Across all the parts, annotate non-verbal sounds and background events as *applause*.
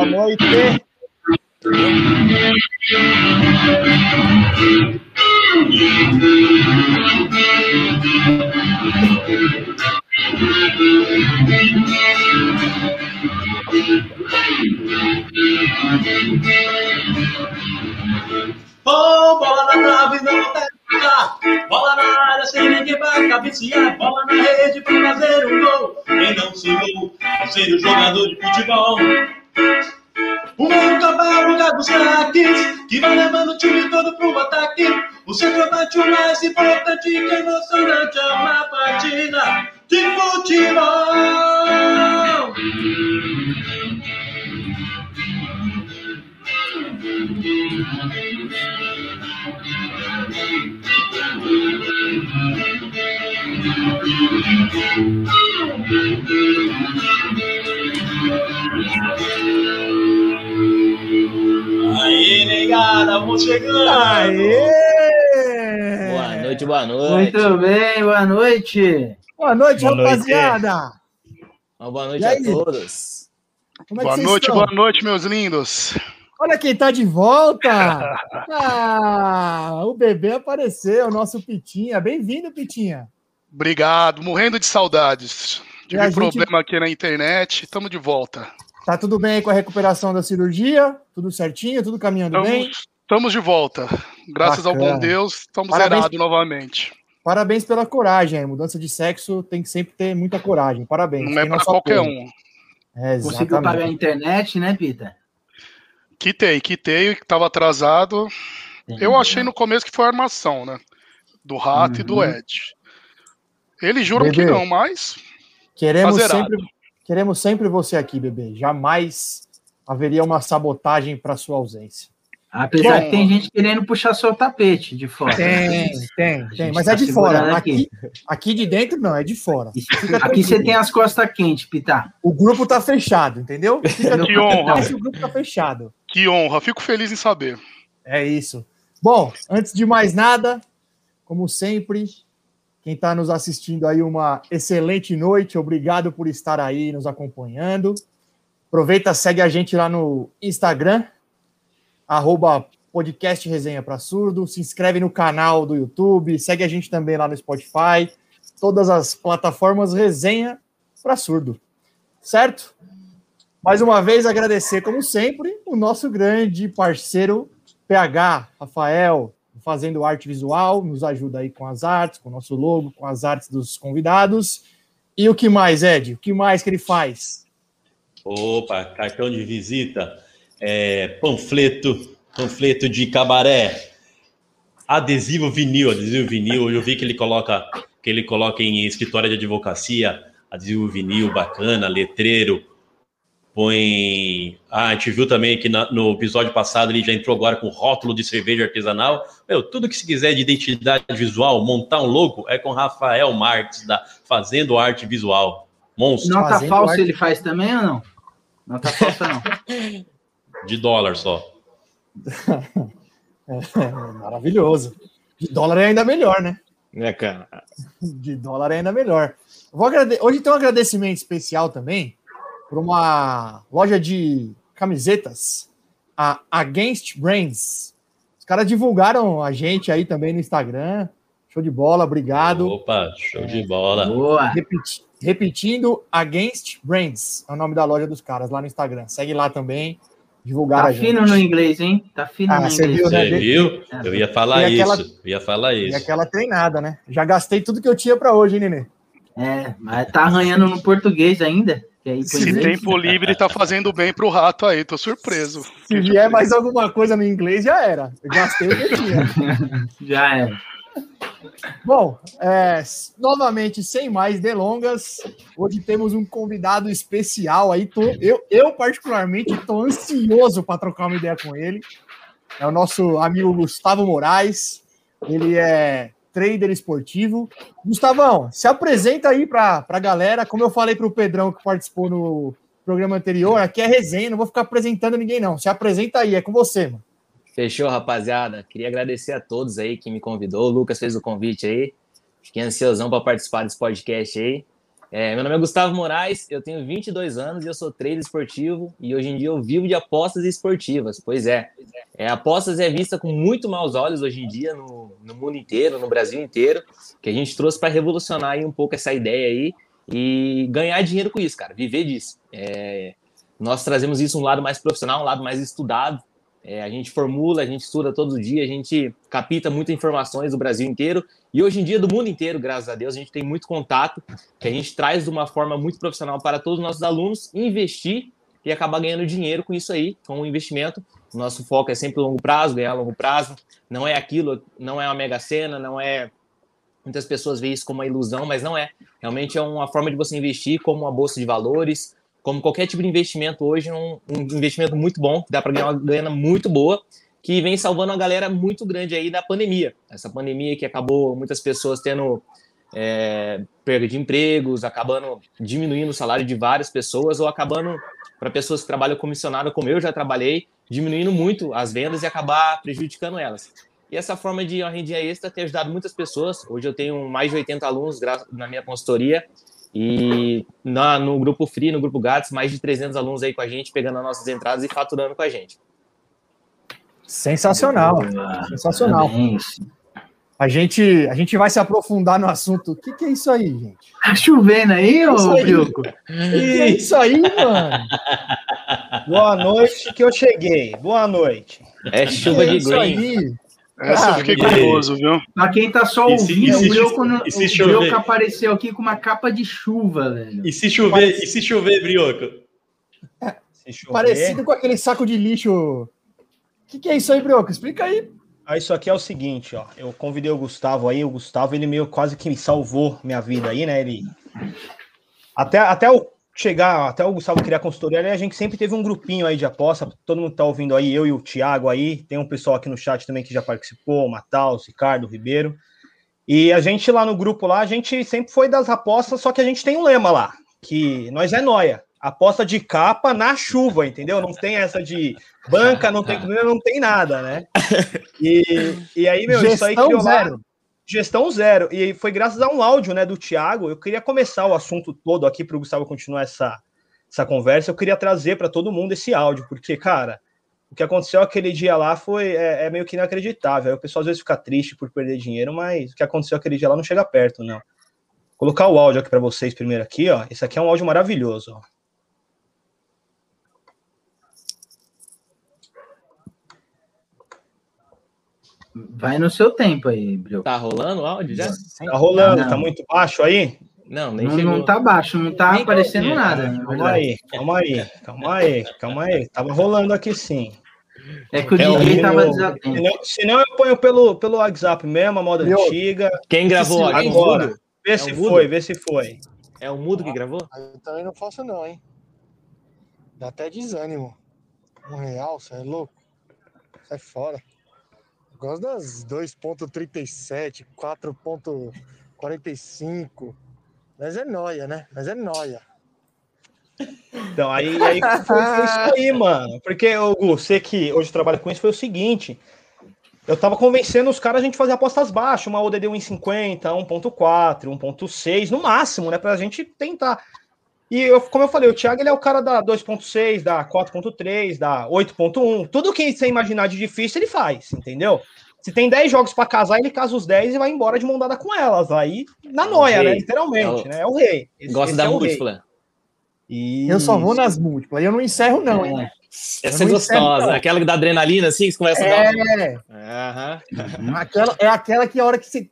Boa noite. Oh, bola na trave, não tá Bola na área, sem ninguém vai cabecear. Bola na rede pra fazer um gol. Quem não se gol, ser o jogador de futebol. O campo é o lugar dos craques, que vai levando o time todo pro ataque. O centroavante o mais importante, que é emocionante é uma partida de futebol. *laughs* Aí, negada, vamos chegando. Aê! Boa noite, boa noite. Muito bem, boa noite. Boa noite, Boa noite. rapaziada. Uma boa noite a todos. Como é Boa noite, estão? boa noite, meus lindos. Olha quem tá de volta! *laughs* Ah, o bebê apareceu, o nosso Pitinha. Bem-vindo, Pitinha. Obrigado, morrendo de saudades. Tive gente- problema aqui na internet, estamos de volta. Tá tudo bem aí com a recuperação da cirurgia? Tudo certinho? Tudo caminhando bem? Estamos, de volta. Graças ao Bacana. bom Deus, estamos Parabéns. zerados novamente. Parabéns pela coragem. Mudança de sexo tem que sempre ter muita coragem. Parabéns. Não é para qualquer um. É, Conseguiu pagar a internet, né, Pita? Quitei, quitei, que estava atrasado. Eu achei no começo que foi armação, né? Do Rato e do Uhum. Ed. Eles juram que não, mas Queremos Tá zerado. sempre, queremos sempre você aqui, bebê. Jamais haveria uma sabotagem para sua ausência. Apesar Bom. que tem gente querendo puxar seu tapete de fora. Tem, tem, A tem. Mas tá é de fora. Aqui, aqui de dentro não, é de fora. Fica Aqui você tem as costas quentes, Pita. O grupo tá fechado, entendeu? *laughs* Fica Que honra. o grupo tá fechado. que honra. Fico feliz em saber. É isso. Bom, antes de mais nada, como sempre, quem está nos assistindo aí, uma excelente noite. Obrigado por estar aí nos acompanhando. Aproveita, segue a gente lá no Instagram, arroba podcast Resenha para Surdo. Se inscreve no canal do YouTube, segue a gente também lá no Spotify. Todas as plataformas Resenha para Surdo. Certo? Mais uma vez, agradecer, como sempre, o nosso grande parceiro PH, Rafael, fazendo arte visual, nos ajuda aí com as artes, com o nosso logo, com as artes dos convidados. E o que mais, Ed? O que mais que ele faz? Opa, cartão de visita, é, panfleto, panfleto de cabaré, adesivo vinil, adesivo vinil. Eu vi que ele coloca, que ele coloca em escritório de advocacia, adesivo vinil bacana, letreiro. Põe. Ah, a gente viu também que na- no episódio passado ele já entrou agora com rótulo de cerveja artesanal. Meu, tudo que se quiser de identidade visual, montar um logo, é com Rafael Marques, da Fazendo Arte Visual. Monstro, Nota Fazendo falsa arte. ele faz também ou não? Nota falsa não. *laughs* de dólar só. *laughs* É, maravilhoso. De dólar é ainda melhor, né? Né, cara? De dólar é ainda melhor. Vou agrade... Hoje tem um agradecimento especial também para uma loja de camisetas, a Against Brands. Os caras divulgaram a gente aí também no Instagram. Show de bola, obrigado. Opa, show de bola. Boa. Repeti- repetindo, Against Brands é o nome da loja dos caras lá no Instagram. Segue lá também. Divulgar Tá a gente. fino no inglês, hein? Tá fino Ah, no você inglês. viu, né? Você viu? Eu ia falar E aquela- isso. Eu ia falar E isso. aquela treinada, né? Já gastei tudo que eu tinha para hoje, hein, Nenê? É, mas tá arranhando no português ainda. Que aí, Se é. tempo livre tá fazendo bem pro rato aí, tô surpreso. Se vier mais alguma coisa no inglês, já era. Eu gastei o que tinha. *laughs* Já é. Bom, é, novamente, sem mais delongas, hoje temos um convidado especial aí. Tô, eu, eu, particularmente, estou ansioso para trocar uma ideia com ele. É o nosso amigo Gustavo Moraes. Ele é trader esportivo. Gustavão, se apresenta aí para a galera. Como eu falei para o Pedrão que participou no programa anterior, aqui é resenha, não vou ficar apresentando ninguém, não. Se apresenta aí, é com você, mano. Fechou, rapaziada. Queria agradecer a todos aí que me convidou. O Lucas fez o convite aí. Fiquei ansiosão para participar desse podcast aí. É, meu nome é Gustavo Moraes, eu tenho 22 anos e eu sou trader esportivo e hoje em dia eu vivo de apostas esportivas. Pois é, é apostas é vista com muito maus olhos hoje em dia no, no mundo inteiro, no Brasil inteiro, que a gente trouxe para revolucionar aí um pouco essa ideia aí e ganhar dinheiro com isso, cara, viver disso. É, nós trazemos isso um lado mais profissional, um lado mais estudado, é, a gente formula, a gente estuda todo dia, a gente capta muitas informações do Brasil inteiro e hoje em dia do mundo inteiro, graças a Deus, a gente tem muito contato que a gente traz de uma forma muito profissional para todos os nossos alunos investir e acabar ganhando dinheiro com isso aí, com o investimento. Nosso foco é sempre longo prazo, ganhar longo prazo. Não é aquilo, não é uma mega cena, não é. Muitas pessoas veem isso como uma ilusão, mas não é. Realmente é uma forma de você investir como uma bolsa de valores, como qualquer tipo de investimento hoje, um, um investimento muito bom, que dá para ganhar uma grana muito boa, que vem salvando uma galera muito grande aí da pandemia. Essa pandemia que acabou muitas pessoas tendo é, perda de empregos, acabando diminuindo o salário de várias pessoas, ou acabando, para pessoas que trabalham comissionado, como eu já trabalhei, diminuindo muito as vendas e acabar prejudicando elas. E essa forma de uma rendinha extra tem ajudado muitas pessoas. Hoje eu tenho mais de 80 alunos na minha consultoria e na, no grupo Free, no grupo Gats, mais de 300 alunos aí com a gente, pegando as nossas entradas e faturando com a gente. Sensacional, sensacional. A gente, a gente vai se aprofundar no assunto. O que, que é isso aí, gente? Tá chovendo aí, ô Brioco? Que é isso aí, mano? Boa noite que eu cheguei. Boa noite. É chuva de green. Aí? Essa eu fiquei curioso, viu? Pra quem tá só ouvindo, o Brioco, o Brioco apareceu aqui com uma capa de chuva, velho. E se chover, Parece... e se chover, Brioco? É, chover... Parecido com aquele saco de lixo. O que, que é isso aí, Brioco? Explica aí. Ah, isso aqui é o seguinte, ó. Eu convidei o Gustavo aí, o Gustavo, ele meio quase que me salvou minha vida aí, né? Ele. Até, até o chegar, até o Gustavo criar consultoria, a gente sempre teve um grupinho aí de aposta, todo mundo tá ouvindo aí, eu e o Thiago aí, tem um pessoal aqui no chat também que já participou, o Matheus, Ricardo, Ribeiro, e a gente lá no grupo lá, a gente sempre foi das apostas, só que a gente tem um lema lá, que nós é noia, aposta de capa na chuva, entendeu? Não tem essa de banca, não tem, *laughs* não tem nada, né? E, e aí, meu, Gestão isso aí criou zero. lá Gestão zero. E foi graças a um áudio né, do Thiago. Eu queria começar o assunto todo aqui para o Gustavo continuar essa, essa conversa. Eu queria trazer para todo mundo esse áudio, porque, cara, o que aconteceu aquele dia lá foi é, é meio que inacreditável. O pessoal às vezes fica triste por perder dinheiro, mas o que aconteceu aquele dia lá não chega perto, não. Vou colocar o áudio aqui para vocês primeiro aqui, ó. Esse aqui é um áudio maravilhoso, ó. Vai no seu tempo aí, Brioco. Tá rolando o áudio já? Tá rolando, tá muito baixo aí? Não, nem não, não tá baixo, não tá nem aparecendo nada. Calma aí, calma aí, calma aí, calma aí. Tava rolando aqui sim. É que o é DJ tava desatento. Se não, eu ponho pelo, pelo WhatsApp mesmo, a moda Meu, antiga. Quem gravou agora? Mudo? Vê é se foi, vê se foi. É o Mudo que gravou? Eu também não faço não, hein? Dá até desânimo. Um real, você é louco? Sai fora. Gosto das 2.37, 4.45. Mas é noia, né? Mas é noia. Então, aí, aí foi, foi, isso aí, mano. Porque, Gu, você que hoje trabalha com isso, foi o seguinte. Eu tava convencendo os caras a gente fazer apostas baixas, uma ODD 1.50, 1.4, 1.6, no máximo, né? Pra gente tentar. E eu, como eu falei, o Thiago ele é o cara da 2.6, da 4.3, da 8.1. Tudo que você imaginar de difícil, ele faz, entendeu? Se tem 10 jogos para casar, ele casa os 10 e vai embora de mão dada com elas. Aí, na é noia, né? Literalmente, é o... né? É o rei. Esse, Gosta esse da é múltipla. E... Eu só vou nas múltiplas. Eu não encerro, não, é. hein? Essa é gostosa. Encerro, aquela que dá adrenalina, assim, que você começa é. a dar. Uhum. Aquela, é aquela que a hora que você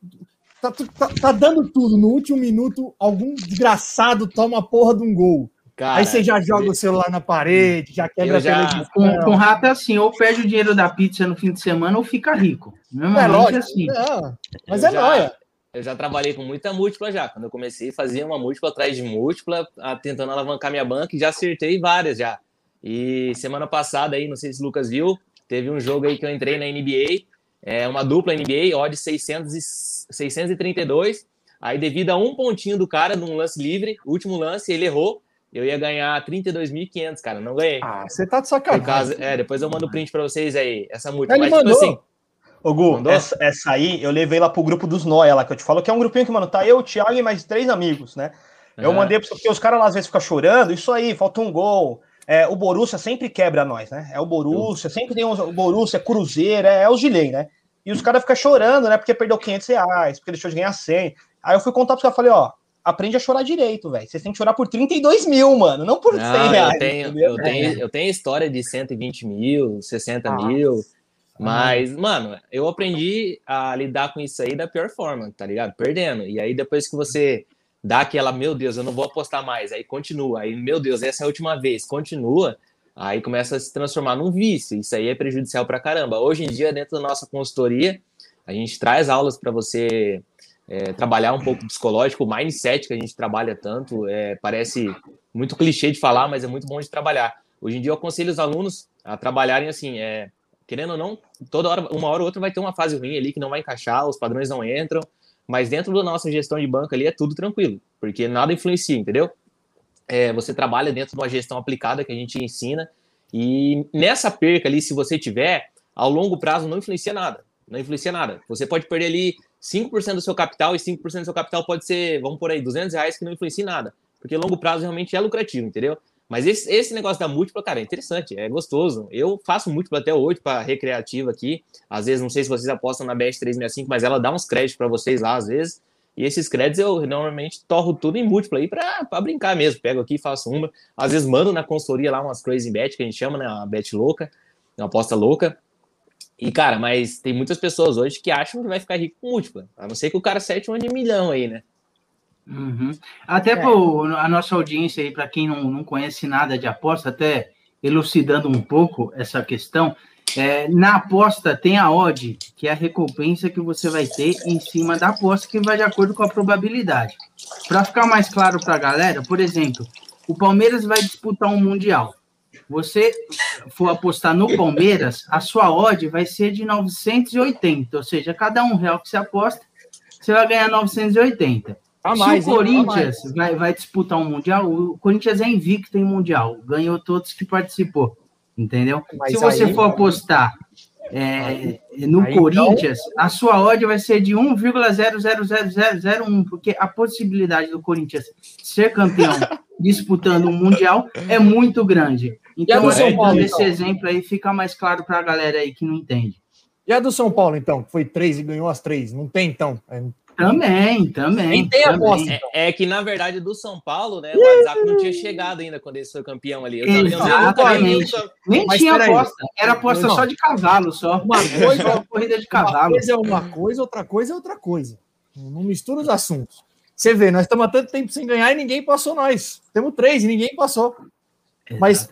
tá, tá, tá, dando tudo, no último minuto, algum desgraçado toma a porra de um gol. Cara, Aí você já joga eu... o celular na parede, já quebra já... a televisão. Com, com rato é assim, ou perde o dinheiro da pizza no fim de semana ou fica rico. Normalmente é, lógico, é assim. Não, mas eu é já, nóia. Eu já trabalhei com muita múltipla já. Quando eu comecei, fazia uma múltipla atrás de múltipla, tentando alavancar minha banca e já acertei várias já. E semana passada aí, não sei se o Lucas viu, teve um jogo aí que eu entrei na NBA, é uma dupla NBA, odd 600 e 632. Aí, devido a um pontinho do cara num lance livre, último lance, ele errou. Eu ia ganhar 32.500, cara. Não ganhei. Ah, você tá de sacanagem. Causa, é, depois eu mando o print pra vocês aí. Essa múltipla. Ele Mas, tipo mandou. tipo assim. Ô, Gu, essa, essa, aí eu levei lá pro grupo dos Noia lá, que eu te falo que é um grupinho que, mano, tá eu, o Thiago e mais três amigos, né? Eu mandei porque os caras às vezes ficam chorando, isso aí, falta um gol. É, o Borussia sempre quebra nós, né? É o Borussia, sempre tem uns, o Borussia, Cruzeiro, é, é o Gilei, né? E os caras ficam chorando, né? Porque perdeu 500 reais, porque deixou de ganhar 100. Aí eu fui contar pros caras, falei, ó, aprende a chorar direito, velho. Vocês têm que chorar por 32 mil, mano, não por 100 Não, reais. eu tenho, eu, tenho, eu tenho história de 120 mil, 60 mil. Mas, mano, eu aprendi a lidar com isso aí da pior forma, tá ligado? Perdendo. E aí, depois que você dá aquela, meu Deus, eu não vou apostar mais, aí continua. Aí, meu Deus, essa é a última vez, continua. Aí começa a se transformar num vício. Isso aí é prejudicial pra caramba. Hoje em dia, dentro da nossa consultoria, a gente traz aulas para você é, trabalhar um pouco psicológico, o mindset que a gente trabalha tanto, é, parece muito clichê de falar, mas é muito bom de trabalhar. Hoje em dia eu aconselho os alunos a trabalharem assim, é, querendo ou não, toda hora, uma hora ou outra vai ter uma fase ruim ali que não vai encaixar, os padrões não entram, mas dentro da nossa gestão de banco ali é tudo tranquilo, porque nada influencia, entendeu? É, você trabalha dentro de uma gestão aplicada que a gente ensina, e nessa perca ali, se você tiver, ao longo prazo não influencia nada, não influencia nada. Você pode perder ali 5% do seu capital e 5% do seu capital pode ser, vamos por aí, 200 reais que não influencia em nada, porque longo prazo realmente é lucrativo, entendeu? Mas esse, esse negócio da múltipla, cara, é interessante, é gostoso. Eu faço múltipla até hoje para recreativa aqui. Às vezes, não sei se vocês apostam na BS365, mas ela dá uns créditos para vocês lá, às vezes. E esses créditos eu normalmente torro tudo em múltipla aí para brincar mesmo. Pego aqui, faço uma. Às vezes mando na consultoria lá umas crazy bet, que a gente chama, né? Uma bet louca, uma aposta louca. E, cara, mas tem muitas pessoas hoje que acham que vai ficar rico com múltipla. A não ser que o cara sete um de milhão aí, né? Uhum. Até é. a nossa audiência aí, para quem não, não conhece nada de aposta, até elucidando um pouco essa questão, é, na aposta tem a odd, que é a recompensa que você vai ter em cima da aposta, que vai de acordo com a probabilidade. Para ficar mais claro para a galera, por exemplo, o Palmeiras vai disputar um Mundial. Você for apostar no Palmeiras, a sua odd vai ser de 980, ou seja, cada um real que você aposta, você vai ganhar 980. Tá mais, Se o Corinthians tá vai, vai disputar um Mundial, o Corinthians é invicto em Mundial, ganhou todos que participou, entendeu? Mas Se você aí, for apostar é, no aí, Corinthians, então... a sua odd vai ser de 1,000001, porque a possibilidade do Corinthians ser campeão *laughs* disputando um Mundial é muito grande. Então, São Paulo, esse então? exemplo aí fica mais claro para a galera aí que não entende. E a do São Paulo, então, que foi três e ganhou as três? Não tem, então? Também, também. tem também. É, é, que, na verdade, do São Paulo, né? O WhatsApp não tinha chegado ainda quando ele foi campeão ali. Eu Exatamente. Eu Nem Mas tinha aposta. Era aposta não. só de cavalo, só. Uma coisa é corrida de cavalo. Uma coisa é uma coisa, outra coisa é outra coisa. Não mistura os assuntos. Você vê, nós estamos há tanto tempo sem ganhar e ninguém passou nós. Temos três e ninguém passou. Mas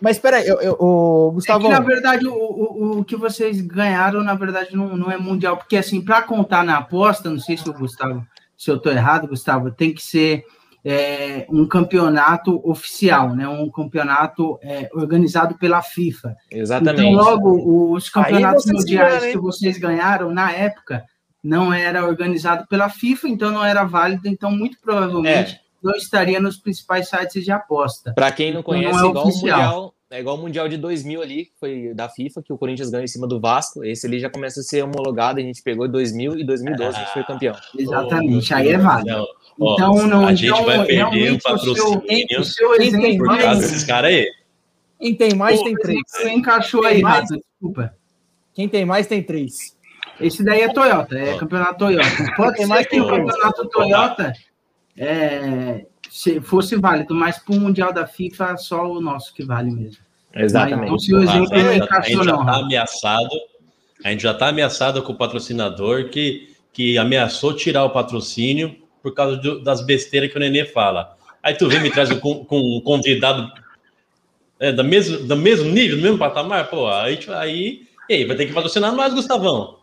mas espera aí, eu, eu, o Gustavo. É na verdade, o, o, o, que vocês ganharam, na verdade, não, não é mundial, porque assim, para contar na aposta, não sei se o Gustavo, se eu estou errado, Gustavo, tem que ser é, um campeonato oficial, né? Um campeonato é, organizado pela FIFA. Exatamente. Então, logo, os campeonatos mundiais ganham, que vocês ganharam na época não era organizado pela FIFA, então não era válido, então muito provavelmente. É não estaria nos principais sites de aposta. Para quem não conhece, não é igual oficial. o Mundial, é igual o Mundial de 2000 ali, que foi da FIFA, que o Corinthians ganhou em cima do Vasco. Esse ali já começa a ser homologado, a gente pegou em 2000 e 2012 ah, a gente foi campeão. Exatamente, oh, aí é válido. Então, não, a gente então, vai perder o patrocínio o seu, o seu por causa desses caras aí. Quem tem mais tem três. Você encaixou aí, mais, desculpa. Quem tem mais tem três. Esse daí é Toyota, é campeonato Toyota. Pode ser que o campeonato Toyota é, se fosse válido, mas para o Mundial da FIFA, só o nosso que vale mesmo. Exatamente. Mas, então, se o exemplo não encaixou, a gente já está ameaçado, a gente já está ameaçado com o patrocinador que, que ameaçou tirar o patrocínio por causa do, das besteiras que o Nenê fala. Aí tu vem me traz com, com um convidado é, do, mesmo, do mesmo nível, do mesmo patamar, pô, aí, aí, aí vai ter que patrocinar nós, Gustavão.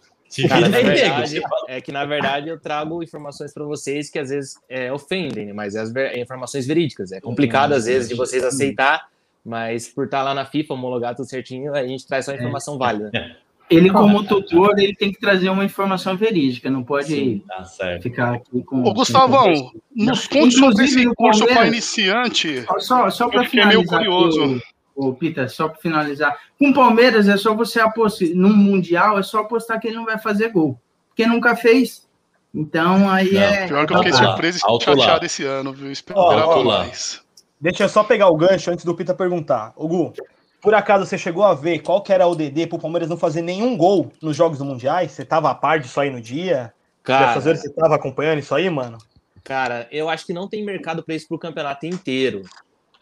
Cara, na verdade, é que na verdade eu trago informações para vocês que às vezes é, ofendem, mas é, é informações verídicas. É complicado às vezes de vocês aceitar, mas por estar lá na FIFA, homologar tudo certinho, a gente traz só informação válida. *laughs* Ele, como tutor, ele tem que trazer uma informação verídica, não pode Sim, tá ficar aqui com. Ô, Gustavão, nos conte sobre esse curso para iniciante. Só, só para finalizar. meio curioso o Peter, só para finalizar. Com o Palmeiras é só você apostar. No Mundial é só apostar que ele não vai fazer gol. Porque nunca fez. Então aí Não, é. Pior que eu fiquei Alto lá, surpreso e chateado esse ano, viu? Esperava lá. mais. Deixa eu só pegar o gancho antes do Pita perguntar. Ô Gu, por acaso você chegou a ver qual que era o DD pro Palmeiras não fazer nenhum gol nos jogos do Mundiais? Você tava a par disso aí no dia? Cara, Dessas você tava acompanhando isso aí, mano? cara, eu acho que não tem mercado para isso pro campeonato inteiro.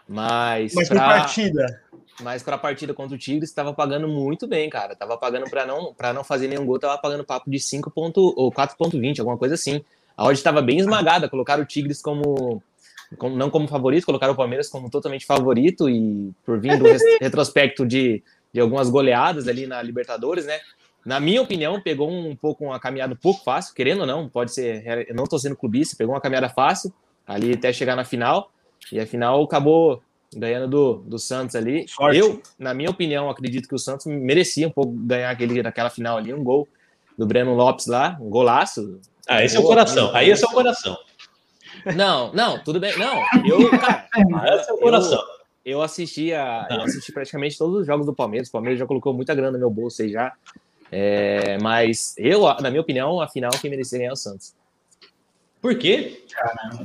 Mas, Mas por pra, partida. mas pra partida contra o Tigres, tava pagando muito bem, cara. Tava pagando para não, pra não fazer nenhum gol, tava pagando papo de 5 ponto, ou 4.20, alguma coisa assim. A odd estava bem esmagada, colocaram o Tigres como, como- não como favorito, colocaram o Palmeiras como totalmente favorito e por vir do *laughs* retrospecto de, de algumas goleadas ali na Libertadores, né? Na minha opinião, pegou um pouco uma caminhada um pouco fácil, querendo ou não, pode ser, eu não tô sendo clubista, pegou uma caminhada fácil ali até chegar na final e a final acabou ganhando do, do Santos ali. Sorte. Eu, na minha opinião, acredito que o Santos merecia um pouco ganhar aquele, naquela final ali, um gol do Breno Lopes lá, um golaço. Ah, esse é o coração. Aí esse é o coração. Não, não, tudo bem. Não, eu, *laughs* cara, Ah, esse é o coração. eu assisti, a, eu assisti praticamente todos os jogos do Palmeiras. O Palmeiras já colocou muita grana no meu bolso aí já. É, mas eu, na minha opinião, a final quem merecia ganhar é o Santos. Por quê?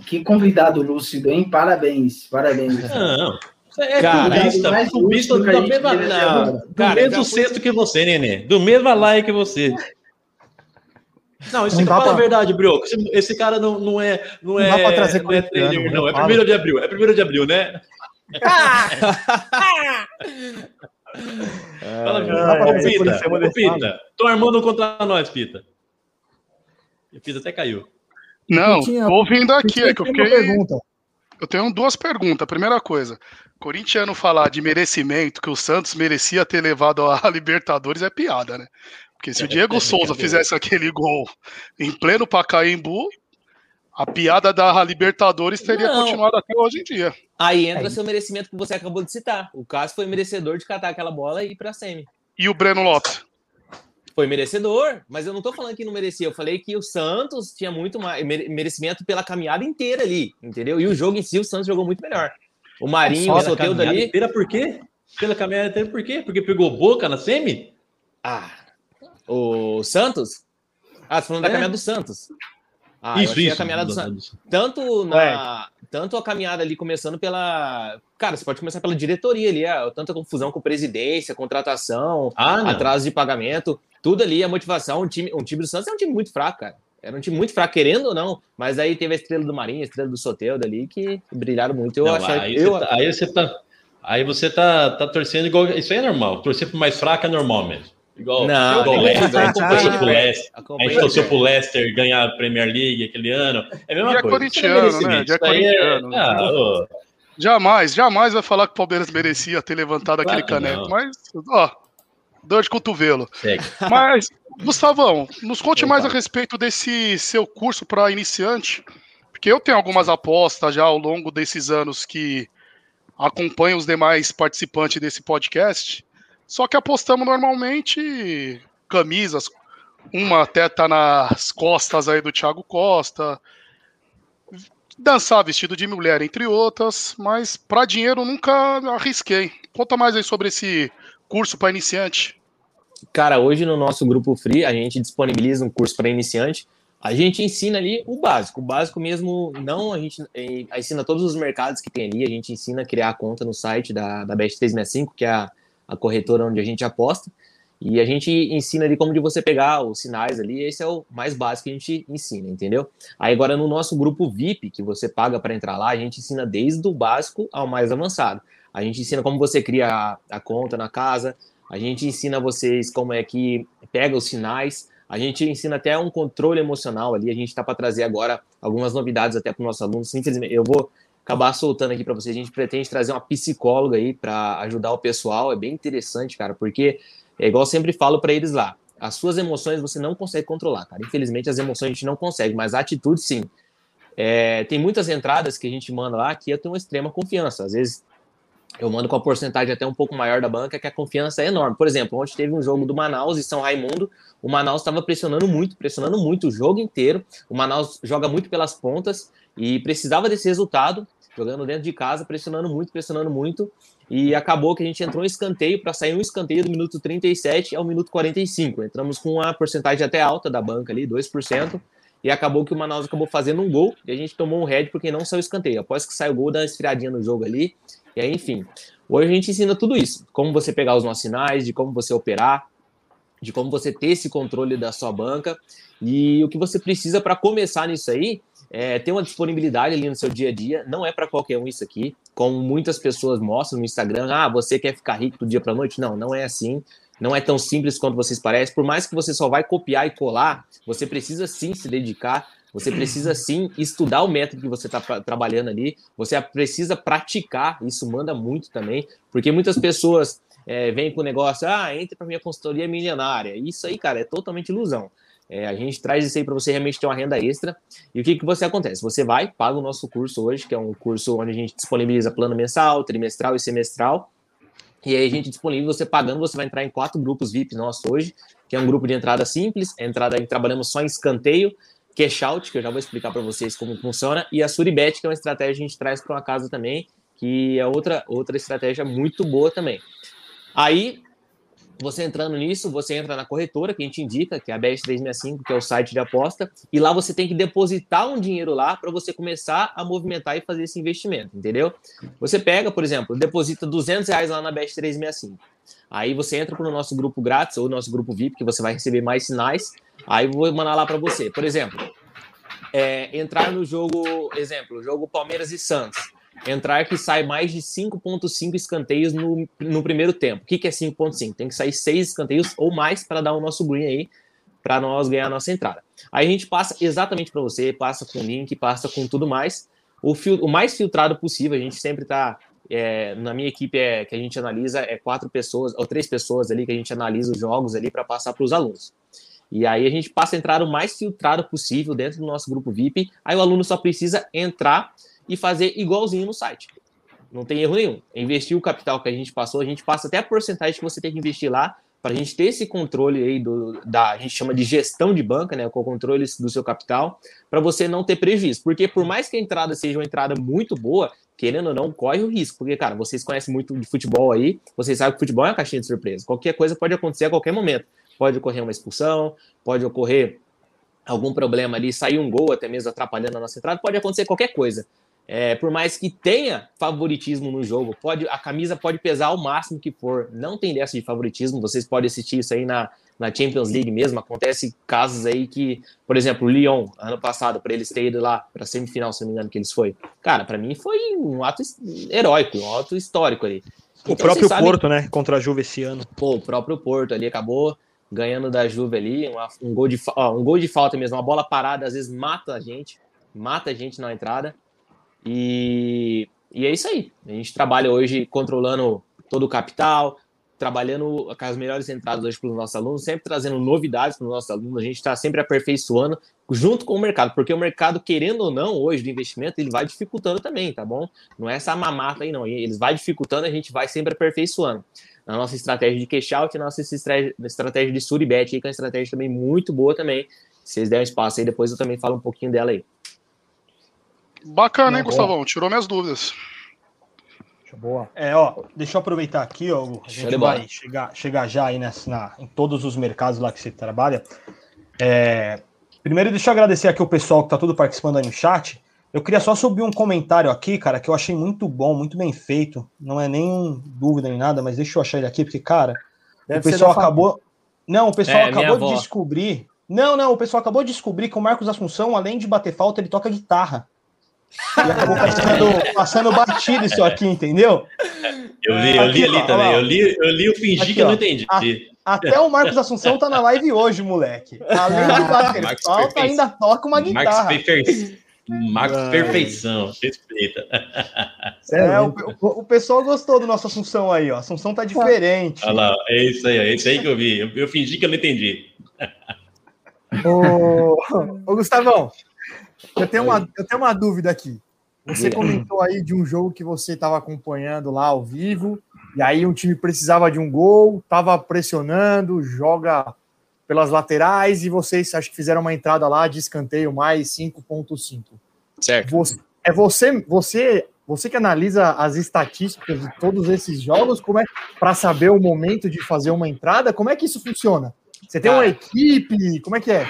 Que convidado lúcido, hein? Parabéns, parabéns. Não. Você é Cara, clubista, mais a da mesma, não, do Cara, mesmo fui- cesto que você, Nenê. Do mesmo like que você. Não, isso Não fala a pra- verdade, Brioco. Esse, esse cara não, não é. Não, Não é, dá pra trazer não é trader, eu não. É primeiro de abril. É primeiro de abril, né? *laughs* Fala, É, Pita, desse Pita. Tô armando contra nós, Pita. Pita até caiu. Não, Pitinha, tô ouvindo aqui, é que eu fiquei. pergunta. Eu tenho duas perguntas. Primeira coisa, corintiano falar de merecimento, que o Santos merecia ter levado a *laughs* Libertadores é piada, né? Porque se o Diego É, é Souza fizesse aquele gol em pleno Pacaembu, a piada da Libertadores teria Não. continuado até hoje em dia. Aí entra seu merecimento que você acabou de citar. O Cássio foi merecedor de catar aquela bola e ir pra semi. E o Breno Lopes? Foi merecedor, mas eu não tô falando que não merecia. Eu falei que o Santos tinha muito mais mere- merecimento pela caminhada inteira ali, entendeu? E o jogo em si, o Santos jogou muito melhor. O Marinho, o Pela Soteldo caminhada ali. inteira, por quê? Pela caminhada inteira, por quê? Porque pegou boca na semi? Ah, o Santos? Ah, você falando da É. caminhada do Santos. Ah, eu achei a caminhada do Santos. Tanto, na, tanto a caminhada ali começando pela. Cara, você pode começar pela diretoria ali, ah, tanta confusão com presidência, contratação, Ah, atraso de pagamento, tudo ali, a motivação. Um time, um time do Santos é um time muito fraco, cara. Era um time muito fraco, querendo ou não. Mas aí teve a estrela do Marinho, a estrela do Soteldo ali, que brilharam muito. Eu Não, achei. aí, eu, você tá, aí você tá. Aí você tá, tá torcendo igual. Isso aí é normal. Torcer pro mais fraco é normal mesmo. Igual, Não, igual o tem que Leicester. A gente pro. Leicester. A gente torceu pro Leicester ganhar a Premier League aquele ano. É a mesma é coisa. corintiano, Isso não né? Já é aí é- corintiano. Ah, ô, Jamais, jamais vai falar que o Palmeiras merecia ter levantado Claro aquele que caneco. Mas, ó, dor de cotovelo. segue. *laughs* Mas, Gustavão, nos conte mais a respeito desse seu curso para iniciante, porque eu tenho algumas apostas já ao longo desses anos que acompanho os demais participantes desse podcast, só que apostamos normalmente camisas, uma até tá nas costas aí do Thiago Costa, dançar vestido de mulher, entre outras, mas para dinheiro nunca arrisquei. Conta mais aí sobre esse curso para iniciante. Cara, hoje no nosso grupo free, a gente disponibiliza um curso para iniciante. A gente ensina ali o básico. O básico mesmo, não a gente eh, ensina todos os mercados que tem ali. A gente ensina a criar a conta no site da, da Bet365, que é a, a corretora onde a gente aposta. E a gente ensina ali como de você pegar os sinais ali. Esse é o mais básico que a gente ensina, entendeu? Aí agora no nosso grupo VIP, que você paga para entrar lá, a gente ensina desde o básico ao mais avançado. A gente ensina como você cria a, a conta na casa, a gente ensina vocês como é que pega os sinais. A gente ensina até um controle emocional ali. A gente está para trazer agora algumas novidades até para os nossos alunos. Infelizmente, eu vou acabar soltando aqui para vocês. A gente pretende trazer uma psicóloga aí para ajudar o pessoal. É bem interessante, cara, porque é igual eu sempre falo para eles lá. As suas emoções você não consegue controlar, cara. Infelizmente, as emoções a gente não consegue, mas a atitude sim. É, tem muitas entradas que a gente manda lá que eu tenho uma extrema confiança. Às vezes eu mando com a porcentagem até um pouco maior da banca, que a confiança é enorme. Por exemplo, ontem teve um jogo do Manaus e São Raimundo, o Manaus estava pressionando muito, pressionando muito o jogo inteiro. O Manaus joga muito pelas pontas e precisava desse resultado, jogando dentro de casa, pressionando muito, pressionando muito. E acabou que a gente entrou em escanteio para sair um escanteio do minuto 37 ao minuto 45. Entramos com uma porcentagem até alta da banca ali, 2%. e acabou que o Manaus acabou fazendo um gol e a gente tomou um head porque não saiu escanteio. Após que saiu o gol, dá uma esfriadinha no jogo ali. E aí, enfim. Hoje a gente ensina tudo isso: como você pegar os nossos sinais, de como você operar, de como você ter esse controle da sua banca. E o que você precisa para começar nisso aí é ter uma disponibilidade ali no seu dia a dia. Não é para qualquer um isso aqui, como muitas pessoas mostram no Instagram. Ah, você quer ficar rico do dia para noite? Não, não é assim. Não é tão simples quanto vocês parecem. Por mais que você só vai copiar e colar, você precisa sim se dedicar. Você precisa sim estudar o método que você está trabalhando ali. Você precisa praticar. Isso manda muito também, porque muitas pessoas é, vêm com o negócio, ah, entre para minha consultoria milionária. Isso aí, cara, é totalmente ilusão. É, a gente traz isso aí para você realmente ter uma renda extra. E o que, que você acontece? Você vai, paga o nosso curso hoje, que é um curso onde a gente disponibiliza plano mensal, trimestral e semestral. E aí a gente disponibiliza, você pagando, você vai entrar em quatro grupos VIP nossos hoje, que é um grupo de entrada simples, entrada em trabalhamos só em escanteio, cash out, que eu já vou explicar para vocês como funciona, e a Suribet, que é uma estratégia que a gente traz para uma casa também, que é outra, outra estratégia muito boa também. Aí, você entrando nisso, você entra na corretora que a gente indica, que é a BS365, que é o site de aposta, e lá você tem que depositar um dinheiro lá para você começar a movimentar e fazer esse investimento, entendeu? Você pega, por exemplo, deposita 200 reais lá na BS365. Aí você entra para o nosso grupo grátis ou nosso grupo VIP, que você vai receber mais sinais. Aí vou mandar lá para você. Por exemplo, é, entrar no jogo, exemplo, jogo Palmeiras e Santos entrar que sai mais de 5,5 escanteios no, no primeiro tempo. O que, que é 5,5? Tem que sair 6 escanteios ou mais para dar o nosso green aí, para nós ganhar a nossa entrada. Aí a gente passa exatamente para você, passa com link, passa com tudo mais. O, fil, o mais filtrado possível, a gente sempre está. É, na minha equipe é, que a gente analisa é quatro pessoas ou três pessoas ali que a gente analisa os jogos ali para passar para os alunos. E aí a gente passa a entrar o mais filtrado possível dentro do nosso grupo VIP. Aí o aluno só precisa entrar e fazer igualzinho no site. Não tem erro nenhum. Investir o capital que a gente passou, a gente passa até a porcentagem que você tem que investir lá para a gente ter esse controle aí do, da, a gente chama de gestão de banca, né, com o controle do seu capital, para você não ter prejuízo. Porque por mais que a entrada seja uma entrada muito boa, querendo ou não, corre o risco. Porque, cara, vocês conhecem muito de futebol aí, vocês sabem que futebol é uma caixinha de surpresa. Qualquer coisa pode acontecer a qualquer momento. Pode ocorrer uma expulsão, pode ocorrer algum problema ali, sair um gol até mesmo atrapalhando a nossa entrada, pode acontecer qualquer coisa. É, por mais que tenha favoritismo no jogo, pode a camisa pode pesar ao máximo que for. Não tem dessa de favoritismo. Vocês podem assistir isso aí na, na Champions League mesmo. Acontece casos aí que, por exemplo, o Lyon, ano passado, para eles terem ido lá para semifinal, se não me engano, que eles foi. Cara, para mim foi um ato heróico, um ato histórico ali. O então, próprio Porto, né? Contra a Juve esse ano. Pô, o próprio Porto ali acabou ganhando da Juve ali, um, um, gol de, ó, um gol de falta mesmo, uma bola parada às vezes mata a gente, mata a gente na entrada. E, e é isso aí. A gente trabalha hoje controlando todo o capital, trabalhando com as melhores entradas hoje para os nossos alunos, sempre trazendo novidades para os nossos alunos. A gente está sempre aperfeiçoando junto com o mercado, porque o mercado, querendo ou não, hoje do investimento, ele vai dificultando também, tá bom? Não é essa mamata aí, não. Eles vai dificultando, a gente vai sempre aperfeiçoando. Na nossa estratégia de cash out, na nossa estratégia de Suribet, que é uma estratégia também muito boa também. Se vocês derem espaço aí, depois eu também falo um pouquinho dela aí. Bacana, hein, Gustavão? Tirou minhas dúvidas. Boa. É, ó, deixa eu aproveitar aqui, ó. A gente vai chegar, chegar já aí nessa, na, em todos os mercados lá que você trabalha. É, primeiro, deixa eu agradecer aqui o pessoal que tá tudo participando aí no chat. Eu queria só subir um comentário aqui, cara, que eu achei muito bom, muito bem feito. Não é nem dúvida nem nada, mas deixa eu achar ele aqui, porque, cara, Deve o pessoal acabou. Não, o pessoal é, acabou de descobrir. Não, não, o pessoal acabou de descobrir que o Marcos Assunção, além de bater falta, ele toca guitarra. E acabou passando, passando batido isso aqui, entendeu? Eu li, eu li aqui, ali ó, também. Ó, eu li, eu li, eu fingi aqui, que eu não entendi. A, até o Marcos Assunção tá na live hoje, moleque. Além de bater falta, ainda toca uma guitarra. Marcos, Marcos Perfeição, respeita. É, o, o, o, pessoal gostou do nosso Assunção aí, ó. Assunção tá diferente. Olha lá, é isso aí, é isso aí que eu vi. Eu, eu fingi que eu não entendi. Ô, ô Gustavão, eu tenho, uma, eu tenho uma dúvida aqui. Você comentou aí de um jogo que você estava acompanhando lá ao vivo, e aí um time precisava de um gol, estava pressionando, joga pelas laterais, e vocês acho que fizeram uma entrada lá de escanteio mais 5.5. Certo. Você, é você, você, você que analisa as estatísticas de todos esses jogos, como é para saber o momento de fazer uma entrada, como é que isso funciona? Você tem uma equipe? Como é que é?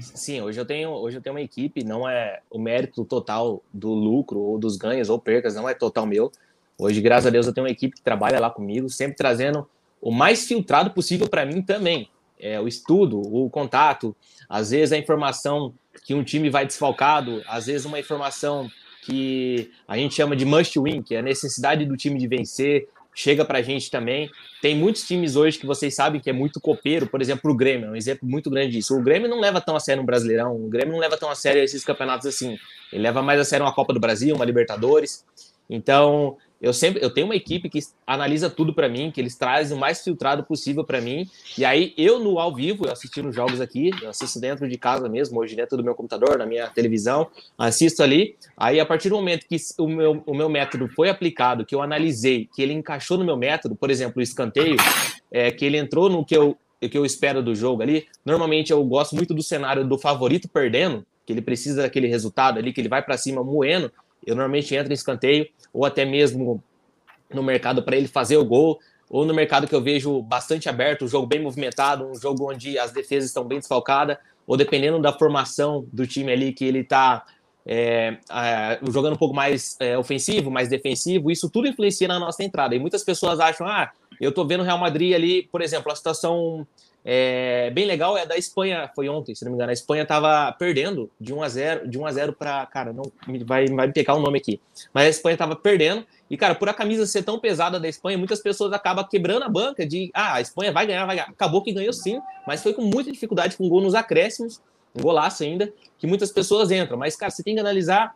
Sim, hoje eu tenho, hoje eu tenho uma equipe, não é o mérito total do lucro ou dos ganhos ou percas, não é total meu. Hoje, graças a Deus, eu tenho uma equipe que trabalha lá comigo, sempre trazendo o mais filtrado possível para mim também. É, o estudo, o contato, às vezes a informação que um time vai desfalcado, às vezes uma informação que a gente chama de must win, que é a necessidade do time de vencer, chega para a gente também. Tem muitos times hoje que vocês sabem que é muito copeiro, por exemplo, o Grêmio, é um exemplo muito grande disso. O Grêmio não leva tão a sério um Brasileirão, o Grêmio não leva tão a sério esses campeonatos assim. Ele leva mais a sério uma Copa do Brasil, uma Libertadores. Então, eu sempre eu tenho uma equipe que analisa tudo para mim, que eles trazem o mais filtrado possível para mim. E aí eu no ao vivo, eu assistindo jogos aqui, eu assisto dentro de casa mesmo, hoje dentro do meu computador, na minha televisão, assisto ali. Aí a partir do momento que o meu, o meu método foi aplicado, que eu analisei, que ele encaixou no meu método, por exemplo, o escanteio, é, que ele entrou no que eu que eu espero do jogo ali. Normalmente eu gosto muito do cenário do favorito perdendo, que ele precisa daquele resultado ali, que ele vai para cima moendo eu normalmente entro em escanteio, ou até mesmo no mercado para ele fazer o gol, ou no mercado que eu vejo bastante aberto, um jogo bem movimentado, um jogo onde as defesas estão bem desfalcadas, ou dependendo da formação do time ali que ele está é, é, jogando um pouco mais é, ofensivo, mais defensivo, isso tudo influencia na nossa entrada. E muitas pessoas acham, ah, eu estou vendo o Real Madrid ali, por exemplo, a situação é, bem legal é da Espanha, foi ontem, se não me engano. A Espanha estava perdendo de 1 a 0 de 1 a 0 para, cara, não vai vai me pegar o nome aqui. Mas a Espanha estava perdendo e, cara, por a camisa ser tão pesada da Espanha, muitas pessoas acabam quebrando a banca de, ah, a Espanha vai ganhar, vai ganhar. Acabou que ganhou sim, mas foi com muita dificuldade, com um gol nos acréscimos, um golaço ainda, que muitas pessoas entram. Mas, cara, você tem que analisar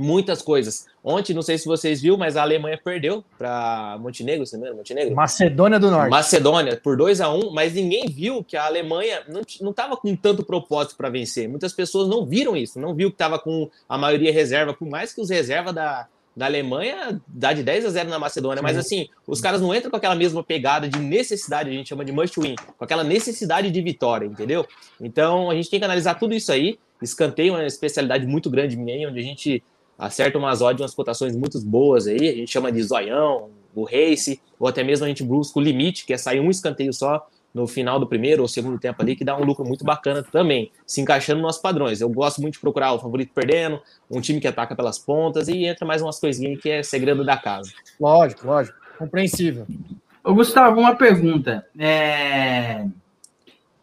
muitas coisas. Ontem, não sei se vocês viram, mas a Alemanha perdeu para Montenegro, você lembra? Montenegro? Macedônia do Norte. Macedônia, por 2 a 1 um, mas ninguém viu que a Alemanha não estava com tanto propósito para vencer. Muitas pessoas não viram isso, não viu que estava com a maioria reserva, por mais que os reservas da, da Alemanha dá de 10 a 0 na Macedônia, mas assim, os caras não entram com aquela mesma pegada de necessidade, a gente chama de must win, com aquela necessidade de vitória, entendeu? Então a gente tem que analisar tudo isso aí. Escanteio é uma especialidade muito grande minha, onde a gente acerta umas odds, umas cotações muito boas aí, a gente chama de zoião, o race, ou até mesmo a gente busca o limite, que é sair um escanteio só no final do primeiro ou segundo tempo ali, que dá um lucro muito bacana também, se encaixando nos nossos padrões. Eu gosto muito de procurar o favorito perdendo, um time que ataca pelas pontas e entra mais umas coisinhas que é segredo da casa. Lógico, lógico, compreensível. Ô, Gustavo, uma pergunta. É...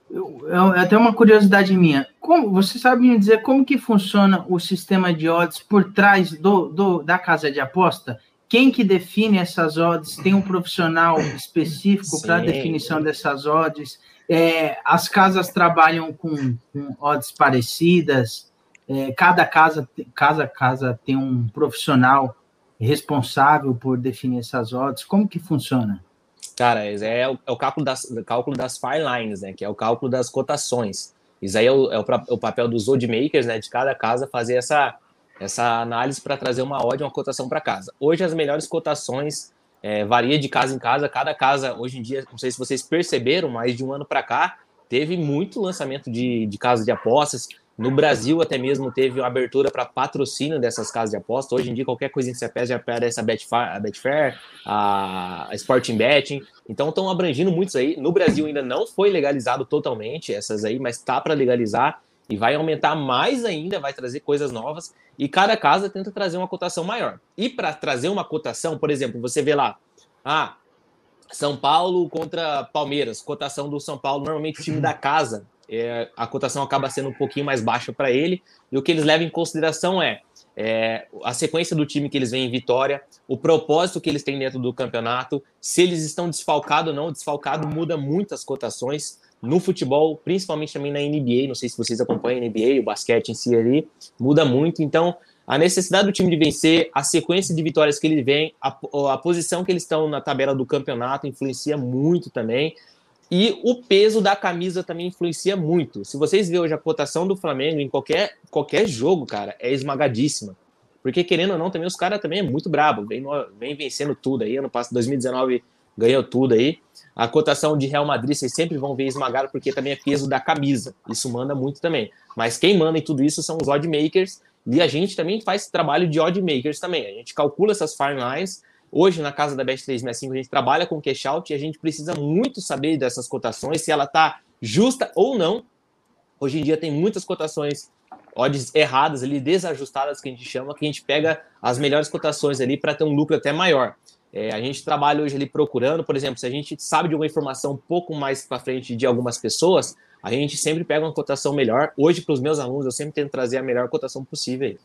Eu, eu, é até uma curiosidade minha. Como você sabe me dizer como que funciona o sistema de odds por trás do, do da casa de aposta? Quem que define essas odds? Tem um profissional específico para a definição dessas odds? É, as casas trabalham com, com odds parecidas? É, cada casa, casa, casa tem um profissional responsável por definir essas odds? Como que funciona? Cara, é o, é o cálculo, das, o cálculo das lines, né? Que é o cálculo das cotações. Isso aí é o, é o, o papel dos oddmakers, né? De cada casa fazer essa, essa análise para trazer uma odd, uma cotação para casa. Hoje as melhores cotações é, varia de casa em casa. Cada casa, hoje em dia, não sei se vocês perceberam, mas de um ano para cá, teve muito lançamento de, de casas de apostas. No Brasil, até mesmo teve uma abertura para patrocínio dessas casas de aposta. Hoje em dia, qualquer coisa que você pede já aparece a Betfair, a, Betfair, a Sporting Betting. Então, estão abrangindo muitos aí. No Brasil, ainda não foi legalizado totalmente essas aí, mas está para legalizar e vai aumentar mais ainda, vai trazer coisas novas. E cada casa tenta trazer uma cotação maior. E para trazer uma cotação, por exemplo, você vê lá, ah, São Paulo contra Palmeiras, cotação do São Paulo, normalmente o time da casa é, a cotação acaba sendo um pouquinho mais baixa para ele. E o que eles levam em consideração é, é, a sequência do time que eles vêm em vitória, o propósito que eles têm dentro do campeonato, se eles estão desfalcados ou não. Desfalcado muda muitas cotações no futebol, principalmente também na NBA. Não sei se vocês acompanham a NBA, o basquete em si ali, muda muito. Então, a necessidade do time de vencer, a sequência de vitórias que ele vem, a, a posição que eles estão na tabela do campeonato influencia muito também. E o peso da camisa também influencia muito. Se vocês verem hoje a cotação do Flamengo em qualquer, qualquer jogo, cara, é esmagadíssima. Porque, querendo ou não, também os caras também é muito brabo. Vem, vem vencendo tudo aí. Ano passado, 2019, ganhou tudo aí. A cotação de Real Madrid, vocês sempre vão ver esmagado, porque também é peso da camisa. Isso manda muito também. Mas quem manda em tudo isso são os odd makers. E a gente também faz trabalho de odd makers também. A gente calcula essas fine lines Hoje, na casa da Best 365, a gente trabalha com cash out e a gente precisa muito saber dessas cotações, se ela está justa ou não. Hoje em dia tem muitas cotações odds erradas ali, desajustadas que a gente chama, que a gente pega as melhores cotações ali para ter um lucro até maior. É, a gente trabalha hoje ali procurando, por exemplo, se a gente sabe de uma informação um pouco mais para frente de algumas pessoas, a gente sempre pega uma cotação melhor. Hoje, para os meus alunos, eu sempre tento trazer a melhor cotação possível.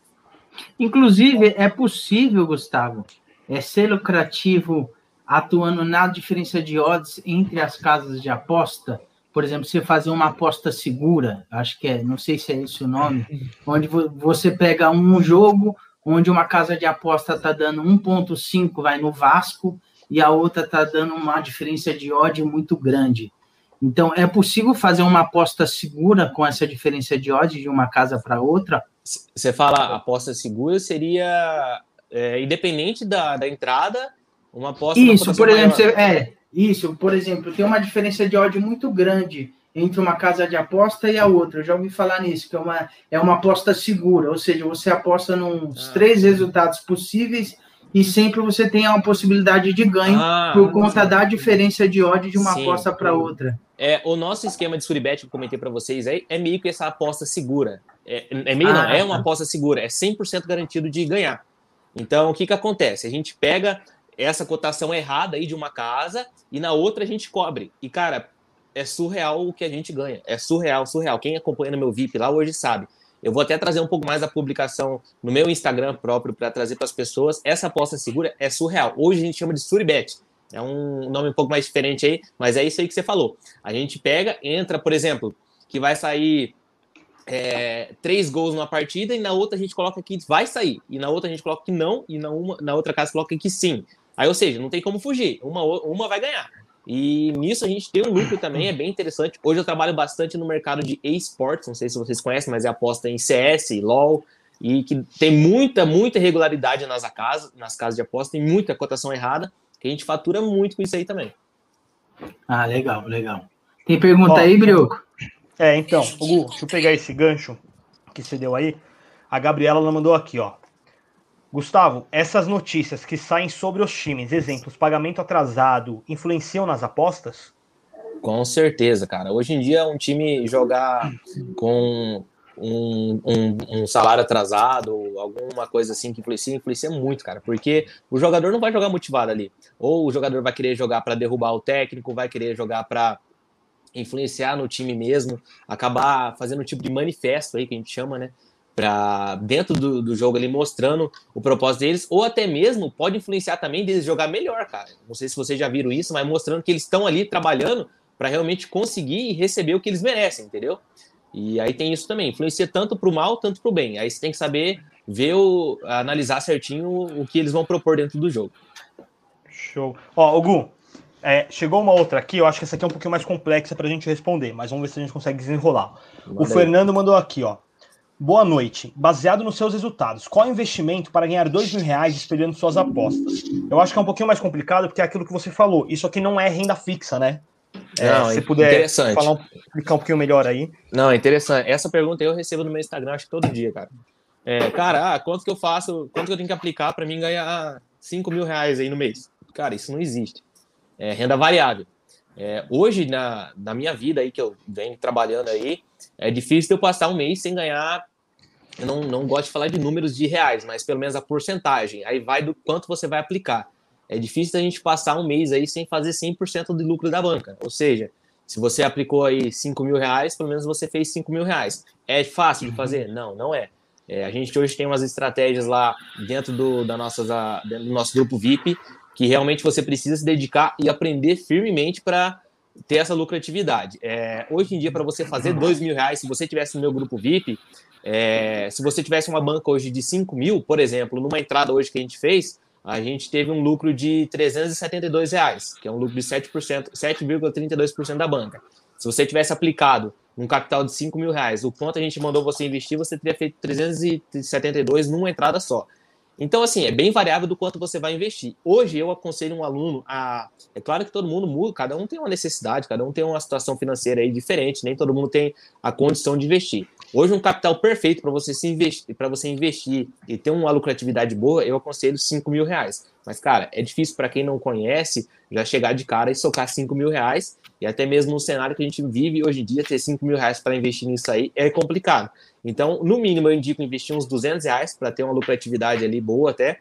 Inclusive, é possível, Gustavo, é ser lucrativo atuando na diferença de odds entre as casas de aposta. Por exemplo, você fazer uma aposta segura, acho que é, não sei se é esse o nome, onde você pega um jogo onde uma casa de aposta está dando 1,5, vai no Vasco, e a outra está dando uma diferença de odds muito grande. Então, é possível fazer uma aposta segura com essa diferença de odds de uma casa para outra? Você fala aposta segura seria é, independente da, da entrada, uma aposta. Isso, por exemplo, você, é isso. Por exemplo, tem uma diferença de ódio muito grande entre uma casa de aposta e a outra. Eu já ouvi falar nisso, que é uma, é uma aposta segura, ou seja, você aposta nos ah. três resultados possíveis e sempre você tem a possibilidade de ganho ah, por conta sim. da diferença de ódio de uma sim, aposta para outra. É, o nosso esquema de Suribet que eu comentei para vocês é, é meio que essa aposta segura. É, é meio ah, não, é uma aposta segura, é 100% garantido de ganhar. Então, o que que acontece? A gente pega essa cotação errada aí de uma casa e na outra a gente cobre. E, cara, é surreal o que a gente ganha. É surreal, surreal. Quem acompanha no meu VIP lá hoje sabe. Eu vou até trazer um pouco mais da publicação no meu Instagram próprio para trazer para as pessoas. Essa aposta segura é surreal. Hoje a gente chama de Suribet. É um nome um pouco mais diferente aí, mas é isso aí que você falou. A gente pega, entra, por exemplo, que vai sair é, três gols numa partida e na outra a gente coloca que vai sair. E na outra a gente coloca que não, e na, uma, na outra casa coloca que sim. Aí, ou seja, não tem como fugir. Uma, uma vai ganhar. E nisso a gente tem um lucro também, é bem interessante. Hoje eu trabalho bastante no mercado de esports, não sei se vocês conhecem, mas é aposta em CS, LOL, e que tem muita, muita irregularidade nas casas, nas casas de aposta, tem muita cotação errada, que a gente fatura muito com isso aí também. Ah, legal, legal. Tem pergunta aí, Brioco? É, então, Hugo, deixa eu pegar esse gancho que você deu aí. A Gabriela mandou aqui, ó. Gustavo, essas notícias que saem sobre os times, exemplos, pagamento atrasado, influenciam nas apostas? Com certeza, cara. Hoje em dia, um time jogar com um, um, um, salário atrasado, alguma coisa assim que influencia, influencia muito, cara, porque o jogador não vai jogar motivado ali. Ou o jogador vai querer jogar para derrubar o técnico, vai querer jogar para influenciar no time mesmo, acabar fazendo um tipo de manifesto aí que a gente chama, né? para dentro do, do, jogo ali mostrando o propósito deles, ou até mesmo pode influenciar também deles jogar melhor, cara. Não sei se vocês já viram isso, mas mostrando que eles estão ali trabalhando para realmente conseguir e receber o que eles merecem, entendeu? E aí tem isso também, influencia tanto para o mal, tanto para o bem. Aí você tem que saber ver o, analisar certinho o, que eles vão propor dentro do jogo. Show. Ó, Hugo, é, chegou uma outra aqui, eu acho que essa aqui é um pouquinho mais complexa para a gente responder, mas vamos ver se a gente consegue desenrolar. Valeu. O Fernando mandou aqui, ó. Boa noite. Baseado nos seus resultados, qual é o investimento para ganhar dois mil reais espelhando suas apostas? Eu acho que é um pouquinho mais complicado, porque é aquilo que você falou. Isso aqui não é renda fixa, né? É, não, se puder falar um, explicar um pouquinho melhor aí. Não, é interessante. Essa pergunta eu recebo no meu Instagram, acho que todo dia, cara. É, cara, ah, quanto que eu faço, quanto que eu tenho que aplicar para mim ganhar 5 mil reais aí no mês? Cara, isso não existe. É renda variável. É, hoje, na, na minha vida aí, que eu venho trabalhando aí, é difícil eu passar um mês sem ganhar eu não, não gosto de falar de números de reais, mas pelo menos a porcentagem. Aí vai do quanto você vai aplicar. É difícil a gente passar um mês aí sem fazer 100% de lucro da banca. Ou seja, se você aplicou aí 5 mil reais, pelo menos você fez 5 mil reais. É fácil de fazer? Não, não é. é. a gente hoje tem umas estratégias lá dentro do, da nossas, a, dentro do nosso grupo VIP que realmente você precisa se dedicar e aprender firmemente para ter essa lucratividade. É, hoje em dia, para você fazer 2 mil reais, se você tivesse no meu grupo VIP, é, se você tivesse uma banca hoje de 5 mil, por exemplo, numa entrada hoje que a gente fez, a gente teve um lucro de 372 reais, que é um lucro de 7%, 7,32% da banca. Se você tivesse aplicado um capital de 5 mil reais, o quanto a gente mandou você investir, você teria feito 372 numa entrada só. Então, assim, é bem variável do quanto você vai investir. Hoje, eu aconselho um aluno a. É claro que todo mundo muda, cada um tem uma necessidade, cada um tem uma situação financeira aí diferente, nem todo mundo tem a condição de investir. Hoje, um capital perfeito para você se investir, para você investir e ter uma lucratividade boa, eu aconselho 5 mil reais. Mas, cara, é difícil para quem não conhece já chegar de cara e socar 5 mil reais. E até mesmo no cenário que a gente vive hoje em dia, ter 5 mil reais para investir nisso aí é complicado. Então, no mínimo, eu indico investir uns 200 reais para ter uma lucratividade ali boa até.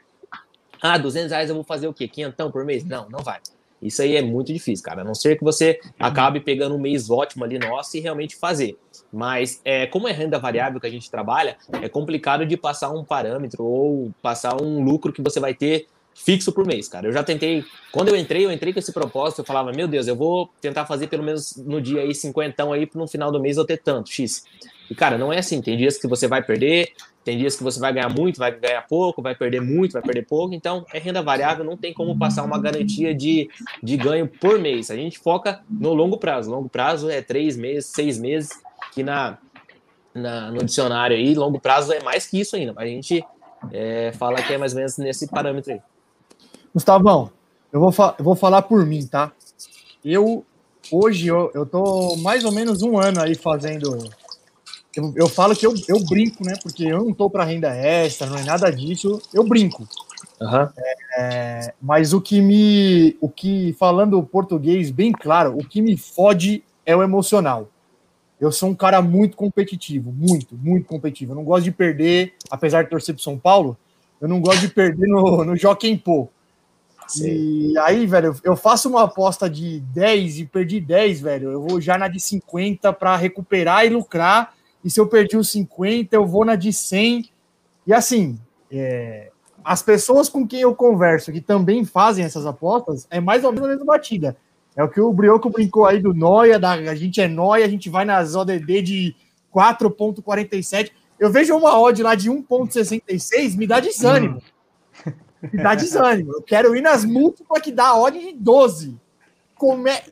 Ah, 200 reais eu vou fazer o quê? Quinhentão por mês? Não, não vai. Isso aí é muito difícil, cara. A não ser que você acabe pegando um mês ótimo ali nosso e realmente fazer. Mas é, como é renda variável que a gente trabalha, é complicado de passar um parâmetro ou passar um lucro que você vai ter fixo por mês, cara. Eu já tentei, quando eu entrei, eu entrei com esse propósito, eu falava, meu Deus, eu vou tentar fazer pelo menos no dia aí 50 aí, no final do mês eu ter tanto, X. E, cara, não é assim. Tem dias que você vai perder, tem dias que você vai ganhar muito, vai ganhar pouco, vai perder muito, vai perder pouco. Então, é renda variável, não tem como passar uma garantia de, de ganho por mês. A gente foca no longo prazo. Longo prazo é três meses, seis meses, que na, na, no dicionário aí, longo prazo é mais que isso ainda. A gente é, fala que é mais ou menos nesse parâmetro aí. Gustavão, eu vou, eu vou falar por mim, tá? Eu, hoje, eu, eu tô mais ou menos um ano aí fazendo eu, eu falo que eu, eu brinco, né? Porque eu não tô para renda extra, não é nada disso. Eu brinco. Uhum. É, mas o que me. O que, falando português bem claro, o que me fode é o emocional. Eu sou um cara muito competitivo, muito, muito competitivo. Eu não gosto de perder, apesar de torcer pro São Paulo, eu não gosto de perder no, no Joaquim Pô. E aí, velho, eu faço uma aposta de 10 e perdi 10, velho. Eu vou já na de 50 para recuperar e lucrar e se eu perdi os 50, eu vou na de 100. E assim, é, as pessoas com quem eu converso que também fazem essas apostas, é mais ou menos a mesma batida. É o que o Brioco brincou aí do Noia, da, a gente é Noia, a gente vai nas ODD de 4.47. Eu vejo uma odd lá de 1.66, me dá desânimo. Me dá desânimo. Eu quero ir nas múltiplas que dá a odd de 12. Como é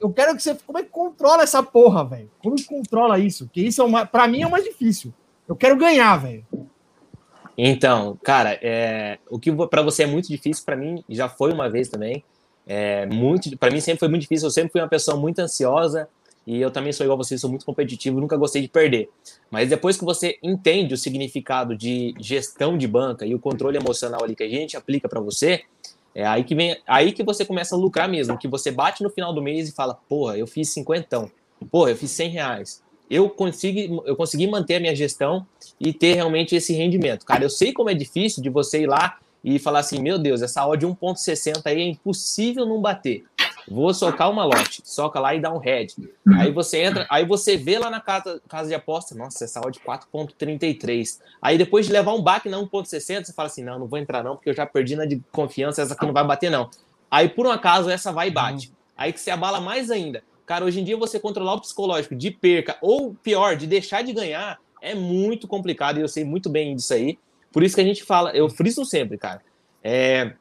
eu quero que você. Como é que controla essa porra, velho? Como controla isso? Que isso é uma. Pra mim é o mais difícil. Eu quero ganhar, velho. Então, cara, é, o que para você é muito difícil, para mim já foi uma vez também. É muito, para mim sempre foi muito difícil. Eu sempre fui uma pessoa muito ansiosa e eu também sou igual a você, sou muito competitivo, nunca gostei de perder. Mas depois que você entende o significado de gestão de banca e o controle emocional ali que a gente aplica para você, é aí que vem, aí que você começa a lucrar mesmo, que você bate no final do mês e fala, porra, eu fiz cinquentão, porra, eu fiz cem reais. Eu consegui, eu consegui manter a minha gestão e ter realmente esse rendimento. Cara, eu sei como é difícil de você ir lá e falar assim, meu Deus, essa odd 1.60 aí é impossível não bater. Vou socar uma lote, soca lá e dá um head. Aí você entra, aí você vê lá na casa, casa de aposta, nossa, essa odd 4.33. Aí depois de levar um baque na 1.60, você fala assim, não, não vou entrar não, porque eu já perdi na de confiança, essa aqui não vai bater não. Aí por um acaso essa vai e bate. Aí que se abala mais ainda. Cara, hoje em dia você controlar o psicológico de perca ou pior, de deixar de ganhar é muito complicado e eu sei muito bem disso aí. Por isso que a gente fala, eu friso sempre, cara. É,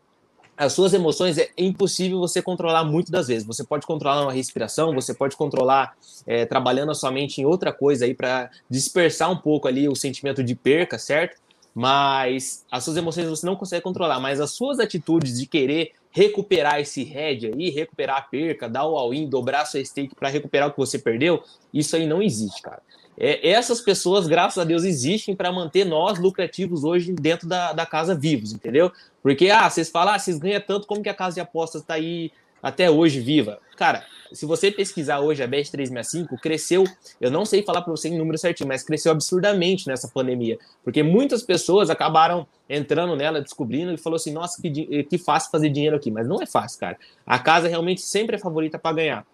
as suas emoções é impossível você controlar muito das vezes. Você pode controlar uma respiração, você pode controlar é, trabalhando a sua mente em outra coisa aí para dispersar um pouco ali o sentimento de perca, certo? Mas as suas emoções você não consegue controlar, mas as suas atitudes de querer recuperar esse head aí, recuperar a perca, dar o all-in, dobrar sua stake para recuperar o que você perdeu, isso aí não existe, cara. É, essas pessoas, graças a Deus, existem para manter nós lucrativos hoje dentro da, da casa vivos, entendeu? Porque, ah, vocês falam, ah, vocês ganham tanto, como que a casa de apostas está aí até hoje viva? Cara, se você pesquisar hoje a Bet365, cresceu, eu não sei falar para você em número certinho, mas cresceu absurdamente nessa pandemia, porque muitas pessoas acabaram entrando nela, descobrindo e falou assim, nossa, que, que fácil fazer dinheiro aqui, mas não é fácil, cara. A casa realmente sempre é favorita para ganhar.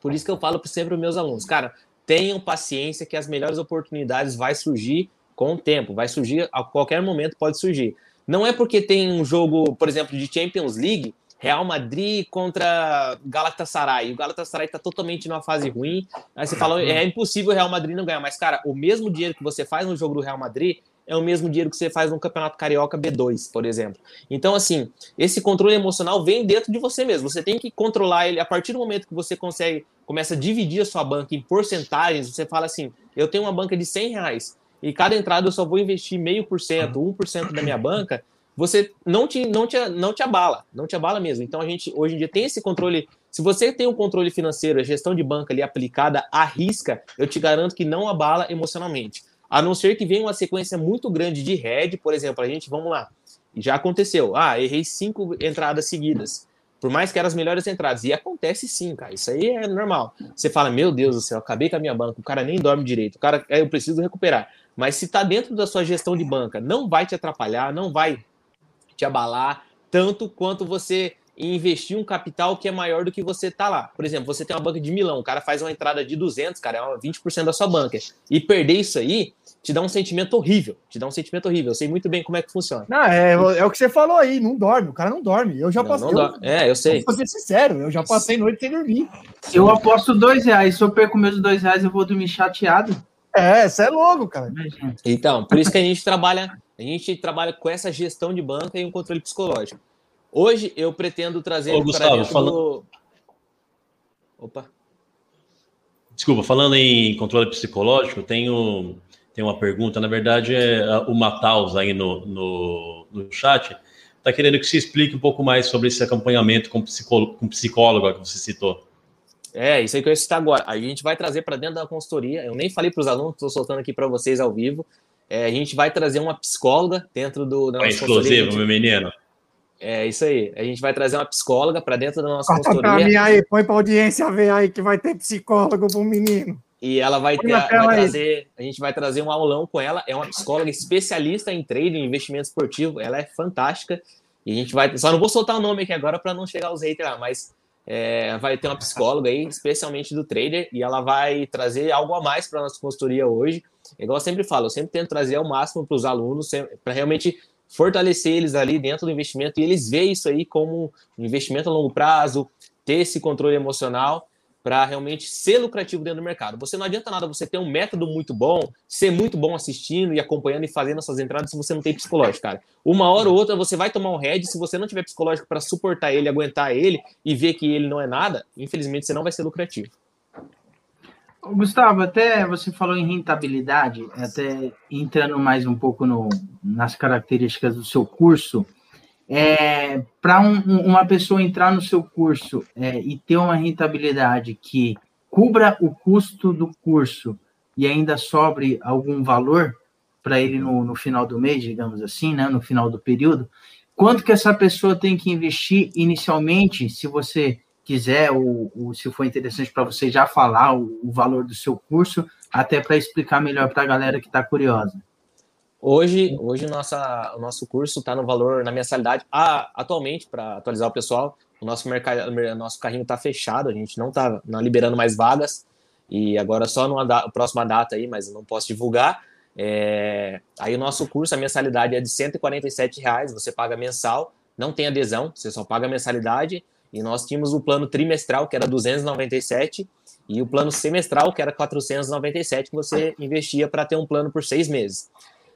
Por isso que eu falo sempre para os meus alunos, cara, tenham paciência que as melhores oportunidades vai surgir com o tempo, vai surgir a qualquer momento pode surgir. Não é porque tem um jogo, por exemplo, de Champions League, Real Madrid contra Galatasaray. O Galatasaray está totalmente numa fase ruim. Aí você fala, é impossível o Real Madrid não ganhar. Mas, cara, o mesmo dinheiro que você faz no jogo do Real Madrid é o mesmo dinheiro que você faz no Campeonato Carioca B2, por exemplo. Então, assim, esse controle emocional vem dentro de você mesmo. Você tem que controlar ele a partir do momento que você consegue, começa a dividir a sua banca em porcentagens. Você fala assim: eu tenho uma banca de 100 reais e cada entrada eu só vou investir meio por cento, 1% da minha banca. Você não te, não, te, não te abala, não te abala mesmo. Então a gente hoje em dia tem esse controle. Se você tem um controle financeiro, a gestão de banca ali aplicada à risca, eu te garanto que não abala emocionalmente. A não ser que venha uma sequência muito grande de head, por exemplo, a gente, vamos lá, Já aconteceu. Ah, errei cinco entradas seguidas. Por mais que eram as melhores entradas. E acontece sim, cara. Isso aí é normal. Você fala, meu Deus do céu, acabei com a minha banca, o cara nem dorme direito, o cara, eu preciso recuperar. Mas se tá dentro da sua gestão de banca, não vai te atrapalhar, não vai te abalar tanto quanto você investir um capital que é maior do que você tá lá. Por exemplo, você tem uma banca de milão, o cara faz uma entrada de 200, cara, é 20% da sua banca. E perder isso aí te dá um sentimento horrível. Te dá um sentimento horrível. Eu sei muito bem como é que funciona. Não, é, é o que você falou aí, não dorme. O cara não dorme. Eu já Não, passei. não dá. É, eu sei. Vou ser sincero, eu já passei noite sem dormir. Eu aposto dois reais. Se eu perco meus dois reais, eu vou dormir chateado. É, você é louco, cara. Imagina. Então, por isso que a gente trabalha, a gente trabalha com essa gestão de banca e um controle psicológico. Hoje eu pretendo trazer Ô, para Gustavo, dentro fala- do... Opa. Desculpa, falando em controle psicológico, tenho, tenho uma pergunta. Na verdade, é o Mataus aí no, no, no chat está querendo que se explique um pouco mais sobre esse acompanhamento com psicólogo, com psicólogo que você citou. É, isso aí que eu ia citar agora. A gente vai trazer para dentro da consultoria. Eu nem falei para os alunos, estou soltando aqui para vocês ao vivo. É, a gente vai trazer uma psicóloga dentro do, da É nossa consultoria. exclusivo, meu menino. É isso aí. A gente vai trazer uma psicóloga para dentro da nossa Corta pra consultoria. mim aí, põe pra audiência ver aí que vai ter psicólogo pro menino. E ela vai, ter, vai trazer, a gente vai trazer um aulão com ela. É uma psicóloga especialista em trading, investimento esportivo. Ela é fantástica. E a gente vai. Só não vou soltar o nome aqui agora para não chegar os haters lá, mas é, vai ter uma psicóloga aí, especialmente do trader, e ela vai trazer algo a mais para nossa consultoria hoje. Igual eu sempre falo, eu sempre tento trazer ao máximo para os alunos, para realmente fortalecer eles ali dentro do investimento e eles verem isso aí como um investimento a longo prazo, ter esse controle emocional para realmente ser lucrativo dentro do mercado. Você não adianta nada você ter um método muito bom, ser muito bom assistindo e acompanhando e fazendo essas entradas se você não tem psicológico, cara. Uma hora ou outra você vai tomar um head, se você não tiver psicológico para suportar ele, aguentar ele e ver que ele não é nada, infelizmente você não vai ser lucrativo. Gustavo, até você falou em rentabilidade, até entrando mais um pouco no- nas características do seu curso, é, para uma pessoa entrar no seu curso é, e ter uma rentabilidade que cubra o custo do curso e ainda sobre algum valor para ele no, no final do mês, digamos assim, né, no final do período, quanto que essa pessoa tem que investir inicialmente, se você quiser, ou, ou se for interessante para você já falar o, o valor do seu curso, até para explicar melhor para a galera que está curiosa. Hoje, hoje nossa, o nosso curso está no valor, na mensalidade, ah, atualmente, para atualizar o pessoal, o nosso, mercado, nosso carrinho está fechado, a gente não está liberando mais vagas, e agora só numa da, próxima data aí, mas não posso divulgar. É, aí o nosso curso, a mensalidade é de 147 reais, você paga mensal, não tem adesão, você só paga mensalidade, e nós tínhamos o plano trimestral, que era 297, e o plano semestral, que era 497, que você investia para ter um plano por seis meses.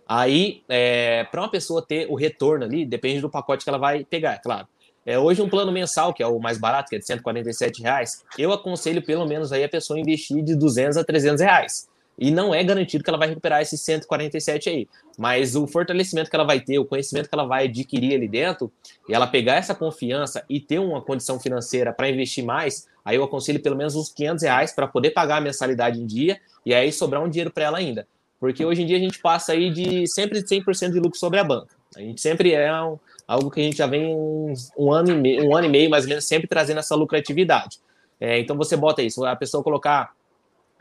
Aí, é, para uma pessoa ter o retorno ali, depende do pacote que ela vai pegar, é claro. É, hoje, um plano mensal, que é o mais barato, que é de 147 reais, eu aconselho pelo menos aí a pessoa investir de 200 a 300 reais. E não é garantido que ela vai recuperar esses 147 aí. Mas o fortalecimento que ela vai ter, o conhecimento que ela vai adquirir ali dentro, e ela pegar essa confiança e ter uma condição financeira para investir mais, aí eu aconselho pelo menos uns 500 reais para poder pagar a mensalidade em dia e aí sobrar um dinheiro para ela ainda. Porque hoje em dia a gente passa aí de sempre 100% de lucro sobre a banca. A gente sempre é um, algo que a gente já vem um, ano e meio, um ano e meio, mais ou menos, sempre trazendo essa lucratividade. É, então você bota isso, a pessoa colocar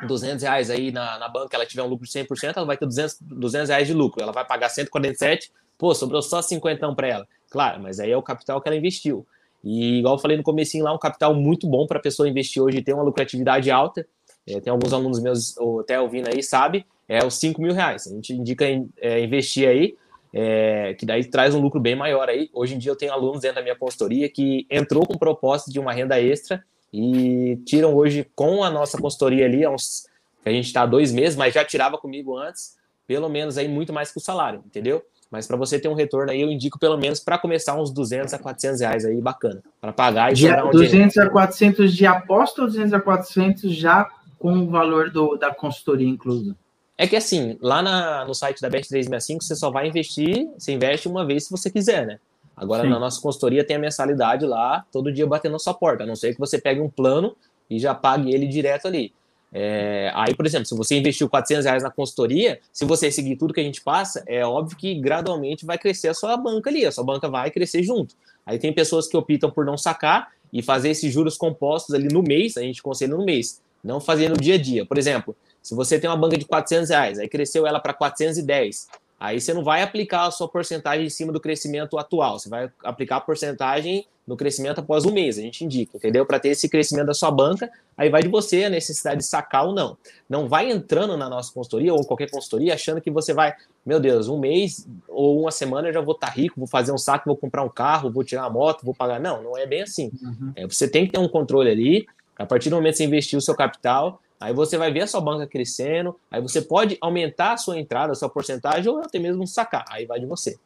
200 reais aí na, na banca, ela tiver um lucro de 100%, ela vai ter 200, 200 reais de lucro. Ela vai pagar 147, pô, sobrou só 50 para ela. Claro, mas aí é o capital que ela investiu. E igual eu falei no comecinho lá, um capital muito bom para a pessoa investir hoje e ter uma lucratividade alta. É, tem alguns alunos meus, ou até ouvindo aí, sabe, é os 5 mil reais. A gente indica é, investir aí, é, que daí traz um lucro bem maior aí. Hoje em dia eu tenho alunos dentro da minha consultoria que entrou com propósito de uma renda extra e tiram hoje com a nossa consultoria ali, uns, a gente está há dois meses, mas já tirava comigo antes, pelo menos aí muito mais que o salário, entendeu? Mas para você ter um retorno aí, eu indico pelo menos para começar uns 200 a 400 reais aí, bacana, para pagar e de sobrar um 200 dinheiro. a 400 de aposta ou 200 a 400 já com o valor do, da consultoria incluso? É que assim, lá na, no site da Bet365, você só vai investir, você investe uma vez se você quiser, né? Agora, Sim. na nossa consultoria tem a mensalidade lá, todo dia batendo na sua porta, a não ser que você pegue um plano e já pague ele direto ali. É, aí, por exemplo, se você investiu 400 reais na consultoria, se você seguir tudo que a gente passa, é óbvio que gradualmente vai crescer a sua banca ali, a sua banca vai crescer junto. Aí tem pessoas que optam por não sacar e fazer esses juros compostos ali no mês, a gente aconselha no mês, não fazer no dia a dia. Por exemplo, se você tem uma banca de 400 reais, aí cresceu ela para 410, Aí você não vai aplicar a sua porcentagem em cima do crescimento atual, você vai aplicar a porcentagem no crescimento após um mês, a gente indica, entendeu? Para ter esse crescimento da sua banca, aí vai de você a necessidade de sacar ou não. Não vai entrando na nossa consultoria ou qualquer consultoria achando que você vai, meu Deus, um mês ou uma semana eu já vou estar tá rico, vou fazer um saco, vou comprar um carro, vou tirar uma moto, vou pagar. Não, não é bem assim. Uhum. É, você tem que ter um controle ali. A partir do momento que você investir o seu capital, Aí você vai ver a sua banca crescendo, aí você pode aumentar a sua entrada, a sua porcentagem, ou até mesmo sacar. Aí vai de você.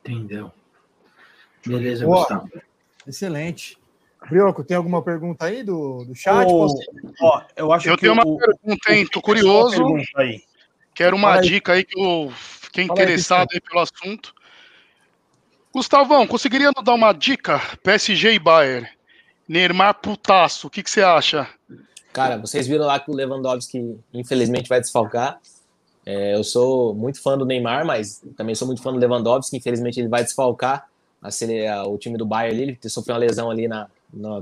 Entendeu? Beleza, Boa. Gustavo. Excelente. Brioco, tem alguma pergunta aí do, do chat? Oh, ó, eu acho eu que tenho uma o, pergunta, hein? Tô curioso. Aí. Quero uma dica aí que eu fiquei interessado aí, pelo assunto. Gustavão, conseguiria nos dar uma dica? PSG e Bayern. Neymar putaço, o que, que você acha? Cara, vocês viram lá que o Lewandowski, infelizmente, vai desfalcar. É, eu sou muito fã do Neymar, mas também sou muito fã do Lewandowski. Infelizmente, ele vai desfalcar a, a, o time do Bayern. Ele sofreu uma lesão ali na,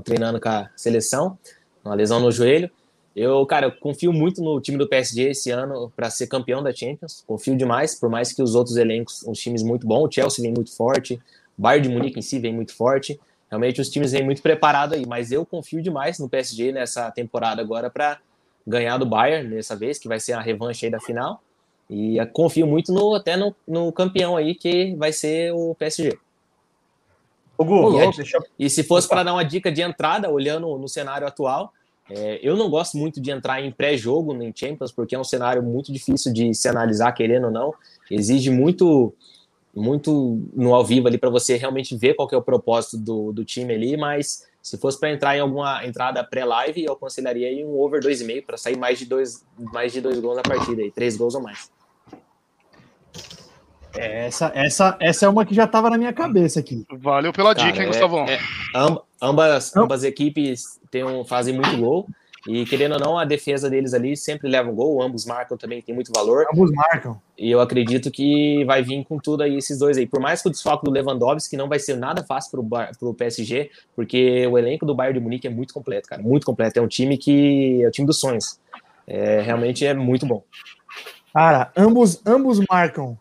treinando com a seleção, uma lesão no joelho. Eu, cara, eu confio muito no time do PSG esse ano para ser campeão da Champions. Confio demais, por mais que os outros elencos, os times muito bons. O Chelsea vem muito forte, o Bayern de Munique em si vem muito forte. Realmente os times vêm muito preparados aí, mas eu confio demais no PSG nessa temporada agora para ganhar do Bayern dessa vez, que vai ser a revanche aí da final. E confio muito no, até no, no campeão aí, que vai ser o PSG. O Gu, e, deixa... e se fosse para dar uma dica de entrada, olhando no cenário atual, é, eu não gosto muito de entrar em pré-jogo em Champions, porque é um cenário muito difícil de se analisar, querendo ou não. Exige muito muito no ao vivo ali para você realmente ver qual é o propósito do, do time ali, mas se fosse para entrar em alguma entrada pré-live, eu aconselharia aí um over 2,5 para sair mais de dois, mais de dois gols na partida, aí, três gols ou mais. É, essa, essa, essa é uma que já estava na minha cabeça aqui. Valeu pela Cara, dica, hein, é, Gustavão? É, ambas, ambas equipes tem um, fazem muito gol. E querendo ou não, a defesa deles ali sempre leva um gol, ambos marcam também, tem muito valor. Ambos marcam. E eu acredito que vai vir com tudo aí esses dois aí. Por mais que o desfalque do Lewandowski não vai ser nada fácil para o PSG, porque o elenco do Bayern de Munique é muito completo, cara, muito completo. É um time que é o time dos sonhos. É, realmente é muito bom. Cara, ambos, ambos marcam.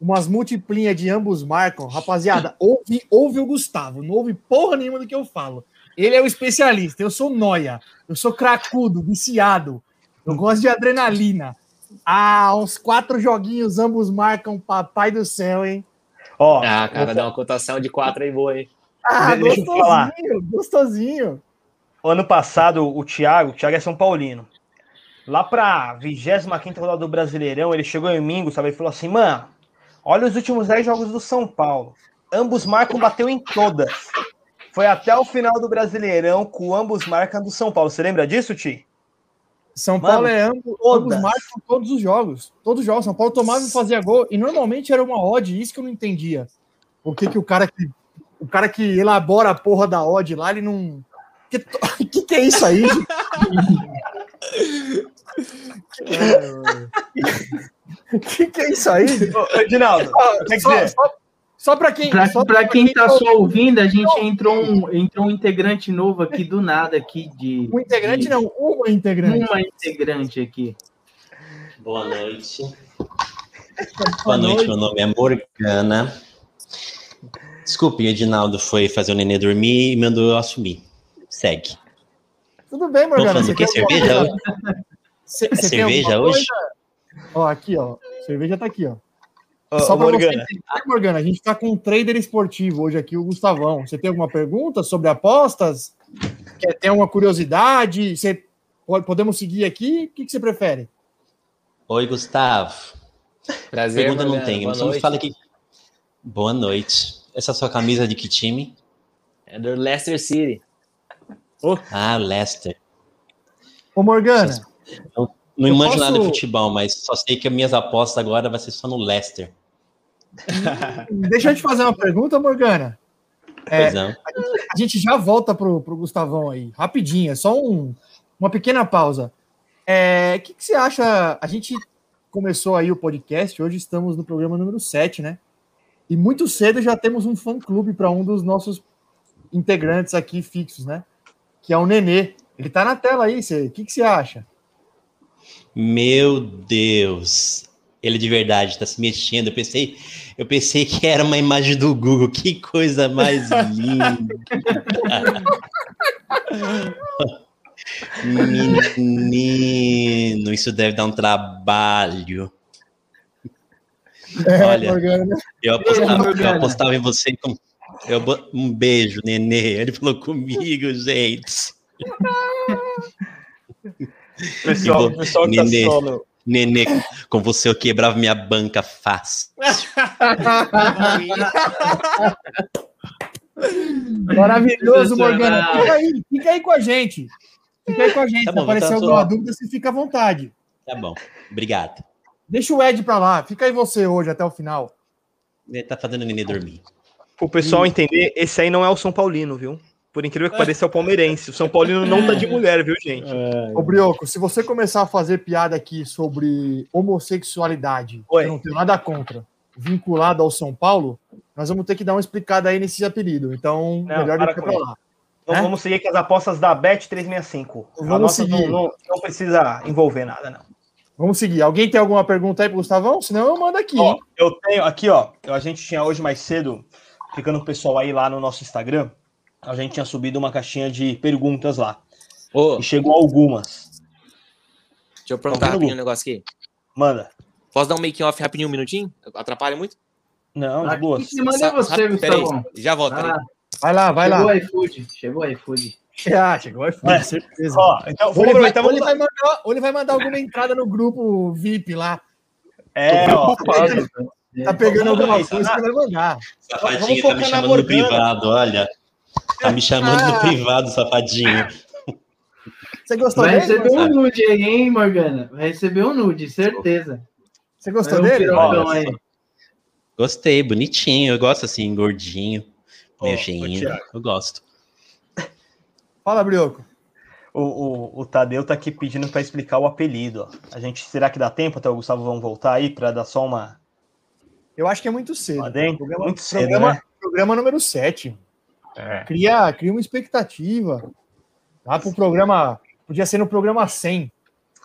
Umas multiplinhas de ambos marcam. Rapaziada, ouve, ouve o Gustavo. Não ouve porra nenhuma do que eu falo. Ele é o especialista, eu sou noia, eu sou cracudo, viciado, eu gosto de adrenalina. Ah, uns quatro joguinhos, ambos marcam papai do céu, hein? Ó, ah, cara, dá uma cotação de quatro aí boa, hein? Ah, Deixa gostosinho, gostosinho. Ano passado, o Thiago, o Thiago é São Paulino. Lá pra 25 rodada do Brasileirão, ele chegou em domingo, sabe? Ele falou assim, mano, olha os últimos 10 jogos do São Paulo. Ambos marcam, bateu em todas. Foi até o final do Brasileirão com ambos marcam do São Paulo. Você lembra disso, Ti? São Paulo Mano, é ambos, ambos marcam todos os jogos. Todos os jogos. São Paulo tomava e fazia gol. E normalmente era uma odd, isso que eu não entendia. Por que, que o cara que. O cara que elabora a porra da odd lá, ele não. Que, *laughs* que, que é isso aí? O *laughs* *laughs* que, que é isso aí? Edinaldo, quer dizer, só, só para quem. Para quem está só ouvindo, a gente entrou um, entrou um integrante novo aqui do nada aqui de. Um integrante de, não, uma integrante. Uma integrante aqui. Boa noite. *laughs* Boa noite, meu nome é Morgana. Desculpe, Edinaldo foi fazer o nenê dormir e mandou eu assumir. Segue. Tudo bem, Morgana. Você quer cerveja hoje? Você, você cerveja hoje? Ó, aqui, ó. Cerveja tá aqui, ó. Só para você entender, Morgana, a gente está com um trader esportivo hoje aqui, o Gustavão. Você tem alguma pergunta sobre apostas? Quer ter alguma curiosidade? Você, podemos seguir aqui? O que, que você prefere? Oi, Gustavo. Prazer. Pergunta Morgana. não tenho, mas me fala aqui. Boa noite. Essa é a sua camisa de que time? É do Leicester City. Oh. Ah, Leicester. Ô, Morgana. Eu não manjo posso... nada de futebol, mas só sei que as minhas apostas agora vai ser só no Leicester. Deixa eu te fazer uma pergunta, Morgana. É, a, gente já volta pro, pro Gustavão aí, rapidinho, é só um, uma pequena pausa. É, O que, que você acha? A gente começou aí o podcast, hoje estamos no programa número 7, né? E muito cedo já temos um fã-clube para um dos nossos integrantes aqui fixos, né? Que é o Nenê. Ele tá na tela aí, você- o que, que você acha? Meu Deus. Ele de verdade tá se mexendo. Eu pensei, eu pensei que era uma imagem do Google. Que coisa mais linda. Menino, isso deve dar um trabalho. Olha, Morgana. eu apostava, eu apostava em você com eu um beijo, nenê. Ele falou comigo, gente. Pessoal, pessoal que tá Nenê. solo. Nenê, com você eu quebrava minha banca fácil. *laughs* Maravilhoso. Morgana. Fica aí, fica aí com a gente. Fica aí com a gente. Tá Se bom, aparecer então eu alguma tô- dúvida, você fica à vontade. Tá bom, obrigado. Deixa o Ed pra lá. Fica aí você hoje até o final. Ele tá fazendo o nenê dormir. O pessoal entender, esse aí não é o São Paulino, viu? Por incrível que pareça, é o palmeirense. O São Paulino não tá de *laughs* mulher, viu, gente? Ô, Brioco, se você começar a fazer piada aqui sobre homossexualidade, Oi. eu não tenho nada contra, vinculado ao São Paulo, nós vamos ter que dar uma explicada aí nesse apelido. Então, Não, melhor para deixar pra lá. Então É? vamos seguir com as apostas da Bet365. A Vamos nossa seguir. não, não, não precisa envolver nada, não. Vamos seguir. Alguém tem alguma pergunta aí pro Gustavão? Senão eu mando aqui. Ó, eu tenho aqui, ó. A gente tinha hoje mais cedo, ficando o pessoal aí lá no nosso Instagram, a gente tinha subido uma caixinha de perguntas lá. Ô, E chegou algumas. deixa eu perguntar Tá vendo, rapidinho um negócio aqui. Manda. Posso dar um making off rapidinho, um minutinho? Atrapalha muito? Não, de Aqui boas. que manda é você, Gustavão. já volto. Vai peraí. lá. Vai lá, vai Chegou lá. o iFood. Chegou o iFood. *laughs* Ah, chegou o iFood, É. certeza. Ó, então, Ou ele, vai, ou ele vai mandar, ou ele vai mandar alguma entrada no grupo VIP lá. É, ó. *laughs* Tá pegando alguma Vamos coisa que vai mandar. Safadinho Vamos tá focar me na chamando no privado, olha. Tá me chamando Ah. no privado, safadinho. Você gostou Vai dele? receber Marcelo? um nude aí, hein, Morgana? Vai receber um nude, certeza. Você gostou Vai um dele? Gostei, bonitinho. Eu gosto assim, gordinho, Ó, meio cheinho. Eu gosto. Fala, Brioco. O, o, o Tadeu tá aqui pedindo para explicar o apelido. Ó. A gente, será que dá tempo até o Gustavo vão voltar aí para dar só uma, Eu acho que é muito cedo. Programa, Muito cedo, programa, né? programa número 7. É. Cria, cria uma expectativa. Tá pro programa. Podia ser no programa 100.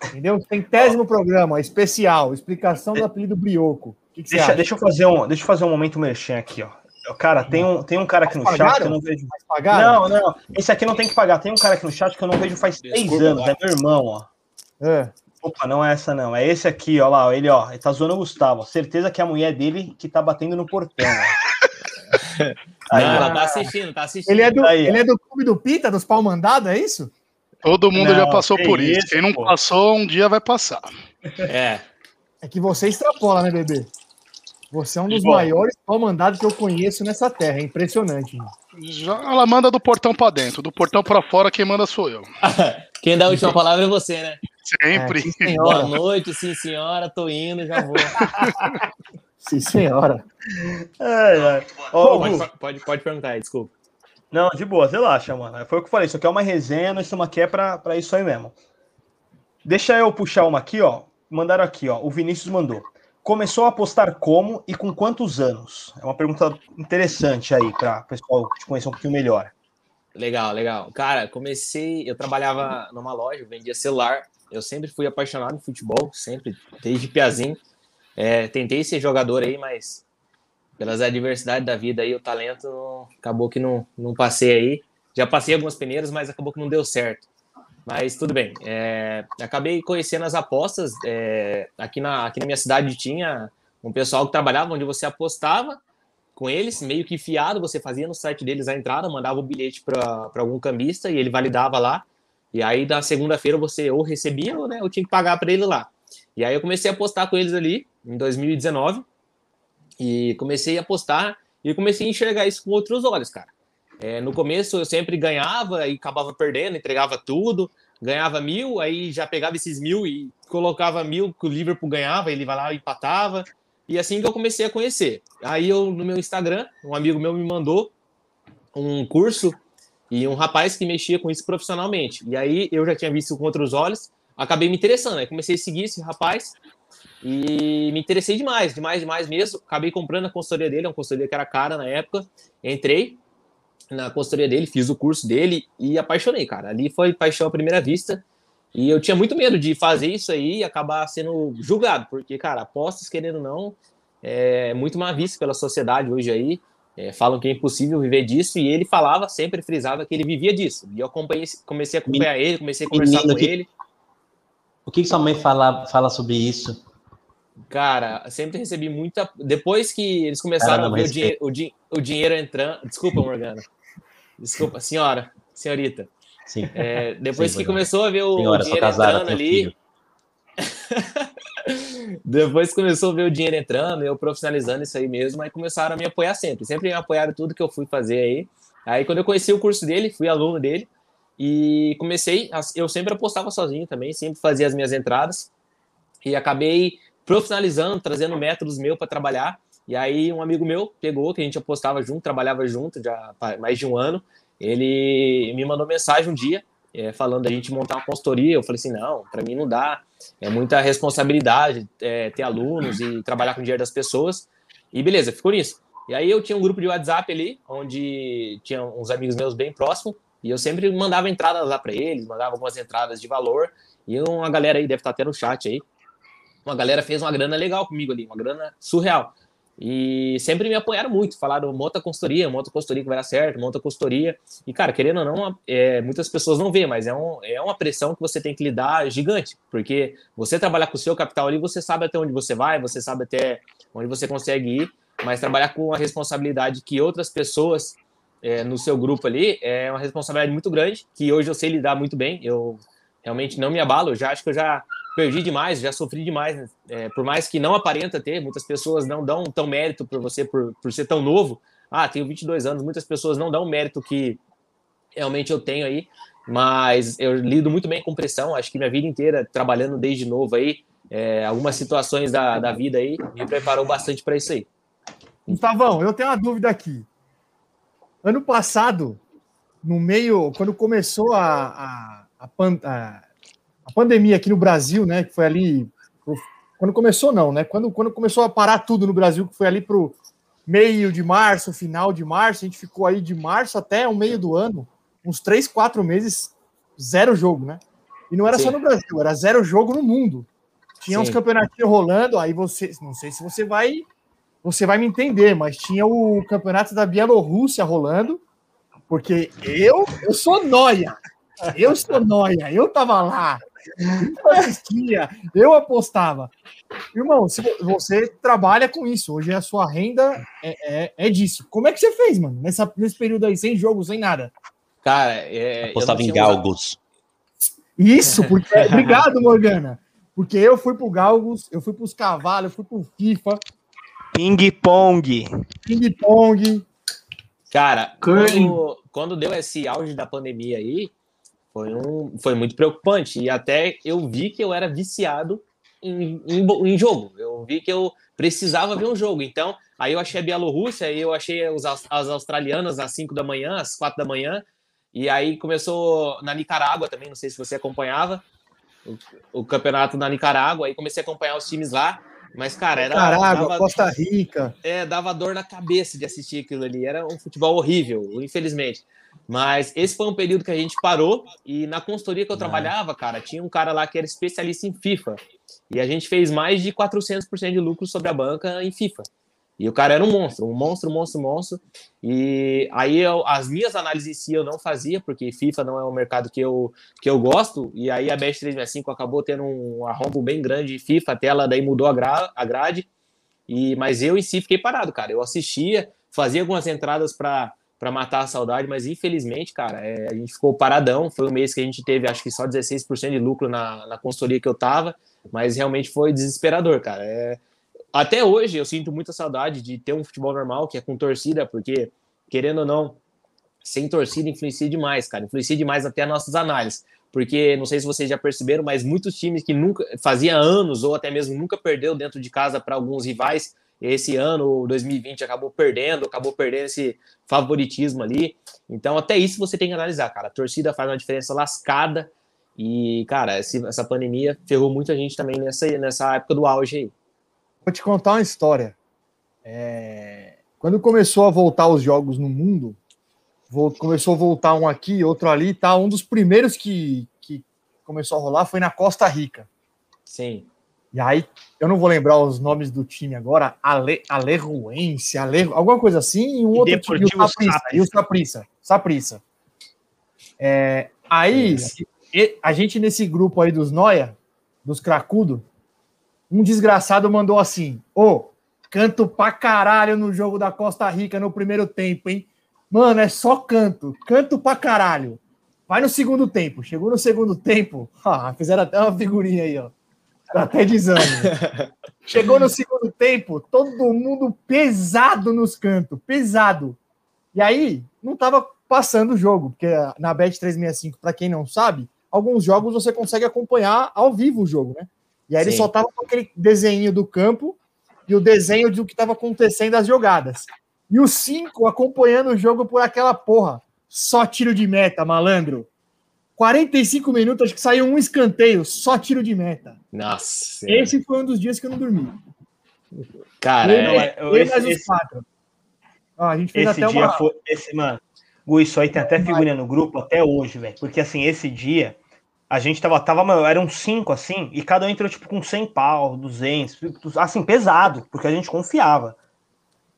Entendeu? Centésimo programa, especial, explicação do apelido Brioco. Que, que Deixa, deixa eu fazer um, deixa eu fazer um momento merchan aqui, ó. Cara, tem um, tem um cara aqui no Mas chat que pagaram? eu não vejo. Mas pagaram? Não, não. Esse aqui não tem que pagar. Tem um cara aqui no chat que eu não vejo faz três Desculpa, anos. É meu irmão, ó. É. Opa, não é essa não. É esse aqui, ó lá. Ele, ó. Ele tá zoando o Gustavo. Certeza que é a mulher dele que tá batendo no portão. *laughs* Aí, Não, ela tá assistindo, tá assistindo. Ele é, do, Aí, ele é do clube do Pita, dos pau mandado, é isso? Todo mundo Não, já passou por isso. isso, Quem não pô. passou, um dia vai passar. É. É que você extrapola, né, bebê? Você é um dos Bom. maiores pau mandados que eu conheço nessa terra. É impressionante. Já, ela manda do portão pra dentro, do portão pra fora, quem manda sou eu. *laughs* Quem dá a última palavra é você, né? Sempre. É, sim, *laughs* Boa noite, sim, senhora. Tô indo, já vou. *laughs* Sim, senhora. Ai. Ó, Pode, Gu, pode, pode perguntar aí, desculpa. Não, de boa, relaxa, mano. Foi o que eu falei. Isso aqui é uma resenha, nós estamos aqui é pra, pra isso aí mesmo. Deixa eu puxar uma aqui, ó. Mandaram aqui, ó. O Vinícius mandou. Começou a apostar como e com quantos anos? É uma pergunta interessante aí para o pessoal te conhecer um pouquinho melhor. Legal, legal. Cara, comecei. Eu trabalhava numa loja, vendia celular. Eu sempre fui apaixonado em futebol, sempre, desde piazinho. É, tentei ser jogador aí, mas pelas adversidades da vida aí, o talento não- acabou que não, não passei aí. Já passei algumas peneiras, mas acabou que não deu certo. Mas tudo bem. É, acabei conhecendo as apostas. é, aqui, na, aqui na minha cidade tinha um pessoal que trabalhava onde você apostava com eles, meio que fiado, você fazia no site deles a entrada, mandava o bilhete para algum cambista e ele validava lá. E aí, na segunda-feira, você ou recebia ou, né, ou tinha que pagar para ele lá. E aí, eu comecei a apostar com eles ali, em 2019, e comecei a apostar e comecei a enxergar isso com outros olhos, cara. É, no começo, eu sempre ganhava e acabava perdendo, entregava tudo, ganhava mil, aí já pegava esses mil e colocava mil que o Liverpool ganhava, ele vai lá e empatava. E assim que eu comecei a conhecer. Aí eu, no meu Instagram, um amigo meu me mandou um curso e um rapaz que mexia com isso profissionalmente. E aí eu já tinha visto com outros olhos, acabei me interessando. Aí comecei a seguir esse rapaz e me interessei demais, demais, demais mesmo. Acabei comprando a consultoria dele, uma consultoria que era cara na época. Entrei na consultoria dele, fiz o curso dele e apaixonei, cara. Ali foi paixão à primeira vista. E eu tinha muito medo de fazer isso aí e acabar sendo julgado, porque, cara, apostas, querendo ou não, é muito mal visto pela sociedade hoje aí. É, falam que é impossível viver disso, e ele falava, sempre frisava que ele vivia disso. E eu comecei a acompanhar ele, comecei a conversar Menino, com que, ele. O que, que sua mãe fala, fala sobre isso? Cara, sempre recebi muita. Depois que eles começaram a ver o, dinhe... o, di... o, dinheiro entrando. Desculpa, Morgana. Desculpa, senhora, senhorita. Sim. É, depois Sim, que começou a ver o, senhora, dinheiro casada, entrando ali. *laughs* depois começou a ver o dinheiro entrando, eu profissionalizando isso aí mesmo, aí começaram a me apoiar sempre. Sempre me apoiaram tudo que eu fui fazer aí. Aí quando eu conheci o curso dele, fui aluno dele e comecei, eu sempre apostava sozinho também, sempre fazia as minhas entradas e acabei profissionalizando, trazendo métodos meus para trabalhar. E aí um amigo meu pegou, que a gente apostava junto, trabalhava junto já há mais de um ano. Ele me mandou mensagem um dia é, falando da gente montar uma consultoria. Eu falei assim, não, para mim não dá. É muita responsabilidade é, ter alunos e trabalhar com o dinheiro das pessoas. E beleza, ficou nisso. E aí eu tinha um grupo de WhatsApp ali, onde tinha uns amigos meus bem próximos, e eu sempre mandava entradas lá para eles, mandava algumas entradas de valor. E uma galera aí deve estar até no chat aí, uma galera fez uma grana legal comigo ali, uma grana surreal. E sempre me apoiaram muito, falaram monta consultoria, monta consultoria que vai dar certo, monta consultoria. E, cara, querendo ou não, é, muitas pessoas não vê, mas é, um, é uma pressão que você tem que lidar gigante, porque você trabalhar com o seu capital ali, você sabe até onde você vai, você sabe até onde você consegue ir, mas trabalhar com a responsabilidade que outras pessoas é, no seu grupo ali é uma responsabilidade muito grande, que hoje eu sei lidar muito bem, eu realmente não me abalo, já acho que eu já perdi demais, já sofri demais, né? é, por mais que não aparenta ter, muitas pessoas não dão tão mérito por você por, por ser tão novo. Ah, tenho 22 anos, muitas pessoas não dão o mérito que realmente eu tenho aí, mas eu lido muito bem com pressão, acho que minha vida inteira trabalhando desde novo aí, é, algumas situações da, da vida aí me preparou bastante para isso aí. Gustavão, eu tenho uma dúvida aqui. Ano passado, no meio, quando começou a, a, a, a pandemia aqui no Brasil, né, que foi ali quando começou não, né? Quando, quando começou a parar tudo no Brasil, que foi ali para o meio de março, final de março, a gente ficou aí de março até o meio do ano, uns três, quatro meses, zero jogo, né? E não era Sim. só no Brasil, era zero jogo no mundo. Tinha Sim. uns campeonatos rolando, aí você, não sei se você vai, você vai me entender, mas tinha o campeonato da Bielorrússia rolando, porque eu, eu sou noia. Eu sou noia, eu tava lá, eu assistia, eu apostava. Irmão, se você trabalha com isso, hoje a sua renda é, é, é disso. Como é que você fez, mano, nessa, nesse período aí, sem jogo, sem nada? Cara, é, apostava em galgos. Isso, porque. Obrigado, Morgana. Porque eu fui pro Galgos, eu fui pros cavalos, eu fui pro FIFA. Ping Pong. Ping Pong. Cara, quando, quando deu esse auge da pandemia aí, foi, um, foi muito preocupante. E até eu vi que eu era viciado em, em, em, jogo. Eu vi que eu precisava ver um jogo. Então, aí eu achei a Bielorrússia, aí eu achei os, as australianas às 5 da manhã, às 4 da manhã. E aí começou na Nicarágua também, não sei se você acompanhava o, o campeonato na Nicarágua. Aí comecei a acompanhar os times lá. Mas, cara, era. Dava, Costa Rica. É, dava dor na cabeça de assistir aquilo ali. Era um futebol horrível, infelizmente. Mas esse foi um período que a gente parou e na consultoria que eu trabalhava, cara, tinha um cara lá que era especialista em FIFA. E a gente fez mais de 400% de lucro sobre a banca em FIFA. E o cara era um monstro, um monstro, monstro, monstro. E aí eu, as minhas análises em si eu não fazia, porque FIFA não é um mercado que eu, que eu gosto. E aí a Bet 365 acabou tendo um arrombo bem grande de FIFA, até ela daí mudou a, gra, a grade. E, mas eu em si fiquei parado, cara. Eu assistia, fazia algumas entradas para para matar a saudade, mas infelizmente, cara, é, a gente ficou paradão. Foi um mês que a gente teve, acho que só 16% de lucro na, na consultoria que eu tava, mas realmente foi desesperador, cara. É, até hoje eu sinto muita saudade de ter um futebol normal, que é com torcida, porque, querendo ou não, sem torcida influencia demais, cara. Influencia demais até as nossas análises. Porque, não sei se vocês já perceberam, mas muitos times que nunca fazia anos ou até mesmo nunca perdeu dentro de casa para alguns rivais, esse ano, 2020, acabou perdendo, acabou perdendo esse favoritismo ali. Então, até isso você tem que analisar, cara. A torcida faz uma diferença lascada E, cara, essa pandemia ferrou muita gente também nessa, nessa época do auge aí. Vou te contar uma história. É, Quando começou a voltar os jogos no mundo, começou a voltar um aqui, outro ali, tá? Um dos primeiros que, que começou a rolar foi na Costa Rica. Sim. E aí, eu não vou lembrar os nomes do time agora, Ale, Alerruense, Ale, alguma coisa assim, e um E outro time, o Saprissa, e o Saprissa, Saprissa. É, aí, e- a gente nesse grupo aí dos Noia, dos Cracudo, um desgraçado mandou assim, ô, canto pra caralho no jogo da Costa Rica no primeiro tempo, hein? Mano, é só canto, canto pra caralho. Vai no segundo tempo. Chegou no segundo tempo, *laughs* ah, fizeram até uma figurinha aí, ó. Tá até desânimo. *laughs* Chegou no segundo tempo, todo mundo pesado nos cantos, pesado. E aí, não tava passando o jogo, porque na Bet 365, para quem não sabe, alguns jogos você consegue acompanhar ao vivo o jogo, né? E aí ele Sim. só tava com aquele desenho do campo e o desenho do que tava acontecendo as jogadas. E os cinco acompanhando o jogo por aquela porra. Só tiro de meta, malandro. 45 minutos, acho que saiu um escanteio, só tiro de meta. Nossa. Esse foi um dos dias que eu não dormi. Cara, Ele- é- eu- ele esse- esse- quatro. Ó, a gente fez Esse até dia uma. foi. Esse, mano, Gu, isso aí tem até figurinha no grupo até hoje, velho. Porque assim, esse dia, a gente tava, tava, mano, eram cinco assim, e cada um entrou tipo com 100 pau, 200, assim, pesado, porque a gente confiava.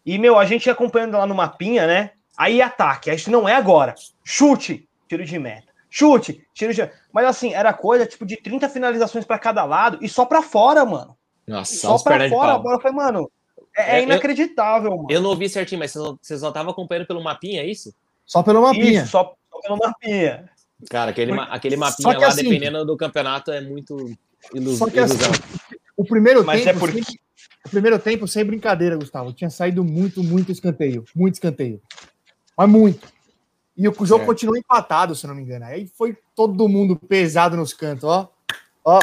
E, meu, a gente ia acompanhando lá no mapinha, né? Aí ataque, a gente não é agora. Chute, tiro de meta. Chute, tiro de. Mas assim, era coisa tipo de 30 finalizações pra cada lado e só pra fora, mano. Nossa, E só pra fora, a bola foi, mano. É, é É, eu- inacreditável, mano. Eu não ouvi certinho, mas vocês não- estavam acompanhando pelo mapinha, é isso? Só pelo mapinha. Isso, só, só pelo mapinha. Cara, aquele, ma- aquele mapinha lá, assim- dependendo do campeonato, é muito Só que assim, ilusão. O primeiro Mas tempo. é porque- sempre- O primeiro tempo, sem brincadeira, Gustavo. Tinha saído muito, muito escanteio. Muito escanteio. Mas muito. E o jogo Certo. continuou empatado, se não me engano. Aí foi todo mundo pesado nos cantos, ó. Ó.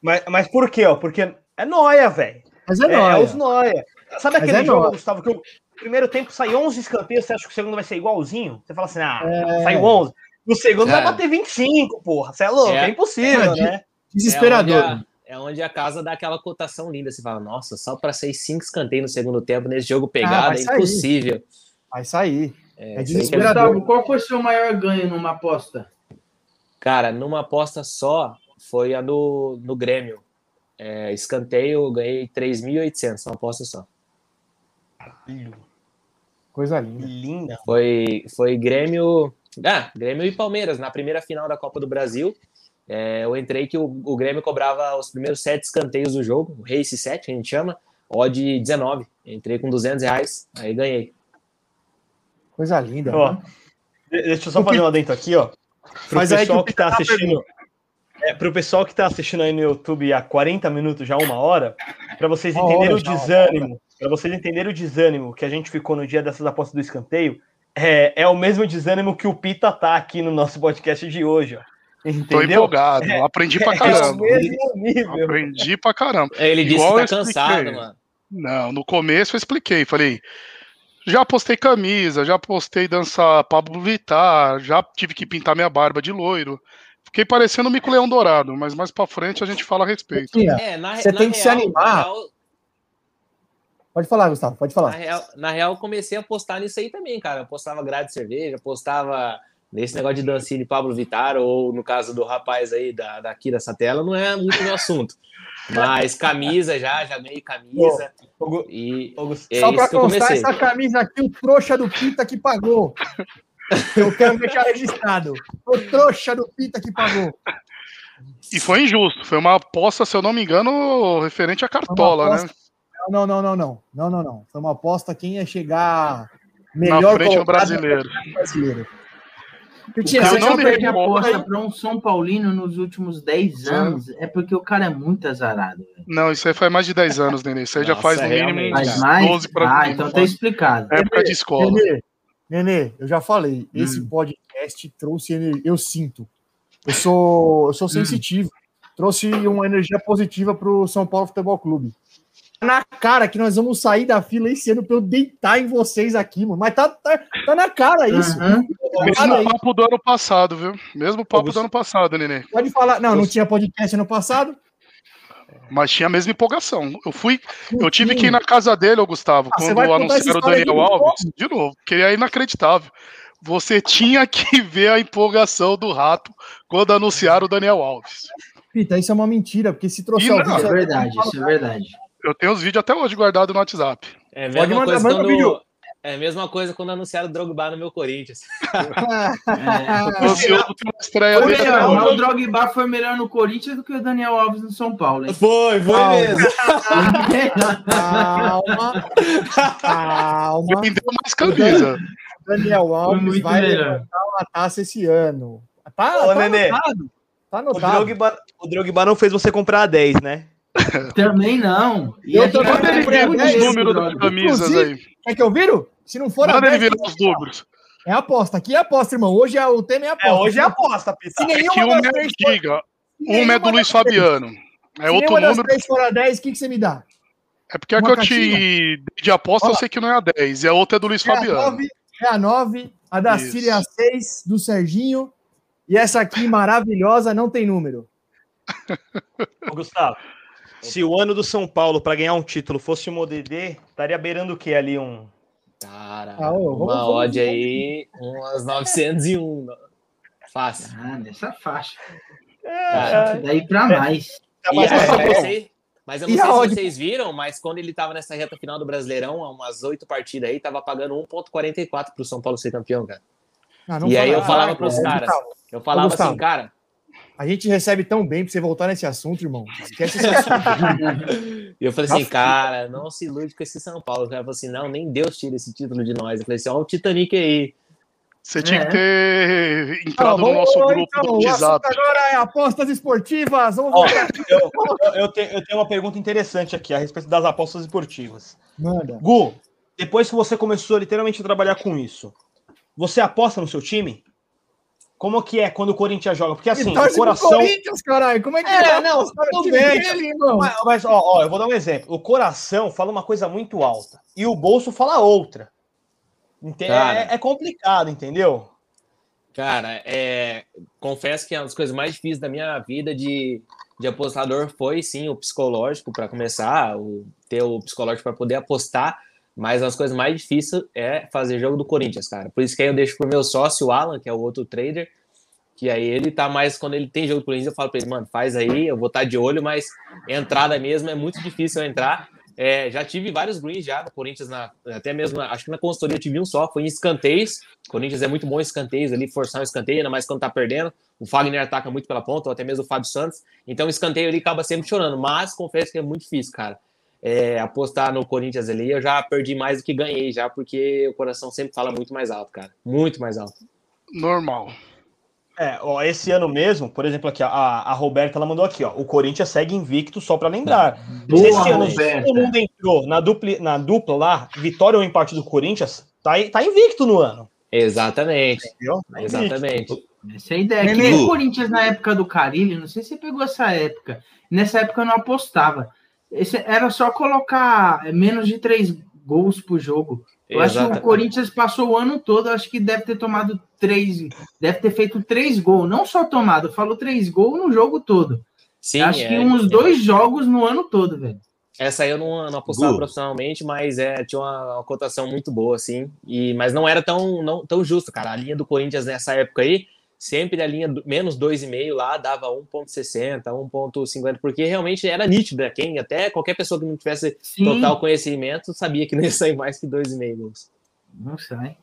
Mas, mas por quê, ó? Porque é noia, velho. Mas é, É, é nóia. os noia. Sabe Mas aquele é jogo. Gustavo, que o primeiro tempo sai 11 escanteios, você acha que o segundo vai ser igualzinho? Você fala assim, ah, É. saiu 11. No segundo vai Cara. bater 25, porra. Você é louco, é, É. impossível, É, né? Desesperador. É onde, a, é onde a casa dá aquela cotação linda. Você fala, nossa, só para ser cinco escanteios no segundo tempo nesse jogo pegado vai é sair. impossível. Vai sair. É, É é- desesperador. Gustavo, qual foi o seu maior ganho numa aposta? Cara, numa aposta só, foi a no, no Grêmio. É, escanteio, eu ganhei 3.800, uma aposta só. Coisa linda. Linda. Foi, foi Grêmio. Ah, Grêmio e Palmeiras, na primeira final da Copa do Brasil. É, eu entrei que o, o Grêmio cobrava os primeiros sete escanteios do jogo, o Race 7, que a gente chama, odd 19. Entrei com 200 reais, aí ganhei. Coisa linda. Ó, né? de- deixa eu só fazer um adentro aqui, ó. Pro que pessoal o que tá Peter tá assistindo. É, pro pessoal que tá assistindo aí no YouTube há 40 minutos, já uma hora, para vocês entenderem o desânimo, para vocês entenderem o desânimo que a gente ficou no dia dessas apostas do escanteio, é, é o mesmo desânimo que o Pita tá aqui no nosso podcast de hoje, ó. Tô Entendeu? empolgado, aprendi pra É o caramba. mesmo nível. Aprendi pra caramba. Ele disse Igual que eu tá cansado, expliquei. mano. Não, no começo eu expliquei, falei, já postei camisa, já postei dança Pablo Vittar, já tive que pintar minha barba de loiro. Fiquei parecendo o Mico Leão Dourado, mas mais pra frente a gente fala a respeito. Tinha. É, na, Você na tem que se real- animar. Real, Pode falar, Gustavo, pode na, falar. real, na real, eu comecei a postar nisso aí também, cara. Eu postava grade de cerveja, postava nesse negócio de dancinha de Pablo Vittar, ou no caso do rapaz aí da, daqui dessa tela, não é muito meu assunto. Mas camisa já, já ganhei camisa. Ô, Gu- E ô, Gus- é Só pra constar, essa camisa aqui, o trouxa do Pita que pagou. Eu quero deixar registrado. O trouxa do Pita que pagou. E foi injusto, foi uma aposta, se eu não me engano, referente à cartola, né? Não, não, não, não. Não, não, não. Foi uma aposta quem ia chegar Na melhor frente do colocado brasileiro. no brasileiro. Eu O tinha cara Eu não perde recordo. aposta para um São Paulino nos últimos 10 anos, é porque o cara é muito azarado. velho. Não, isso aí faz mais de 10 anos, Nenê. Isso aí já Nossa, faz no mínimo realmente, Faz uns mais? 12 para Ah, então tá explicado. época de escola. Nenê, Nenê, eu já falei, esse Hum. podcast trouxe energia. Eu sinto. Eu sou, eu sou Hum. sensitivo. Trouxe uma energia positiva para o São Paulo Futebol Clube. Na cara que nós vamos sair da fila esse ano pra eu deitar em vocês aqui, mano. Mas tá, tá, tá na cara isso. Aham. Mesmo aí. papo do ano passado, viu? Mesmo papo do ano passado, Nenê. Pode falar. Não, não tinha podcast ano passado? Mas tinha a mesma empolgação. Eu fui, Não eu tive tinha. que ir na casa dele, ô Gustavo, Ah, quando anunciaram o Daniel de novo? Alves. De novo, que é inacreditável. Você tinha que *laughs* ver a empolgação do rato quando anunciaram o Daniel Alves. Pita, isso é uma mentira, porque se trouxer alguém. não. Isso você é verdade, isso é verdade. Eu tenho os vídeos até hoje guardados no WhatsApp. É a Pode mesma mandar, coisa manda o vídeo. quando. É a mesma coisa quando anunciaram o Drogba no meu Corinthians. *laughs* É. Eu ansioso pela estreia dele melhor, o. Drogba foi melhor no Corinthians do que o Daniel Alves no São Paulo. hein? Foi, foi Calma. mesmo. Calma. Calma. Vendeu mais camisa. Daniel Foi Alves muito vai melhor. levantar uma taça esse ano. Tá, Ô, tá Nenê. anotado. Tá O anotado. Drogba, o Drogba não fez você comprar a 10, né? *laughs* Também não. E Eu a tô- muito Os números das camisas aí. Quer que eu viro? Se não for a Manda ele 10, virar os números. é aposta. Aqui é aposta, irmão. Hoje é, o tema é aposta. É, hoje é aposta, Pita. Se É que nenhuma uma das é antiga, se uma é do Luiz Fabiano. É Se outro número. três for a 10, o que, que você me dá? É porque a que eu te dei de aposta eu Ó. sei que não é a 10. E a outra é do Luiz É a Fabiano. 9, é a 9, a da Isso. Síria é a 6, do Serginho. E essa aqui maravilhosa não tem número. Ô, Gustavo, se o ano do São Paulo para ganhar um título fosse um ODD, estaria beirando o quê ali? Um. Cara, Ah, ô, vamos- uma vamos- odd aí, umas 901. Fácil. Ah, nessa faixa. Cara, Daí pra mais. Tá E mais aí, pra mas eu frente. sei- mas eu E não sei a se odd? vocês viram, mas quando ele tava nessa reta final do Brasileirão, há umas oito partidas aí, tava pagando 1,44 pro São Paulo ser campeão, cara. Ah, não E aí eu falava Ah, pros ô, caras, Gustavo, eu falava assim, cara, A gente recebe tão bem pra você voltar nesse assunto, irmão. Esquece esse assunto. *laughs* E eu falei Tá assim, cara, não se ilude com esse São Paulo. O cara falou assim, não, nem Deus tira esse título de nós. Eu falei assim, ó, o Titanic aí. Você tinha É. que ter entrado Não, no nosso vamos- grupo então, do o WhatsApp. assunto agora é apostas esportivas. Vamos Ó, voltar. eu, eu- eu te- eu tenho uma pergunta interessante aqui a respeito das apostas esportivas. Manda. Gu, depois que você começou literalmente a trabalhar com isso, você aposta no seu time? Como que é quando o Corinthians joga? Porque assim, o coração. Corinthians, caralho. Como é que É, vai não, tudo bem. dele? Mas, mas, ó, ó, eu vou dar um exemplo. O coração fala uma coisa muito alta e o bolso fala outra. Ente- Cara. É, é complicado, entendeu? Cara, é, confesso que é uma das coisas mais difíceis da minha vida de, de apostador foi sim o psicológico para começar, o, ter o psicológico para poder apostar, mas das coisas mais difíceis é fazer jogo do Corinthians, cara. Por isso que aí eu deixo pro meu sócio, o Alan, que é o outro trader, que aí ele tá mais, quando ele tem jogo do Corinthians, eu falo para ele, mano, faz aí, eu vou estar de olho, mas entrada mesmo é muito difícil eu entrar. É, já tive vários greens já no Corinthians, na, até mesmo, acho que na consultoria eu tive um só, foi em escanteios. O Corinthians é muito bom em escanteios ali, forçar um escanteio, ainda mais quando tá perdendo. O Fagner ataca muito pela ponta, ou até mesmo o Fábio Santos. Então o escanteio ali acaba sempre chorando, mas confesso que é muito difícil, cara. É, apostar no Corinthians ali, eu já perdi mais do que ganhei já, porque o coração sempre fala muito mais alto, cara. Muito mais alto. Normal. É, ó, esse ano mesmo, por exemplo, aqui, a, a Roberta ela mandou aqui, ó. O Corinthians segue invicto só para lembrar. Boa, esse ano Roberta. todo mundo entrou na dupla, na dupla lá, vitória ou empate do Corinthians, tá, tá invicto no ano. Exatamente, Entendeu? Tá exatamente. Essa é a ideia. Que nem o Corinthians na época do Carilho, não sei se você pegou essa época. Nessa época eu não apostava. Esse, era só colocar é, menos de três gols por jogo. Eu acho que Exatamente. o Corinthians passou o ano todo, eu acho que deve ter tomado três, deve ter feito três gols, não só tomado, falou três gols no jogo todo. Sim, acho é, que uns dois jogos no ano todo, velho. Essa aí eu não, não apostava Gu. profissionalmente, mas é, tinha uma, uma cotação muito boa, assim. E, mas não era tão, não, tão justo, cara. A linha do Corinthians nessa época aí, sempre a linha do, menos 2,5 lá dava 1,60, 1,50, porque realmente era nítido, né? Quem, até qualquer pessoa que não tivesse Sim. total conhecimento sabia que não ia sair mais que 2,5 gols. Não sai.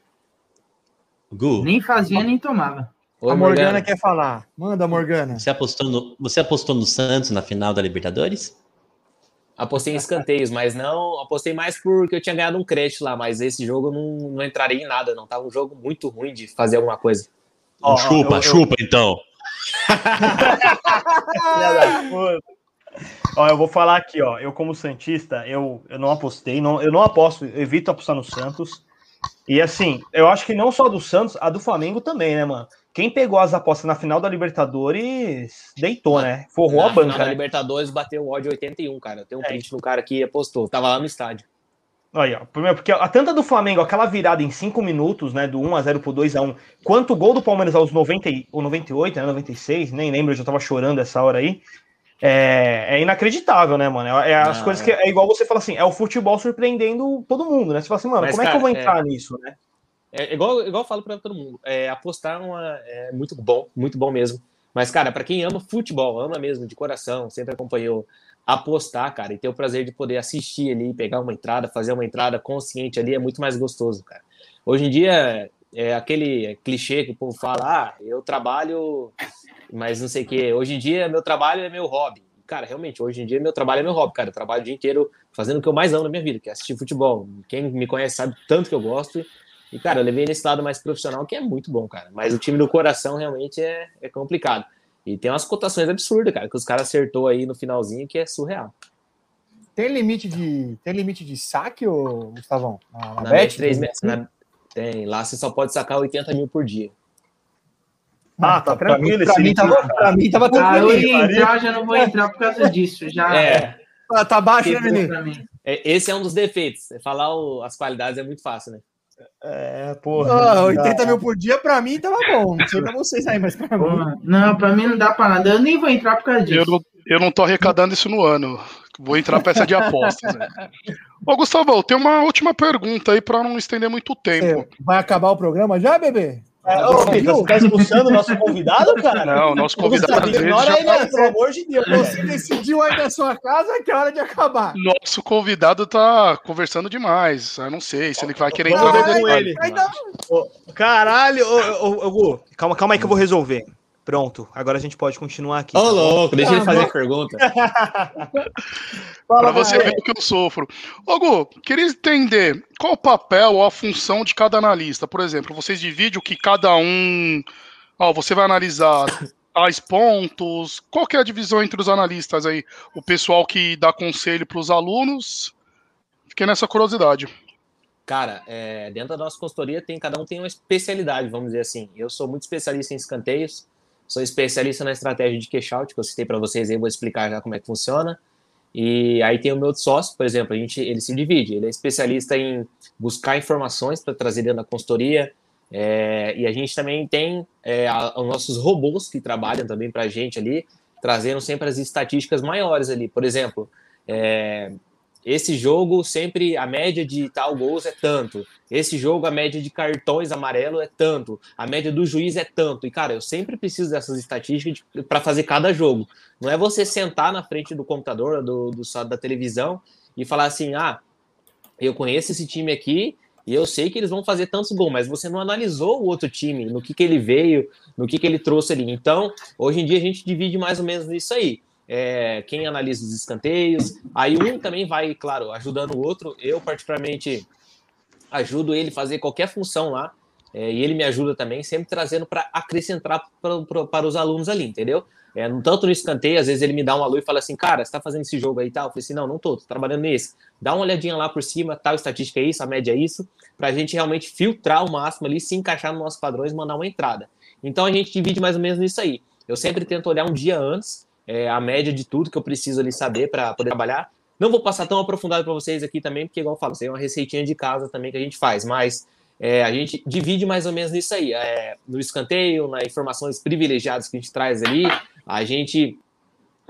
Gu, Nem fazia, nem tomava. Oi, a Morgana, Morgana. quer falar. Manda, Morgana. você apostou, no, você apostou no Santos na final da Libertadores? Apostei em escanteios, mas não. Apostei mais porque eu tinha ganhado um crédito lá, mas esse jogo eu não, não entraria em nada, não. Tava um jogo muito ruim de fazer alguma coisa. Ó, ó, chupa, eu- eu- chupa então. Da puta. Ó, eu vou falar aqui, ó. Eu, como Santista, eu, eu não apostei, não, eu não aposto, eu evito apostar no Santos. E assim, eu acho que não só do Santos, a do Flamengo também, né, mano? quem pegou as apostas na final da Libertadores deitou, né? Forrou Na a banca. final da né? Libertadores bateu o ódio 81, cara. Tem um print no cara que apostou. Tava lá no estádio. Aí, ó. Porque a tanta do Flamengo, aquela virada em 5 minutos, né? Do 1x0 pro 2x1, quanto o gol do Palmeiras aos 90, e- ou 98, né? 96, nem lembro, eu já tava chorando essa hora aí. É, é inacreditável, né, mano? É, é as Não, coisas é. que. É igual você fala assim, é o futebol surpreendendo todo mundo, né? Você fala assim, mano, Mas, como é que eu cara, vou entrar nisso, né? É igual, igual eu falo pra todo mundo. É, apostar é uma- é muito bom, muito bom mesmo. Mas, cara, pra quem ama futebol, ama mesmo de coração, sempre acompanhou, apostar, cara, e ter o prazer de poder assistir ali, pegar uma entrada, fazer uma entrada consciente ali, é muito mais gostoso, cara. Hoje em dia, é aquele clichê que o povo fala, ah, eu trabalho, mas não sei o quê. Hoje em dia, meu trabalho é meu hobby. Cara, realmente, hoje em dia, meu trabalho é meu hobby, cara. Eu trabalho o dia inteiro fazendo o que eu mais amo na minha vida, que é assistir futebol. Quem me conhece sabe tanto que eu gosto. E, cara, eu levei nesse lado mais profissional, que é muito bom, cara. Mas o time do coração realmente é, é complicado. E tem umas cotações absurdas, cara, que os caras acertou aí no finalzinho, que é surreal. Tem limite de, tem limite de saque, ô, Gustavão? Na, na Na bet? Bet 3, na- tem, lá você só pode sacar 80 mil por dia. Ah, tá pra mim, tranquilo pra esse mim, link. tava, pra mim tava Ah, eu tranquilo. ia entrar, já não vou entrar por causa disso. Já É, Ah, tá baixo, né, pra mim. esse é um dos defeitos. Falar o- as qualidades é muito fácil, né? É, porra. Ah, 80 mil por dia pra mim tava bom. Não sei pra vocês aí, mas pra mim. Não, pra mim não dá pra nada. Eu nem vou entrar por causa Eu disso. não, eu não tô arrecadando isso no ano. Vou entrar peça de apostas. Né? Ô, Gustavo, tem uma última pergunta aí para não estender muito tempo. Vai acabar o programa já, bebê? É, ô, Vitor, você tá expulsando o nosso convidado, cara? Não, nosso convidado vezes ignora ele, né? pelo amor de Deus. Você decidiu aí na sua casa que é hora de acabar. Nosso convidado tá conversando demais. Eu não sei se ele vai querer entrar com ele. Caralho, ô, ô, ô, Gu, calma, calma aí que eu vou resolver. Pronto, agora a gente pode continuar aqui. Ô, tá bom? louco, deixa ele Ah, fazer a pergunta. *laughs* Para você ver o que eu sofro. Ô, Gu, queria entender qual o papel ou a função de cada analista. Por exemplo, vocês dividem o que cada um. Ó, você vai analisar tais pontos. Qual que é a divisão entre os analistas aí? O pessoal que dá conselho para os alunos. Fiquei nessa curiosidade. Cara, é, dentro da nossa consultoria, tem, cada um tem uma especialidade, vamos dizer assim. Eu sou muito especialista em escanteios, sou especialista na estratégia de cash out, que eu citei para vocês aí, vou explicar já como é que funciona. E aí tem o meu sócio, por exemplo, a gente, ele se divide, ele é especialista em buscar informações para trazer dentro da consultoria, é, e a gente também tem é, a- os nossos robôs que trabalham também para a gente ali, trazendo sempre as estatísticas maiores ali. Por exemplo, é, esse jogo sempre a média de tal gols é tanto. Esse jogo a média de cartões amarelo é tanto. A média do juiz é tanto. E cara, eu sempre preciso dessas estatísticas para fazer cada jogo. Não é você sentar na frente do computador, do, do da televisão e falar assim: "Ah, eu conheço esse time aqui e eu sei que eles vão fazer tantos gols, mas você não analisou o outro time, no que, que ele veio, no que, que ele trouxe ali. Então, hoje em dia a gente divide mais ou menos nisso aí. É, quem analisa os escanteios, aí um também vai, claro, ajudando o outro. Eu, particularmente, ajudo ele a fazer qualquer função lá, é, e ele me ajuda também, sempre trazendo para acrescentar para os alunos ali, entendeu? É, tanto no escanteio, às vezes ele me dá um alô e fala assim, cara, você tá fazendo esse jogo aí e tal? Eu falei assim, não, não tô, tô trabalhando nesse. Dá uma olhadinha lá por cima, tal estatística é isso, a média é isso, pra gente realmente filtrar o máximo ali, se encaixar nos nossos padrões e mandar uma entrada. Então a gente divide mais ou menos nisso aí. Eu sempre tento olhar um dia antes, é, a média de tudo que eu preciso ali saber para poder trabalhar. Não vou passar tão aprofundado para vocês aqui também, porque, igual eu falo, isso aí é uma receitinha de casa também que a gente faz, mas é, a gente divide mais ou menos nisso aí. É, no escanteio, nas informações privilegiadas que a gente traz ali, a gente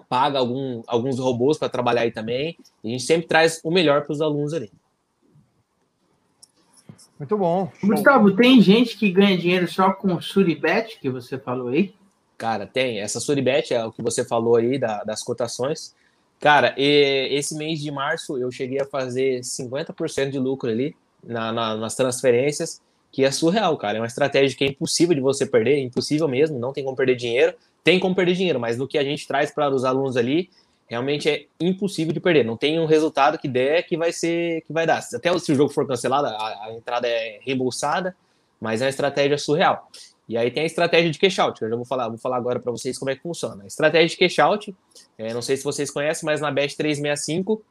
paga algum, alguns robôs para trabalhar aí também, e a gente sempre traz o melhor para os alunos ali. Muito bom. Gustavo, tem gente que ganha dinheiro só com o Suribet, que você falou aí? Cara, tem. Essa Suribet é o que você falou aí da- das cotações. Cara, e- esse mês de março eu cheguei a fazer 50% de lucro ali na- na- nas transferências, que é surreal, cara. É uma estratégia que é impossível de você perder, impossível mesmo, não tem como perder dinheiro. Tem como perder dinheiro, mas no que a gente traz para os alunos ali, realmente é impossível de perder. Não tem um resultado que der que vai ser que vai dar. Até se o jogo for cancelado, a, a entrada é reembolsada, mas é uma estratégia surreal. E aí tem a estratégia de cash out, que eu já vou falar, vou falar agora para vocês como é que funciona. A estratégia de cash out, é, não sei se vocês conhecem, mas na Bet 365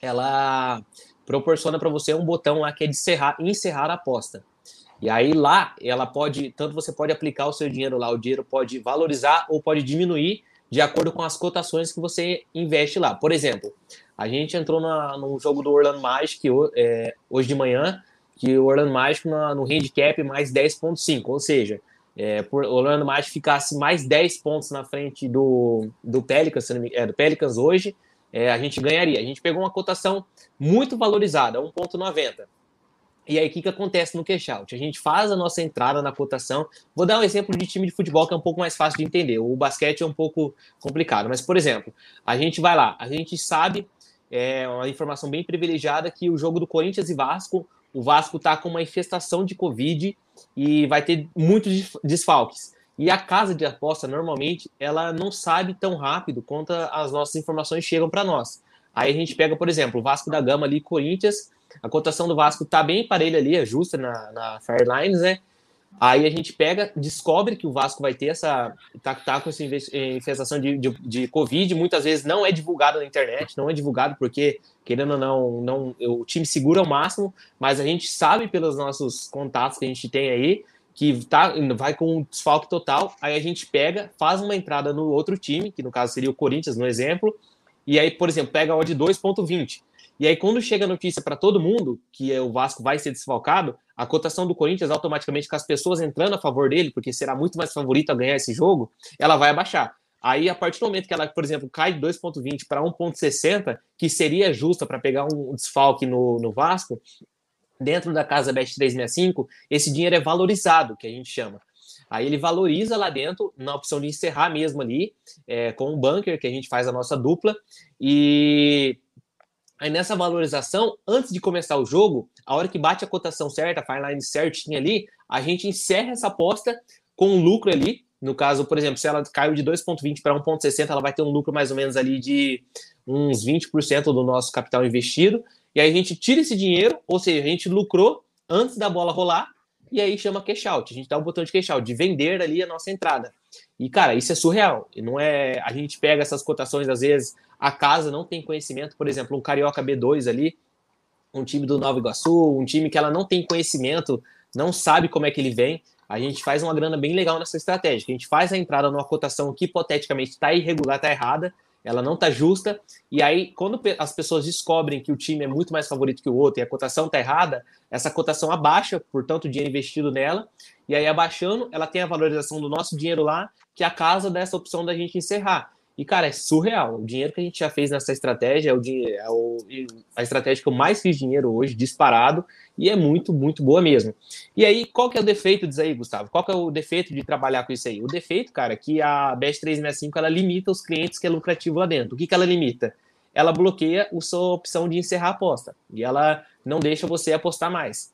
ela proporciona para você um botão lá que é de encerrar, encerrar a aposta. E aí lá ela pode, tanto você pode aplicar o seu dinheiro lá, o dinheiro pode valorizar ou pode diminuir de acordo com as cotações que você investe lá. Por exemplo, a gente entrou na, no jogo do Orlando Magic é, hoje de manhã, que o Orlando Magic no, handicap mais 10.5, ou seja, é, por Orlando Magic ficasse mais 10 pontos na frente do, do Pelicans, é, do Pelicans hoje, é, a gente ganharia. A gente pegou uma cotação muito valorizada, 1.90. E aí, o que, que acontece no cash out? A gente faz a nossa entrada na cotação. Vou dar um exemplo de time de futebol que é um pouco mais fácil de entender. O basquete é um pouco complicado, mas, por exemplo, a gente vai lá, a gente sabe, é uma informação bem privilegiada, que o jogo do Corinthians e Vasco, o Vasco está com uma infestação de Covid e vai ter muitos desfalques. E a casa de aposta, normalmente, ela não sabe tão rápido quanto as nossas informações chegam para nós. Aí a gente pega, por exemplo, o Vasco da Gama ali, Corinthians, a cotação do Vasco tá bem parelha ali, é justa na, na Fairlines, né? Aí a gente pega, descobre que o Vasco vai ter essa. tá, tá com essa infestação de, de, de, Covid, muitas vezes não é divulgado na internet, não é divulgado porque, querendo ou não, não, o time segura ao máximo, mas a gente sabe pelos nossos contatos que a gente tem aí que tá, vai com um desfalque total. Aí a gente pega, faz uma entrada no outro time, que no caso seria o Corinthians, no exemplo, e aí, por exemplo, pega a odd 2,20. E aí, quando chega a notícia para todo mundo que o Vasco vai ser desfalcado, a cotação do Corinthians, automaticamente, com as pessoas entrando a favor dele, porque será muito mais favorito a ganhar esse jogo, ela vai abaixar. Aí, a partir do momento que ela, por exemplo, cai de 2,20 para 1,60, que seria justa para pegar um desfalque no, no Vasco, dentro da casa Bet 365, esse dinheiro é valorizado, que a gente chama. Aí ele valoriza lá dentro, na opção de encerrar mesmo ali, é, com o bunker, que a gente faz a nossa dupla, e Aí nessa valorização, antes de começar o jogo, a hora que bate a cotação certa, a Fireline certinha ali, a gente encerra essa aposta com um lucro ali. No caso, por exemplo, se ela caiu de 2,20 para 1,60, ela vai ter um lucro mais ou menos ali de uns 20% do nosso capital investido. E aí a gente tira esse dinheiro, ou seja, a gente lucrou antes da bola rolar, e aí chama cash out. A gente dá o botão de cash out, de vender ali a nossa entrada. E, cara, isso é surreal. Não é. A gente pega essas cotações, às vezes, a casa não tem conhecimento, por exemplo, um Carioca B2 ali, um time do Nova Iguaçu, um time que ela não tem conhecimento, não sabe como é que ele vem. A gente faz uma grana bem legal nessa estratégia. A gente faz a entrada numa cotação que hipoteticamente está irregular, está errada, ela não está justa. E aí, quando as pessoas descobrem que o time é muito mais favorito que o outro e a cotação está errada, essa cotação abaixa, portanto, o dinheiro investido nela. E aí, abaixando, ela tem a valorização do nosso dinheiro lá, que é a casa dessa opção da gente encerrar. E, cara, é surreal. O dinheiro que a gente já fez nessa estratégia é, o, é o, a estratégia que eu mais fiz dinheiro hoje, disparado, e é muito, muito boa mesmo. E aí, qual que é o defeito disso aí, Gustavo? Qual que é o defeito de trabalhar com isso aí? O defeito, cara, é que a Best 365 ela limita os clientes que é lucrativo lá dentro. O que, que ela limita? Ela bloqueia a sua opção de encerrar a aposta. E ela não deixa você apostar mais.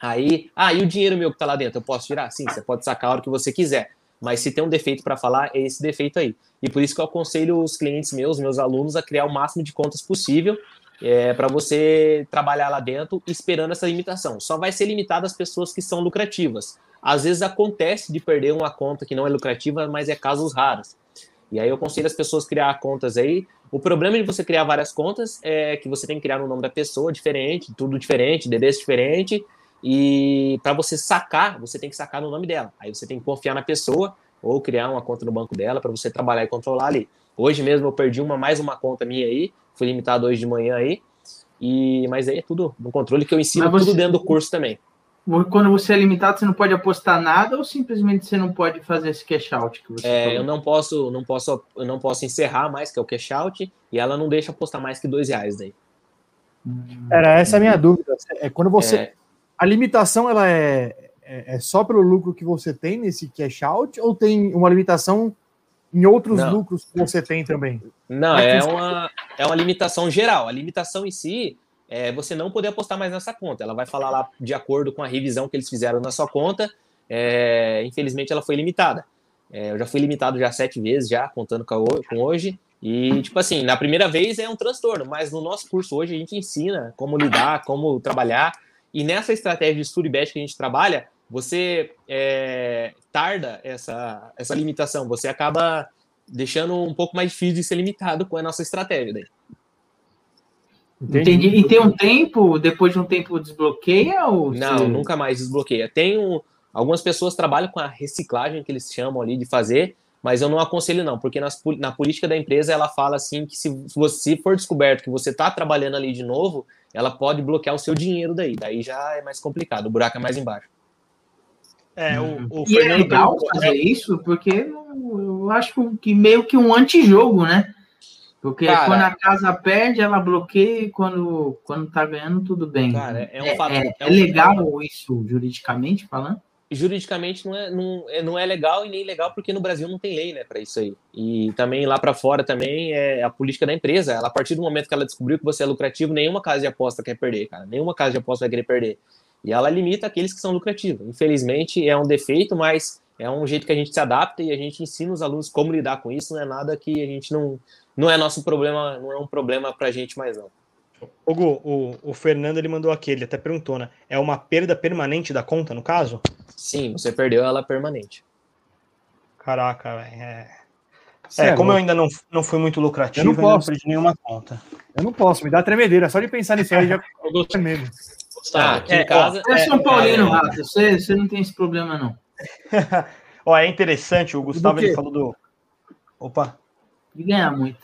Aí, ah, e o dinheiro meu que tá lá dentro, eu posso tirar? Sim, você pode sacar a hora que você quiser. Mas se tem um defeito para falar, é esse defeito aí. E por isso que eu aconselho os clientes meus, meus alunos, a criar o máximo de contas possível é, para você trabalhar lá dentro esperando essa limitação. Só vai ser limitado as pessoas que são lucrativas. Às vezes acontece de perder uma conta que não é lucrativa, mas é casos raros. E aí eu aconselho as pessoas a criar contas aí. O problema de você criar várias contas é que você tem que criar no nome da pessoa diferente, tudo diferente, endereço diferente. E para você sacar, você tem que sacar no nome dela. Aí você tem que confiar na pessoa ou criar uma conta no banco dela para você trabalhar e controlar ali. Hoje mesmo eu perdi uma mais uma conta minha aí, fui limitado hoje de manhã aí. E mas aí é tudo no controle que eu ensino você, tudo dentro do curso também. Quando você é limitado, você não pode apostar nada ou simplesmente você não pode fazer esse cash out que você é, eu não posso, não posso, eu não posso encerrar mais que é o cash out e ela não deixa apostar mais que dois reais daí. Era essa a minha dúvida. É quando você é, a limitação ela é, é, é, só pelo lucro que você tem nesse cash out ou tem uma limitação em outros não. lucros que você tem também? Não, é, é uma, é uma limitação geral. A limitação em si é você não poder apostar mais nessa conta. Ela vai falar lá de acordo com a revisão que eles fizeram na sua conta. É, infelizmente, ela foi limitada. É, eu já fui limitado já sete vezes, já contando com, com hoje. E, tipo assim, na primeira vez é um transtorno, mas no nosso curso hoje a gente ensina como lidar, como trabalhar. E nessa estratégia de estudo e bet que a gente trabalha, você é, tarda essa, essa limitação, você acaba deixando um pouco mais difícil de ser limitado com a nossa estratégia. Daí. Entendi. E tem um tempo, depois de um tempo desbloqueia ou Não, nunca mais desbloqueia. Tem um, algumas pessoas trabalham com a reciclagem que eles chamam ali de fazer, mas eu não aconselho não, porque nas na política da empresa ela fala assim que se você for descoberto que você está trabalhando ali de novo, ela pode bloquear o seu dinheiro daí. Daí já é mais complicado, o buraco é mais embaixo. É, o, o E é Fernando legal perguntou, fazer isso, porque eu acho que meio que um antijogo, né? Porque Cara- quando a casa perde, ela bloqueia e quando, quando tá ganhando, tudo bem. Cara, é um é, fato. é- é é um- legal isso, juridicamente falando? Juridicamente não é, não, é, não é legal e nem legal porque no Brasil não tem lei, né, para isso aí. E também lá para fora também é a política da empresa. Ela, a partir do momento que ela descobriu que você é lucrativo, nenhuma casa de aposta quer perder, cara. Nenhuma casa de aposta vai querer perder. E ela limita aqueles que são lucrativos. Infelizmente é um defeito, mas é um jeito que a gente se adapta e a gente ensina os alunos como lidar com isso. Não é nada que a gente não não é nosso problema, não é um problema pra gente mais não. Gu, o, o Fernando ele mandou aqui, ele até perguntou, né? É uma perda permanente da conta, no caso? Sim, você perdeu ela permanente. Caraca, velho. É, é, é como eu ainda não, não fui muito lucrativo, Eu eu não não posso. perdi nenhuma conta. Eu não posso, me dá tremedeira. Só de pensar nisso aí já Eu gosto- tremendo. Ah, aqui é, em casa. Você é São Paulino, é- Rato, você, você não tem esse problema, não. *laughs* Ó, é interessante, o Gustavo ele falou do. Opa, De ganhar muito.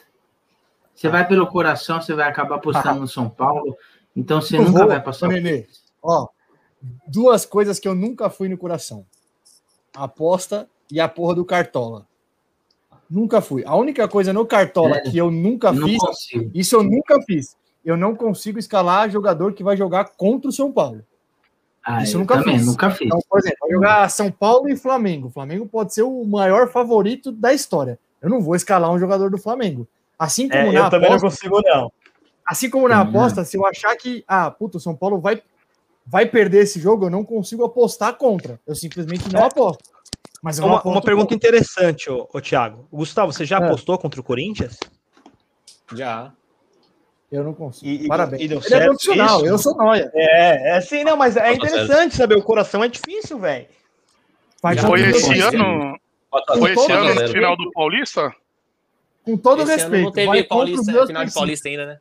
Você vai pelo coração, você vai acabar apostando no São Paulo, então você Eu nunca vou, vai passar. Nenê, Ó, duas coisas que eu nunca fui no coração: a aposta e a porra do cartola. Nunca fui. A única coisa no cartola Sério? que eu nunca fiz, consigo. isso eu nunca fiz. Eu não consigo escalar jogador que vai jogar contra o São Paulo. Ah, Isso eu nunca também, fiz. nunca fiz. Então, por exemplo, vai jogar São Paulo e Flamengo. O Flamengo pode ser o maior favorito da história. Eu não vou escalar um jogador do Flamengo. Assim como é, na eu também não aposta, consigo, não. assim como na Uhum. aposta, se eu achar que, ah, puta, o São Paulo vai, vai perder esse jogo, eu não consigo apostar contra. Eu simplesmente não É. aposto. Mas eu não Uma, uma pergunta contra. interessante, ô, ô Thiago. Gustavo, você já É. apostou contra o Corinthians? Já. Eu não consigo. E- Parabéns. e deu Ele é certo profissional, isso? eu sou noia. É, é sim, não, mas é Tá interessante saber. O coração é difícil, velho. Foi esse ano, 4 a foi esse 0. ano no 4 a 0. final do Paulista? Com todo Esse ano respeito. não teve Paulista, final de. Paulista ainda, né?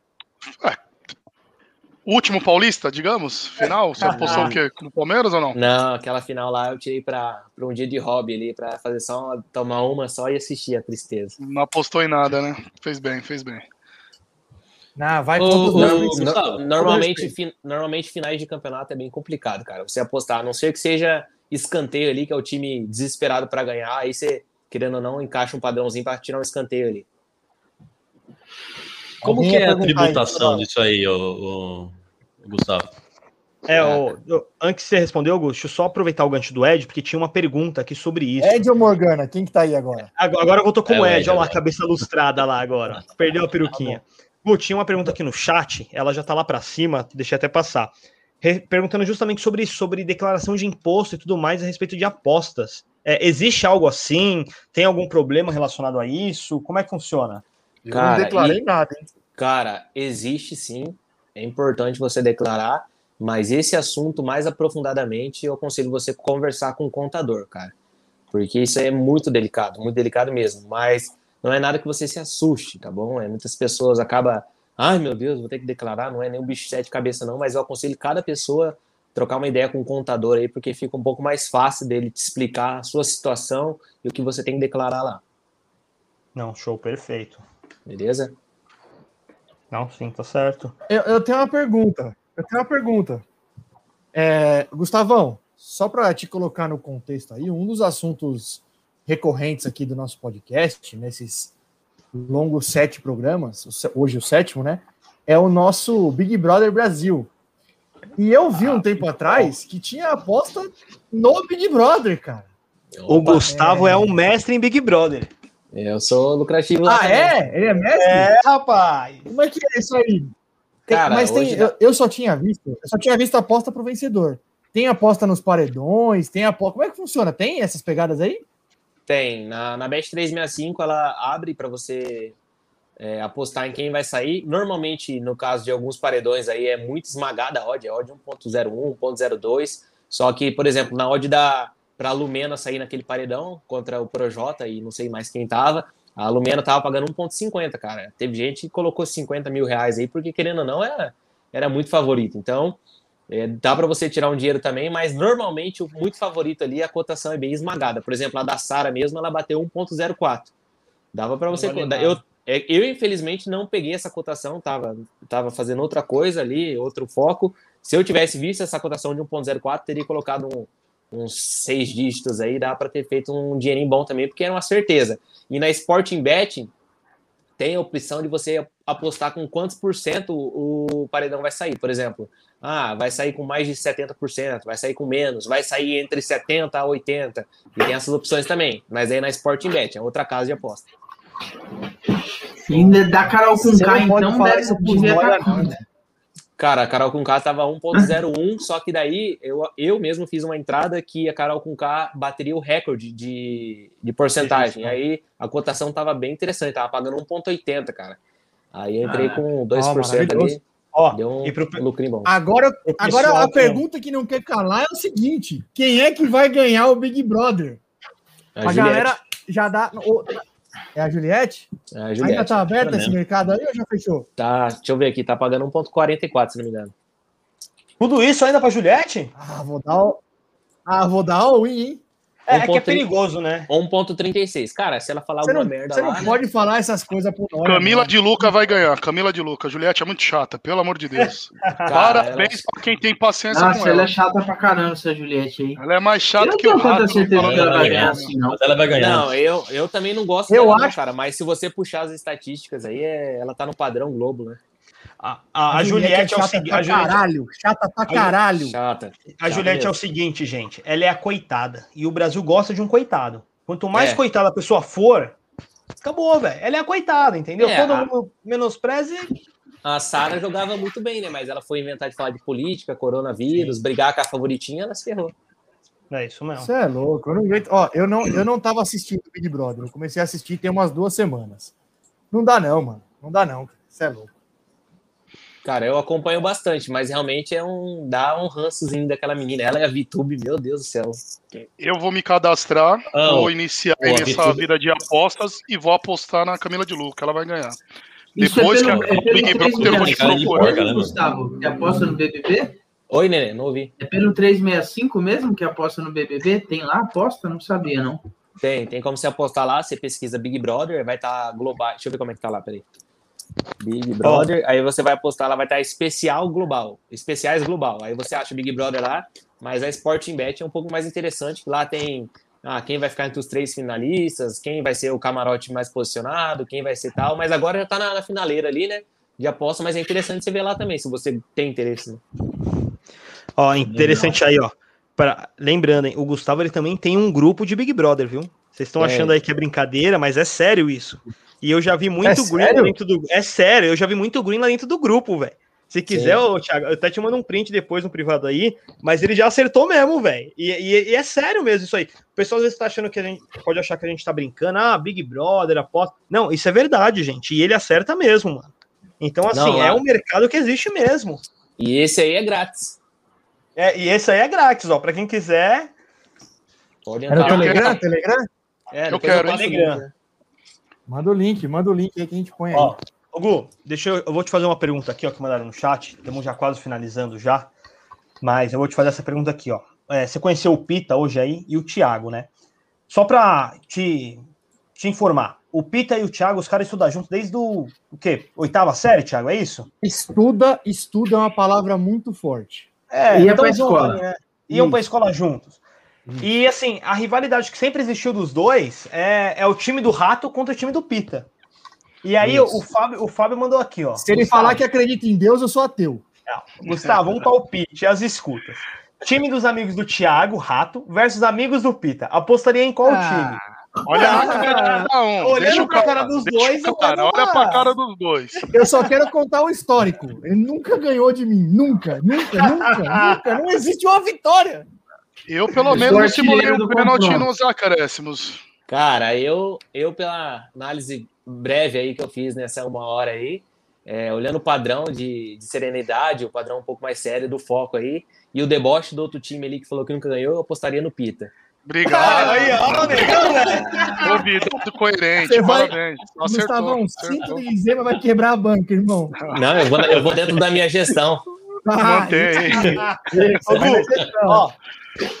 O último Paulista, digamos? Final? Você apostou o quê? No Palmeiras ou não? Não, aquela final lá eu tirei pra, pra um dia de hobby ali, pra fazer só uma, tomar uma só e assistir a tristeza. Não apostou em nada, né? Fez bem, fez bem. Não, vai ô, princípios. No- normalmente, fin- normalmente, finais de campeonato é bem complicado, cara. Você apostar, a não ser que seja escanteio ali, que é o time desesperado pra ganhar, aí você, querendo ou não, encaixa um padrãozinho pra tirar um escanteio ali. Como Alguém que é a tributação isso, disso aí, ô, ô, Gustavo? É, ô, ô, antes de você responder, Augusto, deixa eu só aproveitar o gancho do Ed, porque tinha uma pergunta aqui sobre isso. Ed ou Morgana? Quem que tá aí agora? Agora, agora voltou com É, o o Ed, Ed olha lá, agora. cabeça lustrada lá agora. *laughs* Perdeu a peruquinha. Gu, tinha uma pergunta aqui no chat, ela já tá lá pra cima, deixei até passar. Re- perguntando justamente sobre isso, sobre declaração de imposto e tudo mais a respeito de apostas. É, existe algo assim? Tem algum problema relacionado a isso? Como é que funciona? Eu Cara, não declarei e- nada, hein? Cara, existe sim, é importante você declarar, mas esse assunto mais aprofundadamente eu aconselho você conversar com o contador, cara. Porque isso aí é muito delicado, muito delicado mesmo, mas não é nada que você se assuste, tá bom? É, muitas pessoas acabam, ai meu Deus, vou ter que declarar, não é nem um bicho de sete cabeça não, mas eu aconselho cada pessoa trocar uma ideia com o contador aí, porque fica um pouco mais fácil dele te explicar a sua situação e o que você tem que declarar lá, Não, show, perfeito. Beleza? Não, sim, tá certo. Eu, eu tenho uma pergunta. Eu tenho uma pergunta. É, Gustavão, só para te colocar no contexto aí, um dos assuntos recorrentes aqui do nosso podcast, nesses longos sete programas, hoje o sétimo, né? É o nosso Big Brother Brasil. E eu vi um tempo atrás que tinha aposta no Big Brother, cara. O Opa, Gustavo é... um mestre em Big Brother. Eu sou lucrativo lá Ah, também. é? Ele é mestre? É, rapaz. Como é que é isso aí? Tem- Cara, mas tem, hoje- eu, eu só tinha visto, eu só tinha visto aposta pro vencedor. Tem aposta nos paredões, tem aposta. Como é que funciona? Tem essas pegadas aí? Tem. Na, na Bet 365, ela abre para você é, apostar em quem vai sair. Normalmente, no caso de alguns paredões aí, é muito esmagada a odd, é odd 1.01, 1.02. Só que, por exemplo, na odd da para Lumena sair naquele paredão contra o Projota e não sei mais quem tava, A Lumena tava pagando 1,50, cara. Teve gente que colocou 50 mil reais aí, porque querendo ou não, era, era muito favorito. Então, é, dá para você tirar um dinheiro também, mas normalmente o muito favorito ali, a cotação é bem esmagada. Por exemplo, a da Sara mesmo, ela bateu 1,04. Dava para você. vale eu, é, eu, infelizmente, não peguei essa cotação, tava, tava fazendo outra coisa ali, outro foco. Se eu tivesse visto essa cotação de 1,04, teria colocado um, uns seis dígitos aí, dá para ter feito um dinheirinho bom também, porque era uma certeza. E na Sporting Betting tem a opção de você apostar com quantos por cento o paredão vai sair. Por exemplo, ah, vai sair com mais de 70%, vai sair com menos, vai sair entre 70% a 80%. E tem essas opções também. Mas aí na Sporting Bet, é outra casa de aposta. E da Carol com K, então, deve pros Cara, a Carol com K tava 1.01, só que daí eu, eu mesmo fiz uma entrada que a Carol com K bateria o recorde de, de porcentagem. Aí a cotação tava bem interessante, tava pagando 1.80, cara. Aí eu entrei Ah. com 2% Ó, ali. Ó, deu um e pro, lucrinho bom. Agora, agora pessoal a que- pergunta que não quer calar é o seguinte: quem é que vai ganhar o Big Brother? A, A, galera já dá. É a Juliette? A Ainda Juliette. tá aberto tá esse mercado aí ou já fechou? Tá, deixa eu ver aqui, tá pagando 1.44, se não me engano. tudo isso ainda pra Juliette? Ah, vou dar o. Ah, vou dar all-in, hein? É, é que é 1.30. perigoso, né? 1.36. Cara, se ela falar Você alguma não, merda você lá, não né? pode falar essas coisas pro Noia. Camila não. de Luca vai ganhar. Camila de Luca. Juliette é muito chata, pelo amor de Deus. *laughs* Cara, Parabéns pra quem tem paciência Nossa, com ela ela. é chata pra caramba, essa Juliette aí. Ela é mais Eu chata não que o tenho tanta rato. certeza falando que ela vai ganhar assim, não. Ela vai ganhar. Não, eu, eu também não gosto Eu dela, não, acho- cara, mas se você puxar as estatísticas aí, é- ela tá no padrão Globo, né? A, a- a Juliette é o chata seguinte. pra A Juliette, caralho. Chata pra caralho. Chata. a Juliette é o seguinte, gente. Ela é a coitada. E o Brasil gosta de um coitado. Quanto mais É. coitada a pessoa for, acabou, velho. Ela é a coitada, entendeu? É, Todo a- mundo menospreza e A Sara jogava muito bem, né? Mas ela foi inventar de falar de política, coronavírus, brigar com a favoritinha, ela se ferrou. É isso mesmo. Você é louco. Eu não aguento. Ó, eu não, eu não tava assistindo o Big Brother. Eu comecei a assistir tem umas duas semanas. Não dá, não, mano. Não dá, não. Você é louco. Cara, eu acompanho bastante, mas realmente é um. dá um rançozinho daquela menina. Ela e a VTube, meu Deus do céu. Eu vou me cadastrar, Ah, vou iniciar nessa Vitor. vida de apostas e vou apostar na Camila de Luca. Ela vai ganhar. Isso Depois é que pelo, acabar é o pelo Big Brother, eu vou te 365, procurar. Gustavo, que aposta no BBB? Oi, Nenê, não ouvi. É pelo 365 mesmo que aposta no BBB? Tem lá aposta? Não sabia, não. Tem, tem como você apostar lá, você pesquisa Big Brother, vai estar global. Deixa eu ver como é que tá lá, peraí. Big Brother, aí você vai apostar lá, vai estar especial global, especiais global. Aí você acha o Big Brother lá, mas a Sporting Bet é um pouco mais interessante, lá tem ah, quem vai ficar entre os três finalistas, quem vai ser o camarote mais posicionado, quem vai ser tal, mas agora já tá na, na finaleira ali, né? De aposta, mas é interessante você ver lá também, se você tem interesse. Né? Ó, interessante aí, ó. Pra, lembrando, hein, o Gustavo ele também tem um grupo de Big Brother, viu? Vocês estão É. achando aí que é brincadeira, mas é sério isso. E eu já vi muito É green sério? dentro do. É sério, eu já vi muito green lá dentro do grupo, velho. Se quiser, ô, Thiago, eu até te mando um print depois no privado aí, mas ele já acertou mesmo, velho. E, e- e é sério mesmo isso aí. O pessoal às vezes tá achando que a gente pode achar que a gente tá brincando, ah, Big Brother, aposta. Não, isso é verdade, gente. E ele acerta mesmo, mano. Então, assim, Não, é lá- um mercado que existe mesmo. E esse aí é grátis. É, e esse aí é grátis, ó. Pra quem quiser, Pode É no entrar. Telegram? Telegram? É, Eu quero, né? Manda o link, manda o link aí que a gente põe aí. Ó, ô Gu, deixa eu, eu vou te fazer uma pergunta aqui, ó, que mandaram no chat. Estamos já quase finalizando já. Mas eu vou te fazer essa pergunta aqui, ó. É, você conheceu o Pita hoje aí e o Thiago, né? Só pra te, te informar, o Pita e o Thiago, os caras estudam juntos desde o, o quê? Oitava série, Thiago, é isso? Estuda, estuda é uma palavra muito forte. É, Ia pra junto escola. ali, né? Iam pra escola juntos. E assim, a rivalidade que sempre existiu dos dois é, é o time do Rato contra o time do Pita. E aí Isso. o Fábio, o Fábio mandou aqui, ó. Se ele Gustavo, falar que acredita em Deus, eu sou ateu. Gustavo, um palpite, as escutas. Time dos amigos do Thiago, Rato, versus amigos do Pita. Apostaria em qual time? Olha Ah, na cara de cada um. olhando Deixa o pra cara dos dois, cara, olha pra cara dos dois. Eu só quero contar o histórico. Ele nunca ganhou de mim. Nunca, nunca, nunca, nunca. Não existe uma vitória. Eu, pelo Eu menos, não simulei do pênalti confronto. nos acréscimos. Cara, eu, eu pela análise breve aí que eu fiz nessa uma hora aí, é, olhando o padrão de, de serenidade, o padrão um pouco mais sério do foco aí, e o deboche do outro time ali que falou que nunca ganhou, eu apostaria no Pita. Obrigado. *laughs* Aí, ó, negão, velho. Convidado coerente, Você vai- parabéns. Gustavão, Acertou. cinto acertou. de Zema vai quebrar a banca, irmão. Não, eu vou, eu vou dentro da minha gestão. Ah, Mantém. Ô, vai. Ó,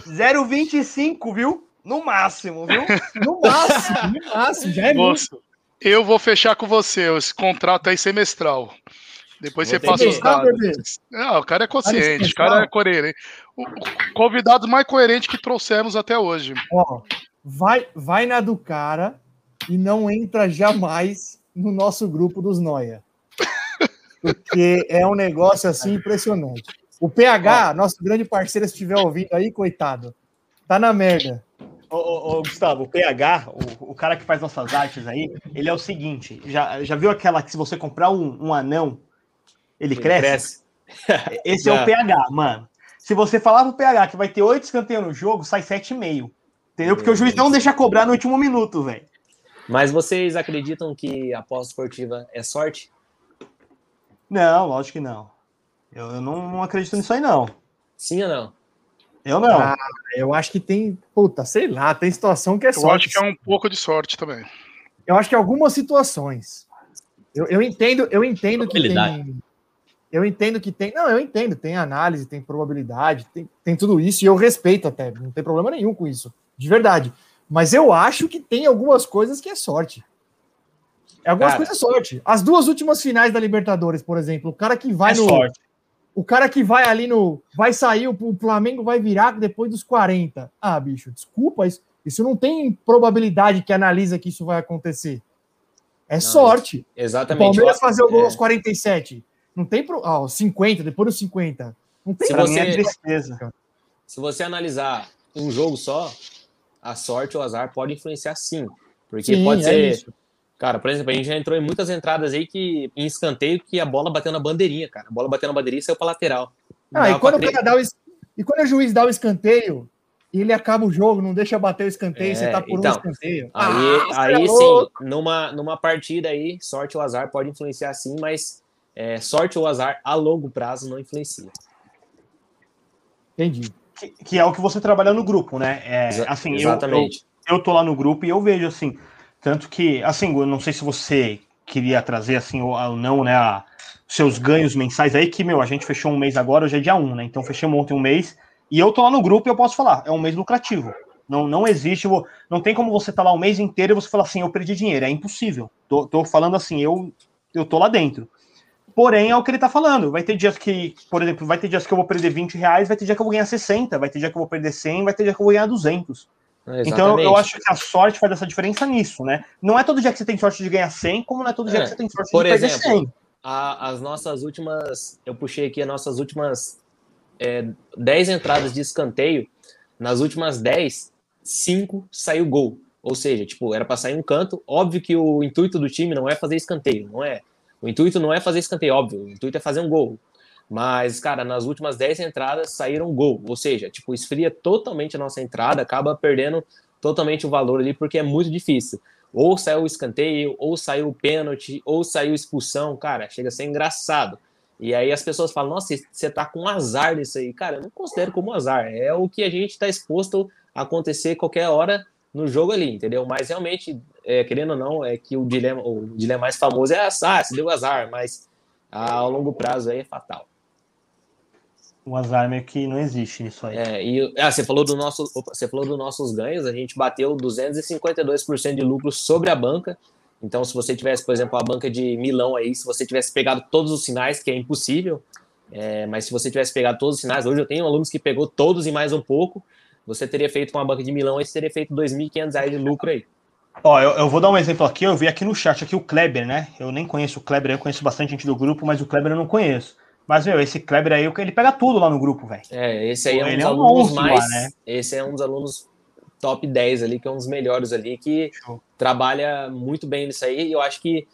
0,25, viu? No máximo, viu? No *laughs* máximo, no máximo, já é muito. Moço, eu vou fechar com você esse contrato aí semestral. Depois Vou você passa os Ah, dados. Não, o cara é consciente, o cara é coerente. O, o convidado mais coerente que trouxemos até hoje. Ó, vai, vai na do cara e não entra jamais no nosso grupo dos Noia. *laughs* Porque é um negócio assim impressionante. O PH, nosso grande parceiro, se estiver ouvindo aí, coitado, tá na merda. Ô, ô, ô, Gustavo, o PH, o, o cara que faz nossas artes aí, ele é o seguinte: já, já viu aquela que se você comprar um, um anão, ele Ele cresce? *laughs* Esse é Já. o PH, mano. Se você falar pro PH que vai ter oito escanteios no jogo, sai 7,5. Entendeu? Porque o juiz não deixa cobrar no último minuto, velho. Mas vocês acreditam que a aposta esportiva é sorte? Não, lógico que não. Eu, eu não, não acredito nisso aí, não. Sim ou não? Eu não. Ah, eu acho que tem, puta, sei lá, tem situação que é Eu sorte. acho que é um pouco de sorte também. Eu acho que algumas situações. Eu, eu entendo, eu entendo que Probabilidade. tem. Eu entendo que tem. Não, eu entendo, tem análise, tem probabilidade, tem, tem tudo isso, e eu respeito até, não tem problema nenhum com isso, de verdade. Mas eu acho que tem algumas coisas que é sorte. É algumas Cara. coisas é sorte. As duas últimas finais da Libertadores, por exemplo, o cara que vai é no. sorte. O cara que vai ali no. Vai sair, o o Flamengo vai virar depois dos 40. Ah, bicho, desculpa, isso, isso não tem probabilidade que analisa que isso vai acontecer. É sorte. O Exatamente. Palmeiras Ó, fazer o gol é, aos 47. Não tem. Pro... Ah, aos 50, depois dos 50. Não tem Se você- é tristeza. se você analisar um jogo só, a sorte ou o azar pode influenciar sim. Porque Sim, pode é ser. isso. Cara, por exemplo, a gente já entrou em muitas entradas aí que em escanteio que a bola bateu na bandeirinha, cara. A bola bateu na bandeirinha e saiu pra lateral. Ah, e quando, o cara dá o, es- e quando o juiz dá o escanteio e ele acaba o jogo, não deixa bater o escanteio, É, você tá por então, um escanteio. Aí, Ah, aí é sim, numa, numa partida aí, sorte ou azar pode influenciar sim, mas é, sorte ou azar a longo prazo não influencia. Entendi. Que, que é o que você trabalha no grupo, né? É, Exa- assim, eu, eu, Exatamente. eu tô lá no grupo e eu vejo assim, tanto que, assim, eu não sei se você queria trazer assim ou, ou não, né, a- seus ganhos mensais aí, que, meu, a gente fechou um mês agora, hoje é dia 1, né? Então fechamos ontem um mês, e eu tô lá no grupo e eu posso falar, é um mês lucrativo. Não, não existe, não tem como você estar lá o mês inteiro e você falar assim, eu perdi dinheiro, é impossível. Tô, tô falando assim, eu, eu tô lá dentro. Porém, é o que ele tá falando. Vai ter dias que, por exemplo, vai ter dias que eu vou perder 20 reais, vai ter dia que eu vou ganhar 60, vai ter dia que eu vou perder 100, vai ter dia que eu vou ganhar 200. Então eu- acho que a sorte faz essa diferença nisso, né? Não é todo dia que você tem sorte de ganhar 100, como não é todo dia É, que você tem sorte por de perder exemplo, 100. a- as nossas últimas. Eu puxei aqui as nossas últimas é, 10 entradas de escanteio. Nas últimas 10, 5 saiu gol. Ou seja, tipo, era para sair um canto. Óbvio que o intuito do time não é fazer escanteio, não é. O intuito não é fazer escanteio, óbvio. O intuito é fazer um gol. Mas, cara, nas últimas 10 entradas saíram gol. Ou seja, tipo, esfria totalmente a nossa entrada, acaba perdendo totalmente o valor ali, porque é muito difícil. Ou saiu o escanteio, ou saiu o pênalti, ou saiu expulsão. Cara, chega a ser engraçado. E aí as pessoas falam, nossa, você tá com azar nisso aí. Cara, eu não considero como azar. É o que a gente está exposto a acontecer qualquer hora no jogo ali, entendeu? Mas realmente, é, querendo ou não, é que o dilema, o dilema mais famoso é azar, se deu azar, mas ah, ao longo prazo aí é fatal. O azar meio que não existe nisso aí. É, e ah, você falou do nosso, opa, você falou dos nossos ganhos, a gente bateu 252% de lucro sobre a banca. Então, se você tivesse, por exemplo, a banca de Milão aí, se você tivesse pegado todos os sinais, que é impossível, é, mas se você tivesse pegado todos os sinais, hoje eu tenho alunos que pegou todos e mais um pouco, você teria feito com a banca de Milão aí, você teria feito 2.500 reais de lucro aí. Ó, eu, eu vou dar um exemplo aqui, eu vi aqui no chat aqui o Kleber, né? Eu nem conheço o Kleber, eu conheço bastante gente do grupo, mas o Kleber eu não conheço. Mas, meu, esse Kleber aí, ele pega tudo lá no grupo, velho. É, esse aí é um dos é um alunos monstro lá, mais. né? Esse é um dos alunos top 10 ali, que é um dos melhores ali, que Show. trabalha muito bem nisso aí. E eu acho que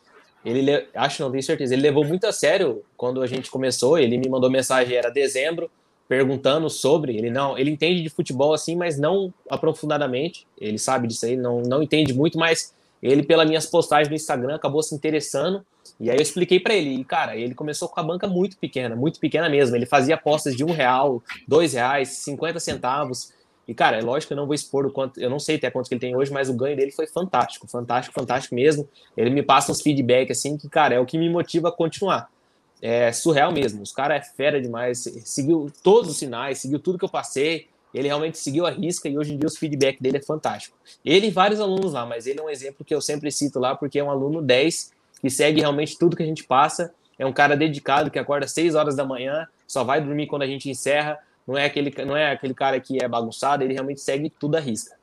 ele. le- Acho, não tenho certeza. Ele levou muito a sério quando a gente começou. Ele me mandou mensagem, era dezembro, perguntando sobre. Ele não. Ele entende de futebol assim, mas não aprofundadamente. Ele sabe disso aí, não, não entende muito, mas ele, pelas minhas postagens no Instagram, acabou se interessando. E aí eu expliquei para ele, e cara, ele começou com a banca muito pequena, muito pequena mesmo. Ele fazia apostas de um real, dois reais, 50 centavos. E, cara, é lógico que eu não vou expor o quanto, eu não sei até quanto que ele tem hoje, mas o ganho dele foi fantástico, fantástico, fantástico mesmo. Ele me passa uns feedback, assim, que, cara, é o que me motiva a continuar. É surreal mesmo. Os caras é fera demais, seguiu todos os sinais, seguiu tudo que eu passei. Ele realmente seguiu a risca e hoje em dia os feedback dele é fantástico. Ele e vários alunos lá, mas ele é um exemplo que eu sempre cito lá, porque é um aluno 10 que segue realmente tudo que a gente passa. É um cara dedicado que acorda às 6 horas da manhã, só vai dormir quando a gente encerra. Não é aquele, não é aquele cara que é bagunçado, ele realmente segue tudo à risca.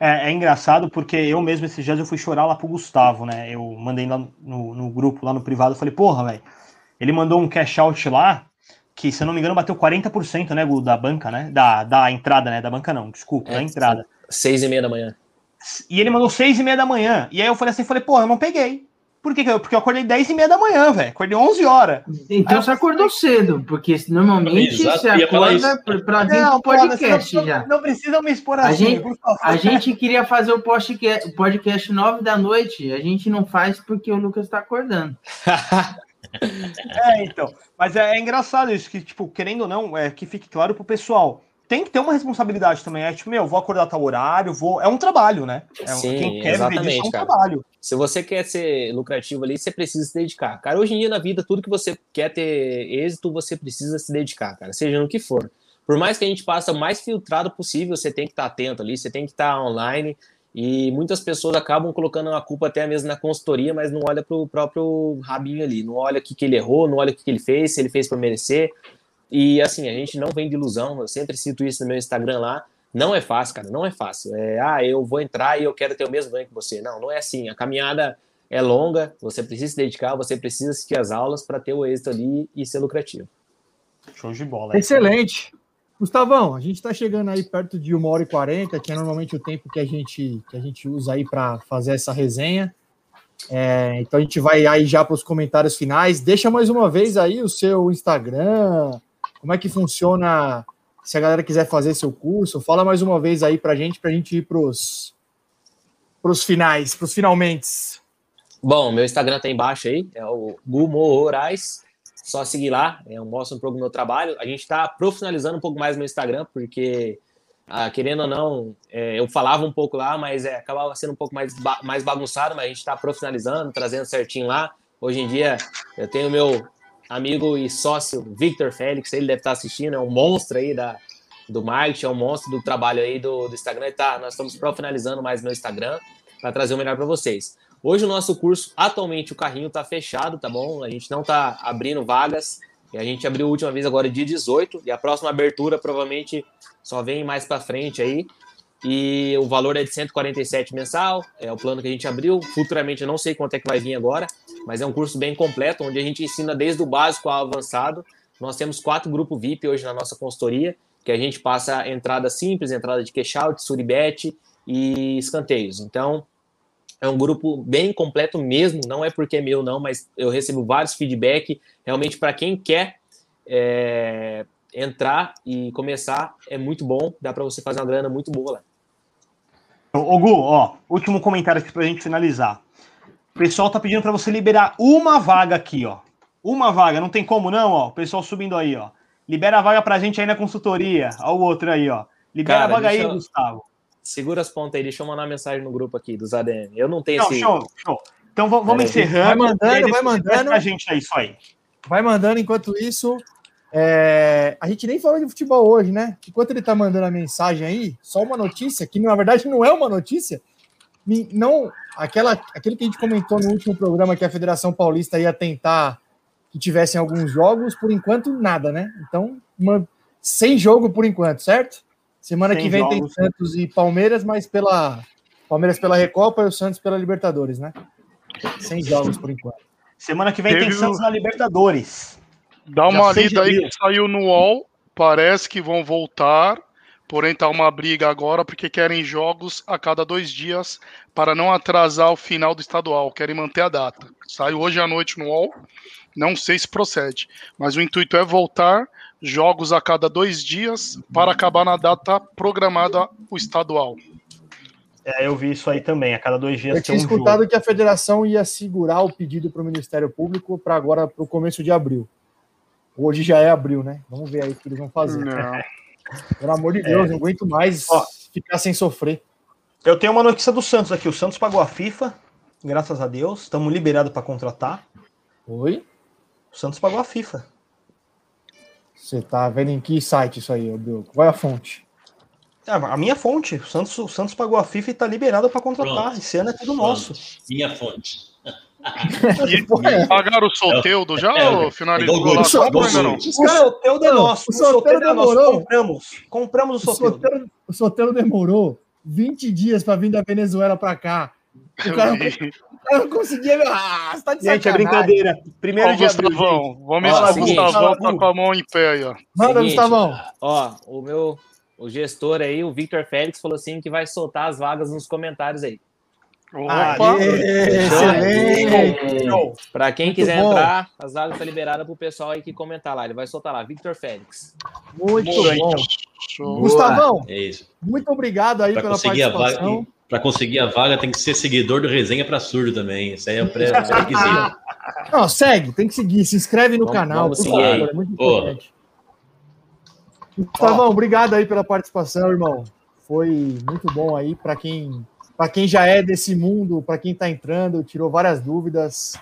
É, é, engraçado porque eu mesmo esses dias eu fui chorar lá pro Gustavo, né? Eu mandei lá no, no grupo, lá no privado, falei, porra, velho, ele mandou um cash out lá que, se eu não me engano, bateu 40%, né, da banca, né? Da, da entrada, né? Da banca não, desculpa, é, da entrada. Seis e meia da manhã. E ele mandou seis e meia da manhã. E aí eu falei assim, falei, pô, eu não peguei. Por que, Porque eu acordei 10 e meia da manhã, velho. Acordei 11 horas. Então aí você acordou cedo, porque normalmente Exato, você acorda para vir não, podcast não, já. Não precisa me expor assim, a gente, por favor. A gente queria fazer o podcast, podcast 9 da noite. A gente não faz porque o Lucas está acordando. *laughs* é, então. Mas é, é, engraçado isso, que, tipo, querendo ou não, é que fique claro pro pessoal. Tem que ter uma responsabilidade também. É tipo, meu, vou acordar tal horário, vou. É um trabalho, né? É, Sim, quem quer exatamente, disso, é um cara. trabalho. Se você quer ser lucrativo ali, você precisa se dedicar. Cara, hoje em dia na vida, tudo que você quer ter êxito, você precisa se dedicar, cara, seja no que for. Por mais que a gente passe o mais filtrado possível, você tem que estar atento ali, você tem que estar online. E muitas pessoas acabam colocando a culpa até mesmo na consultoria, mas não olha para o próprio rabinho ali, não olha o que, que ele errou, não olha o que, que ele fez, se ele fez por merecer. E assim, a gente não vem de ilusão, eu sempre cito isso no meu Instagram lá. Não é fácil, cara, não é fácil. É, ah, eu vou entrar e eu quero ter o mesmo ganho que você. Não, não é assim. A caminhada é longa, você precisa se dedicar, você precisa assistir as aulas para ter o êxito ali e ser lucrativo. Show de bola. Excelente. Gustavão, a gente está chegando aí perto de uma hora e quarenta, que é normalmente o tempo que a gente, que a gente usa aí para fazer essa resenha. É, então a gente vai aí já para os comentários finais. Deixa mais uma vez aí o seu Instagram, como é que funciona se a galera quiser fazer seu curso. Fala mais uma vez aí para a gente, para a gente ir para os finais, para os finalmente. Bom, meu Instagram tá embaixo aí, é o Gumorais. Só seguir lá, eu mostro um pouco do meu trabalho. A gente está profissionalizando um pouco mais no Instagram, porque, ah, querendo ou não, é, eu falava um pouco lá, mas é, acabava sendo um pouco mais, ba mais bagunçado, mas a gente está profissionalizando, trazendo certinho lá. Hoje em dia, eu tenho meu amigo e sócio Victor Félix, ele deve estar assistindo, é um monstro aí da, do marketing, é um monstro do trabalho aí do, do Instagram. tá, nós estamos profissionalizando mais no Instagram para trazer o melhor para vocês. Hoje o nosso curso, atualmente o carrinho está fechado, tá bom? A gente não está abrindo vagas. E a gente abriu a última vez agora dia 18 e a próxima abertura provavelmente só vem mais para frente aí. E o valor é de 147 mensal, é o plano que a gente abriu. Futuramente eu não sei quanto é que vai vir agora, mas é um curso bem completo, onde a gente ensina desde o básico ao avançado. Nós temos quatro grupos VIP hoje na nossa consultoria, que a gente passa entrada simples, entrada de cash out, suribet e escanteios. Então, é um grupo bem completo mesmo, não é porque é meu, não, mas eu recebo vários feedback. Realmente, para quem quer é, entrar e começar, é muito bom. Dá para você fazer uma grana muito boa lá. Ô, Gu, ó, último comentário aqui para a gente finalizar. O pessoal tá pedindo para você liberar uma vaga aqui, ó. Uma vaga, não tem como não, ó. O pessoal subindo aí, ó. Libera a vaga pra gente aí na consultoria. Olha o outro aí, ó. Libera Cara, a vaga aí, eu... Gustavo. Segura as pontas aí, deixa eu mandar uma mensagem no grupo aqui dos ADM. Eu não tenho não, esse. Show, show. Então vamos encerrando. Vai mandando, vai mandando. A gente é isso aí. Vai mandando enquanto isso. É... A gente nem falou de futebol hoje, né? Enquanto ele tá mandando a mensagem aí, só uma notícia, que na verdade não é uma notícia. Não, aquela, aquele que a gente comentou no último programa que a Federação Paulista ia tentar que tivessem alguns jogos, por enquanto nada, né? Então, uma, sem jogo por enquanto, certo? Semana Sem que vem jogos. tem Santos e Palmeiras, mas pela Palmeiras pela Recopa e o Santos pela Libertadores, né? Sem jogos por enquanto. Semana que vem Teve tem Santos o... na Libertadores. Dá uma lida aí que saiu no UOL. Parece que vão voltar, porém tá uma briga agora porque querem jogos a cada dois dias para não atrasar o final do estadual. Querem manter a data. Saiu hoje à noite no UOL. Não sei se procede, mas o intuito é voltar jogos a cada dois dias para acabar na data programada o estadual. É, eu vi isso aí também, a cada dois dias. Eu tinha um escutado jogo. que a federação ia segurar o pedido para o Ministério Público para agora, para o começo de abril. Hoje já é abril, né? Vamos ver aí o que eles vão fazer. Não. Pelo amor de Deus, não aguento mais Ó. ficar sem sofrer. Eu tenho uma notícia do Santos aqui. O Santos pagou a FIFA, graças a Deus. Estamos liberados para contratar. Oi? O Santos pagou a FIFA. Você tá vendo em que site isso aí, ô Bill? Qual é a fonte? É, a minha fonte. O Santos, o Santos pagou a FIFA e está liberado para contratar. Pronto. Esse ano é tudo nosso. Minha fonte. E Porra, é. pagaram o solteudo já É, ou é finalizou igual lá? Compra gol- ainda não? O sorteio é Não, nosso. o O sorteio sorteio é nosso. demorou. Compramos. Compramos o O sorteio. Sotero, o Sotero demorou 20 dias para vir da Venezuela para cá. O cara, o cara não conseguia. Ah, você tá de Gente, é brincadeira. Primeiro Ó, de abril. gente. Gustavão, vamos Ó, ver se o seguinte, Gustavão tá com a mão em pé aí, ó. Manda, Gustavão. Ó, o meu o gestor aí, o Victor Félix, falou assim que vai soltar as vagas nos comentários aí. Opa! Pra quem quiser entrar, as vagas estão liberadas pro pessoal aí que comentar lá. Ele vai soltar lá, Victor Félix. Muito Boa, bom. Show. Gustavão, É isso. muito obrigado aí Para pela participação. pra conseguir a vaga, tem que ser seguidor do Resenha pra Surdo também. Isso aí é o pré- pré-requisito. *laughs* Não, segue, tem que seguir, se inscreve no Vamos- canal, vamos seguir favor, é muito importante. Gustavão, obrigado aí pela participação, irmão. Foi muito bom aí para quem, para quem já é desse mundo, para quem está entrando, tirou várias dúvidas.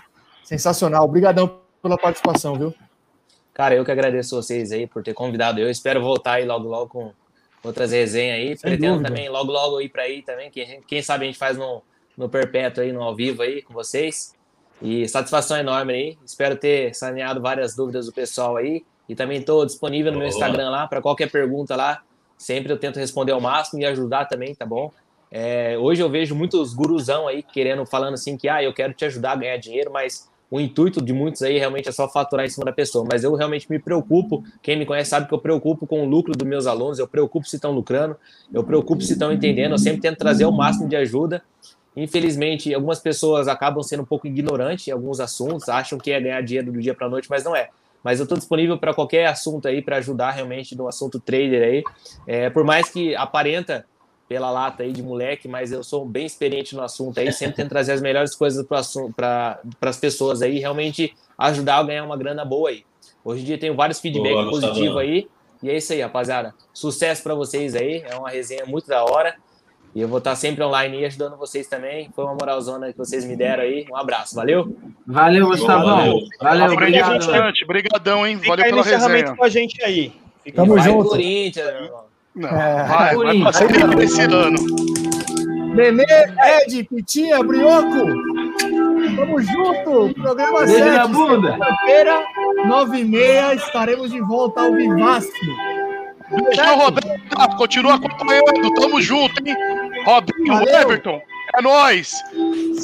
Sensacional. Obrigadão pela participação, viu? Cara, eu que agradeço vocês aí por ter convidado. Eu espero voltar aí logo logo com outras resenhas aí. Sem Pretendo dúvida. também logo logo ir para aí também. Quem, quem sabe a gente faz no, no perpétuo aí, no ao vivo aí com vocês. E satisfação enorme aí. Espero ter saneado várias dúvidas do pessoal aí. E também estou disponível no meu. Instagram lá para qualquer pergunta lá. Sempre eu tento responder ao máximo e ajudar também, tá bom? É, hoje eu vejo muitos guruzão aí querendo, falando assim que ah, eu quero te ajudar a ganhar dinheiro, mas o intuito de muitos aí realmente é só faturar em cima da pessoa. Mas eu realmente me preocupo, quem me conhece sabe que eu preocupo com o lucro dos meus alunos, eu preocupo se estão lucrando, eu preocupo se estão entendendo, eu sempre tento trazer o máximo de ajuda. Infelizmente, algumas pessoas acabam sendo um pouco ignorantes em alguns assuntos, acham que é ganhar dinheiro do dia para a noite, mas não é. Mas eu estou disponível para qualquer assunto aí, para ajudar realmente no assunto trader aí. É, por mais que aparenta pela lata aí de moleque, mas eu sou bem experiente no assunto aí, sempre tento trazer as melhores coisas para as pessoas aí, realmente ajudar a ganhar uma grana boa aí. Hoje em dia tenho vários feedbacks positivos aí, e é isso aí, rapaziada. Sucesso para vocês aí, é uma resenha muito da hora. E eu vou estar sempre online aí ajudando vocês também. Foi uma moralzona que vocês me deram aí. Um abraço, valeu? Valeu, Gustavão. Valeu. Valeu, Aprendi obrigado. bastante. Brigadão, hein? Fica Valeu pela encerramento resenha. com a gente aí. Fica Tamo junto. Corinthians, meu irmão. Não, É. vai, vai pra cima esse ano. Nenê, Ed, Pitinha, Brioco. Tamo junto. Programa Beijo 7. na bunda. Segunda-feira, 9h30, estaremos de volta ao Vivaço. Tchau, Roberto. Continua acompanhando. Tamo junto, hein? Robinho, Valeu. Everton. É nóis.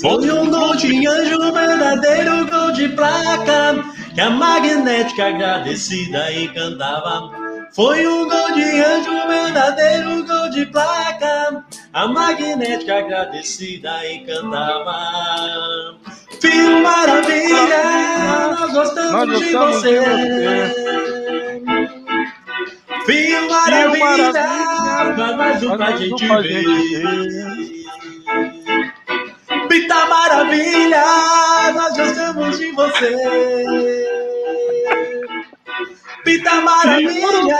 Foi um gol de anjo, um verdadeiro gol de placa, que a magnética agradecida encantava. Foi um gol de anjo, um verdadeiro gol de placa, a magnética agradecida encantava. Filho maravilha, nós gostamos, Nós de gostamos você. Filho maravilha, vai mais um pra gente ver. Pita Maravilha, nós gostamos de você. Pita Maravilha,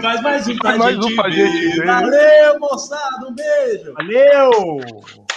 faz mais um pra, Mais um gente, pra gente. Valeu, moçada, um beijo. Valeu!